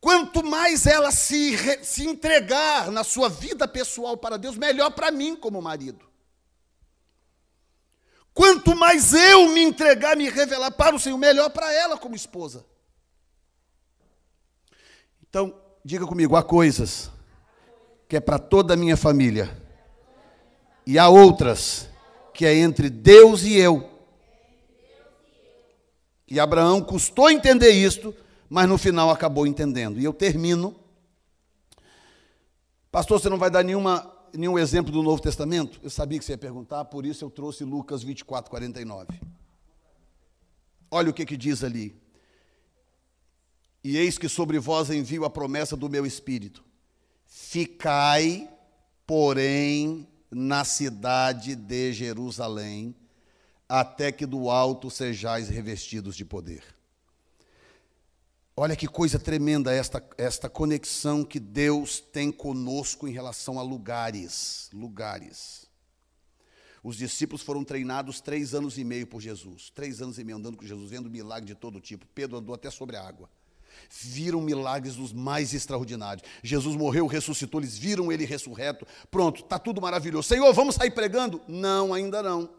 Quanto mais ela se, se entregar na sua vida pessoal para Deus, melhor para mim como marido. Quanto mais eu me entregar, me revelar para o Senhor, melhor para ela como esposa. Então, diga comigo, há coisas que é para toda a minha família, e há outras que é entre Deus e eu. E Abraão custou entender isto, mas no final acabou entendendo. E eu termino. Pastor, você não vai dar nenhuma, nenhum exemplo do Novo Testamento? Eu sabia que você ia perguntar, por isso eu trouxe Lucas 24, 49. Olha o que, que diz ali. E eis que sobre vós envio a promessa do meu espírito. Ficai, porém, na cidade de Jerusalém, até que do alto sejais revestidos de poder. Olha que coisa tremenda esta, esta conexão que Deus tem conosco em relação a lugares. Lugares. Os discípulos foram treinados três anos e meio por Jesus. Três anos e meio andando com Jesus, vendo milagre de todo tipo. Pedro andou até sobre a água. Viram milagres dos mais extraordinários. Jesus morreu, ressuscitou, eles viram ele ressurreto. Pronto, está tudo maravilhoso. Senhor, vamos sair pregando? Não, ainda não.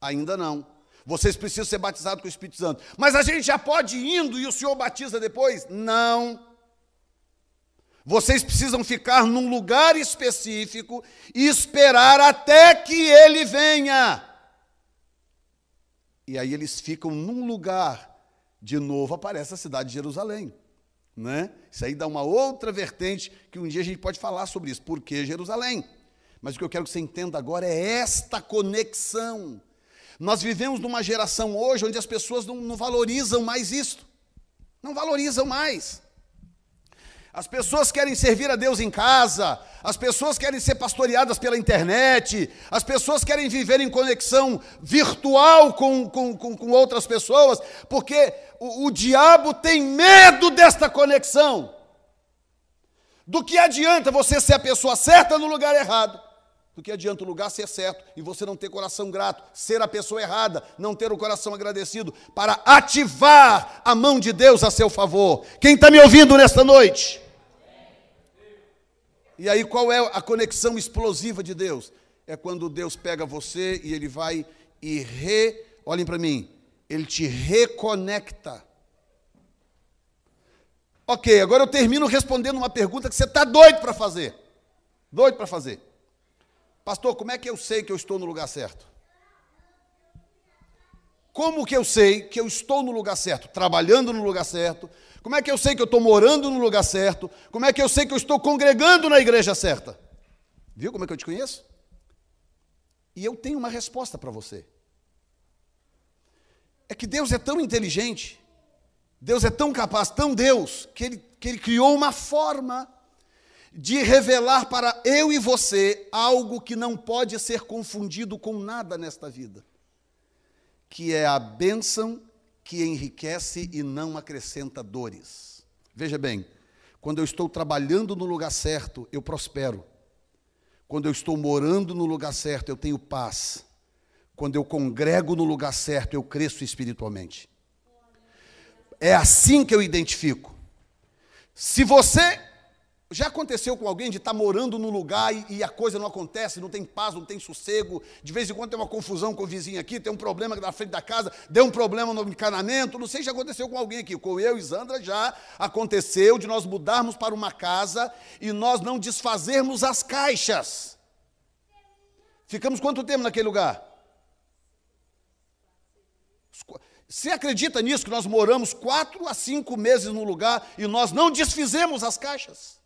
Ainda não. Vocês precisam ser batizados com o Espírito Santo. Mas a gente já pode ir indo e o Senhor batiza depois? Não. Vocês precisam ficar num lugar específico e esperar até que ele venha. E aí eles ficam num lugar. De novo aparece a cidade de Jerusalém. Né? Isso aí dá uma outra vertente que um dia a gente pode falar sobre isso. Por que Jerusalém? Mas o que eu quero que você entenda agora é esta conexão nós vivemos numa geração hoje onde as pessoas não, não valorizam mais isto. Não valorizam mais. As pessoas querem servir a Deus em casa, as pessoas querem ser pastoreadas pela internet, as pessoas querem viver em conexão virtual com, com, com, com outras pessoas, porque o, o diabo tem medo desta conexão. Do que adianta você ser a pessoa certa no lugar errado? Do que adianta o lugar ser certo e você não ter coração grato, ser a pessoa errada, não ter o coração agradecido, para ativar a mão de Deus a seu favor. Quem está me ouvindo nesta noite? E aí, qual é a conexão explosiva de Deus? É quando Deus pega você e ele vai e re. Olhem para mim, ele te reconecta. Ok, agora eu termino respondendo uma pergunta que você está doido para fazer. Doido para fazer. Pastor, como é que eu sei que eu estou no lugar certo? Como que eu sei que eu estou no lugar certo? Trabalhando no lugar certo? Como é que eu sei que eu estou morando no lugar certo? Como é que eu sei que eu estou congregando na igreja certa? Viu como é que eu te conheço? E eu tenho uma resposta para você. É que Deus é tão inteligente, Deus é tão capaz, tão Deus, que Ele, que ele criou uma forma de revelar para eu e você algo que não pode ser confundido com nada nesta vida, que é a bênção que enriquece e não acrescenta dores. Veja bem, quando eu estou trabalhando no lugar certo, eu prospero. Quando eu estou morando no lugar certo, eu tenho paz. Quando eu congrego no lugar certo, eu cresço espiritualmente. É assim que eu identifico. Se você já aconteceu com alguém de estar tá morando num lugar e, e, a coisa não acontece, não tem paz, não tem sossego, de vez em quando tem uma confusão com o vizinho aqui, tem um problema na frente da casa, deu um problema no encanamento, não sei se já aconteceu com alguém aqui, com eu e Sandra já aconteceu de nós mudarmos para uma casa e nós não desfazermos as caixas. Ficamos quanto tempo naquele lugar? Você acredita nisso, que nós moramos quatro a cinco meses no lugar e nós não desfizemos as caixas?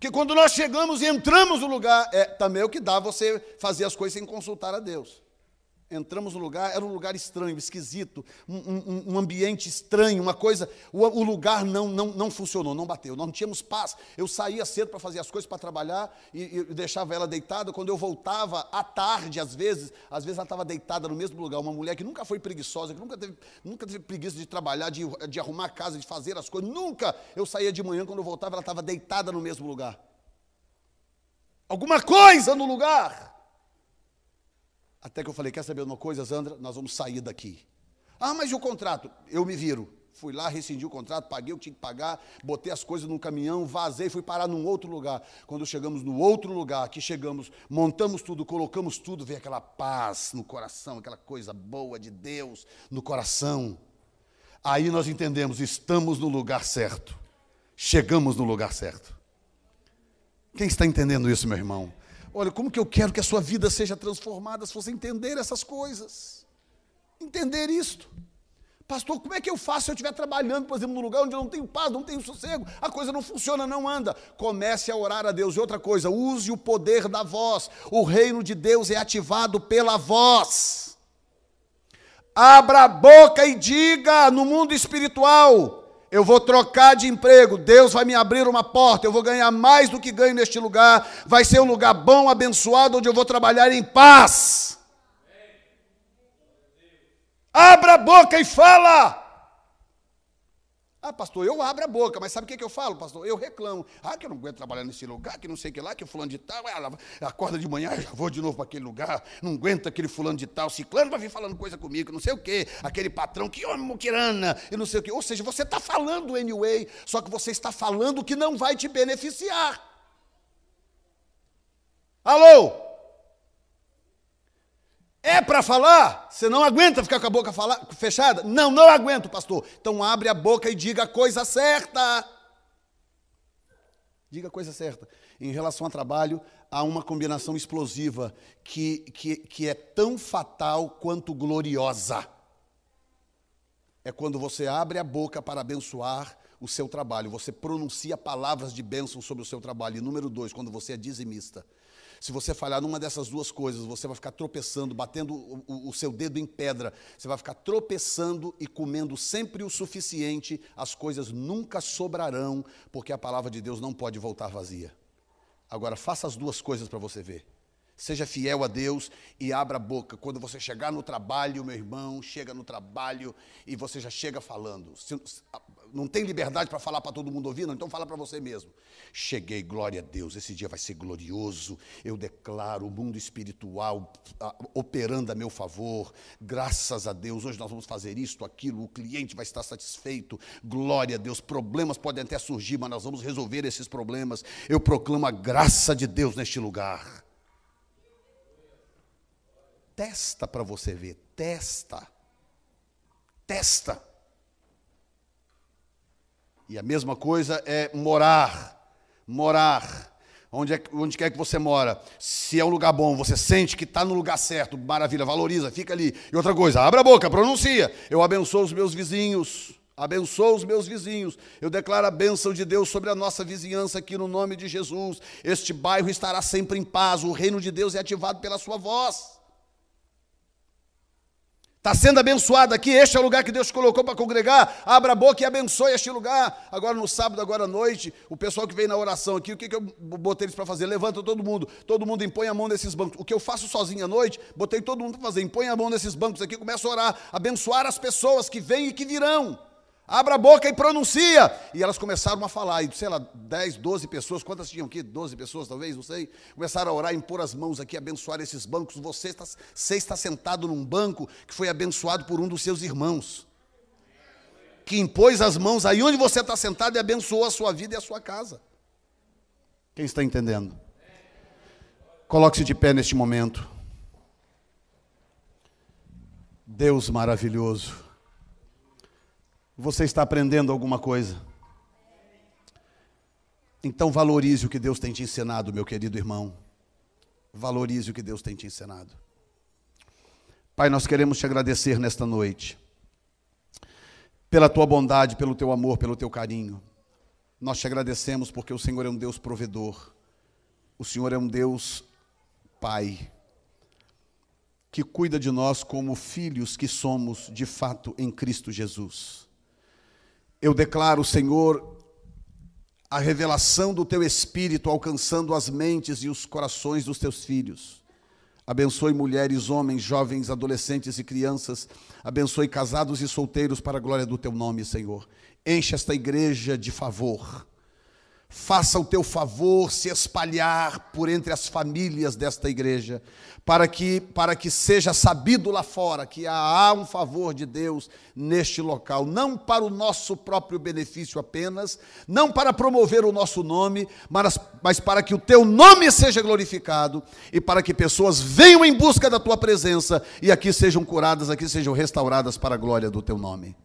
Porque quando nós chegamos e entramos no lugar, é também o que dá você fazer as coisas sem consultar a Deus. Entramos no lugar, era um lugar estranho, esquisito, um, um, um ambiente estranho, uma coisa. O, o, lugar não, não, não funcionou, não bateu, nós não tínhamos paz. Eu saía cedo para fazer as coisas, para trabalhar, e, e, deixava ela deitada. Quando eu voltava, à tarde, às vezes, às vezes ela estava deitada no mesmo lugar. Uma mulher que nunca foi preguiçosa, que nunca teve, nunca teve preguiça de trabalhar, de, de arrumar a casa, de fazer as coisas. Nunca. Eu saía de manhã, quando eu voltava, ela estava deitada no mesmo lugar. Alguma coisa no lugar. Até que eu falei: quer saber uma coisa, Sandra? Nós vamos sair daqui. Ah, mas e o contrato? Eu me viro. Fui lá, rescindi o contrato, paguei o que tinha que pagar, botei as coisas no caminhão, vazei, fui parar num outro lugar. Quando chegamos no outro lugar, que chegamos, montamos tudo, colocamos tudo, veio aquela paz no coração, aquela coisa boa de Deus no coração. Aí nós entendemos, estamos no lugar certo. Chegamos no lugar certo. Quem está entendendo isso, meu irmão? Olha, como que eu quero que a sua vida seja transformada se você entender essas coisas? Entender isto. Pastor, como é que eu faço se eu estiver trabalhando, por exemplo, num lugar onde eu não tenho paz, não tenho sossego, a coisa não funciona, não anda? Comece a orar a Deus. E outra coisa, use o poder da voz. O reino de Deus é ativado pela voz. Abra a boca e diga no mundo espiritual: eu vou trocar de emprego, Deus vai me abrir uma porta, eu vou ganhar mais do que ganho neste lugar, vai ser um lugar bom, abençoado, onde eu vou trabalhar em paz. Abra a boca e fala. Ah, pastor, eu abro a boca, mas sabe o que, que eu falo, pastor? Eu reclamo. Ah, que eu não aguento trabalhar nesse lugar, que não sei o que lá, que o fulano de tal, ela acorda de manhã, já vou de novo para aquele lugar, não aguento aquele fulano de tal, ciclano vai vir falando coisa comigo, não sei o que, aquele patrão, que homem muquirana, e não sei o que. Ou seja, você está falando anyway, só que você está falando que não vai te beneficiar. Alô? É para falar? Você não aguenta ficar com a boca fala, fechada? Não, não aguento, pastor. Então abre a boca e diga a coisa certa. Diga a coisa certa. Em relação ao trabalho, há uma combinação explosiva que, que, que é tão fatal quanto gloriosa. É quando você abre a boca para abençoar o seu trabalho, você pronuncia palavras de bênção sobre o seu trabalho. E número dois, quando você é dizimista. Se você falhar numa dessas duas coisas, você vai ficar tropeçando, batendo o, o, seu dedo em pedra, você vai ficar tropeçando e comendo sempre o suficiente, as coisas nunca sobrarão, porque a palavra de Deus não pode voltar vazia. Agora, faça as duas coisas para você ver. Seja fiel a Deus e abra a boca. Quando você chegar no trabalho, meu irmão, chega no trabalho e você já chega falando. Não tem liberdade para falar para todo mundo ouvir, não, então fala para você mesmo. Cheguei, glória a Deus, esse dia vai ser glorioso. Eu declaro o mundo espiritual operando a meu favor. Graças a Deus, hoje nós vamos fazer isto, aquilo, o cliente vai estar satisfeito. Glória a Deus. Problemas podem até surgir, mas nós vamos resolver esses problemas. Eu proclamo a graça de Deus neste lugar. Testa para você ver, testa. Testa. E a mesma coisa é morar. Morar. Onde, é, onde quer que você mora. Se é um lugar bom, você sente que está no lugar certo, maravilha, valoriza, fica ali. E outra coisa, abra a boca, pronuncia. Eu abençoo os meus vizinhos. Abençoo os meus vizinhos. Eu declaro a bênção de Deus sobre a nossa vizinhança aqui no nome de Jesus. Este bairro estará sempre em paz. O reino de Deus é ativado pela sua voz. Está sendo abençoado aqui, este é o lugar que Deus colocou para congregar. Abra a boca e abençoe este lugar. Agora no sábado, agora à noite, o pessoal que vem na oração aqui, o que, que eu botei eles para fazer? Levanta todo mundo, todo mundo impõe a mão nesses bancos. O que eu faço sozinho à noite, botei todo mundo para fazer. Impõe a mão nesses bancos aqui, começa a orar, abençoar as pessoas que vêm e que virão. Abra a boca e pronuncia. E elas começaram a falar, e sei lá, 10, 12 pessoas, quantas tinham aqui? 12 pessoas talvez, não sei. Começaram a orar, impor as mãos aqui, abençoar esses bancos. Você está, você está sentado num banco que foi abençoado por um dos seus irmãos. Que impôs as mãos aí onde você está sentado e abençoou a sua vida e a sua casa. Quem está entendendo? Coloque-se de pé neste momento. Deus maravilhoso. Você está aprendendo alguma coisa? Então valorize o que Deus tem te ensinado, meu querido irmão. Valorize o que Deus tem te ensinado. Pai, nós queremos te agradecer nesta noite, pela tua bondade, pelo teu amor, pelo teu carinho. Nós te agradecemos porque o Senhor é um Deus provedor, o Senhor é um Deus Pai, que cuida de nós como filhos que somos de fato em Cristo Jesus. Eu declaro, Senhor, a revelação do teu espírito alcançando as mentes e os corações dos teus filhos. Abençoe mulheres, homens, jovens, adolescentes e crianças. Abençoe casados e solteiros para a glória do teu nome, Senhor. Enche esta igreja de favor. Faça o teu favor se espalhar por entre as famílias desta igreja, para que, para que seja sabido lá fora que há um favor de Deus neste local, não para o nosso próprio benefício apenas, não para promover o nosso nome, mas, mas para que o teu nome seja glorificado e para que pessoas venham em busca da tua presença e aqui sejam curadas, aqui sejam restauradas para a glória do teu nome.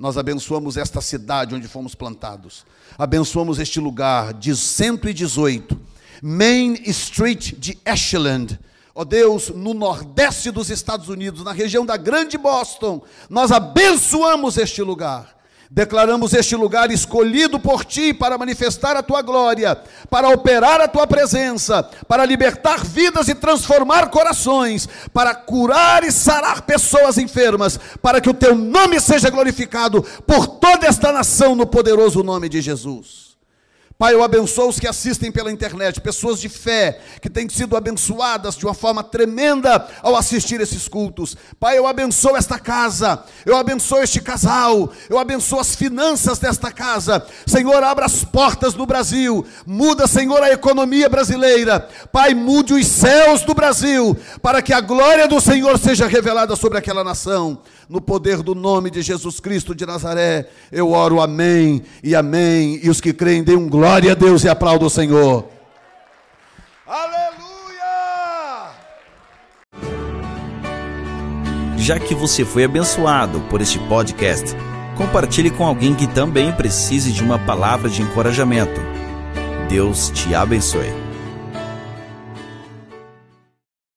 Nós abençoamos esta cidade onde fomos plantados. Abençoamos este lugar de 118, Main Street de Ashland. Ó oh Deus, no nordeste dos Estados Unidos, na região da Grande Boston, nós abençoamos este lugar. Declaramos este lugar escolhido por ti para manifestar a tua glória, para operar a tua presença, para libertar vidas e transformar corações, para curar e sarar pessoas enfermas, para que o teu nome seja glorificado por toda esta nação no poderoso nome de Jesus. Pai, eu abençoo os que assistem pela internet, pessoas de fé, que têm sido abençoadas de uma forma tremenda ao assistir esses cultos. Pai, eu abençoo esta casa, eu abençoo este casal, eu abençoo as finanças desta casa. Senhor, abra as portas no Brasil, muda, Senhor, a economia brasileira. Pai, mude os céus do Brasil, para que a glória do Senhor seja revelada sobre aquela nação no poder do nome de Jesus Cristo de Nazaré, eu oro amém e amém. E os que creem, deem um glória a Deus e aplaudam o Senhor. Aleluia! Já que você foi abençoado por este podcast, compartilhe com alguém que também precise de uma palavra de encorajamento. Deus te abençoe.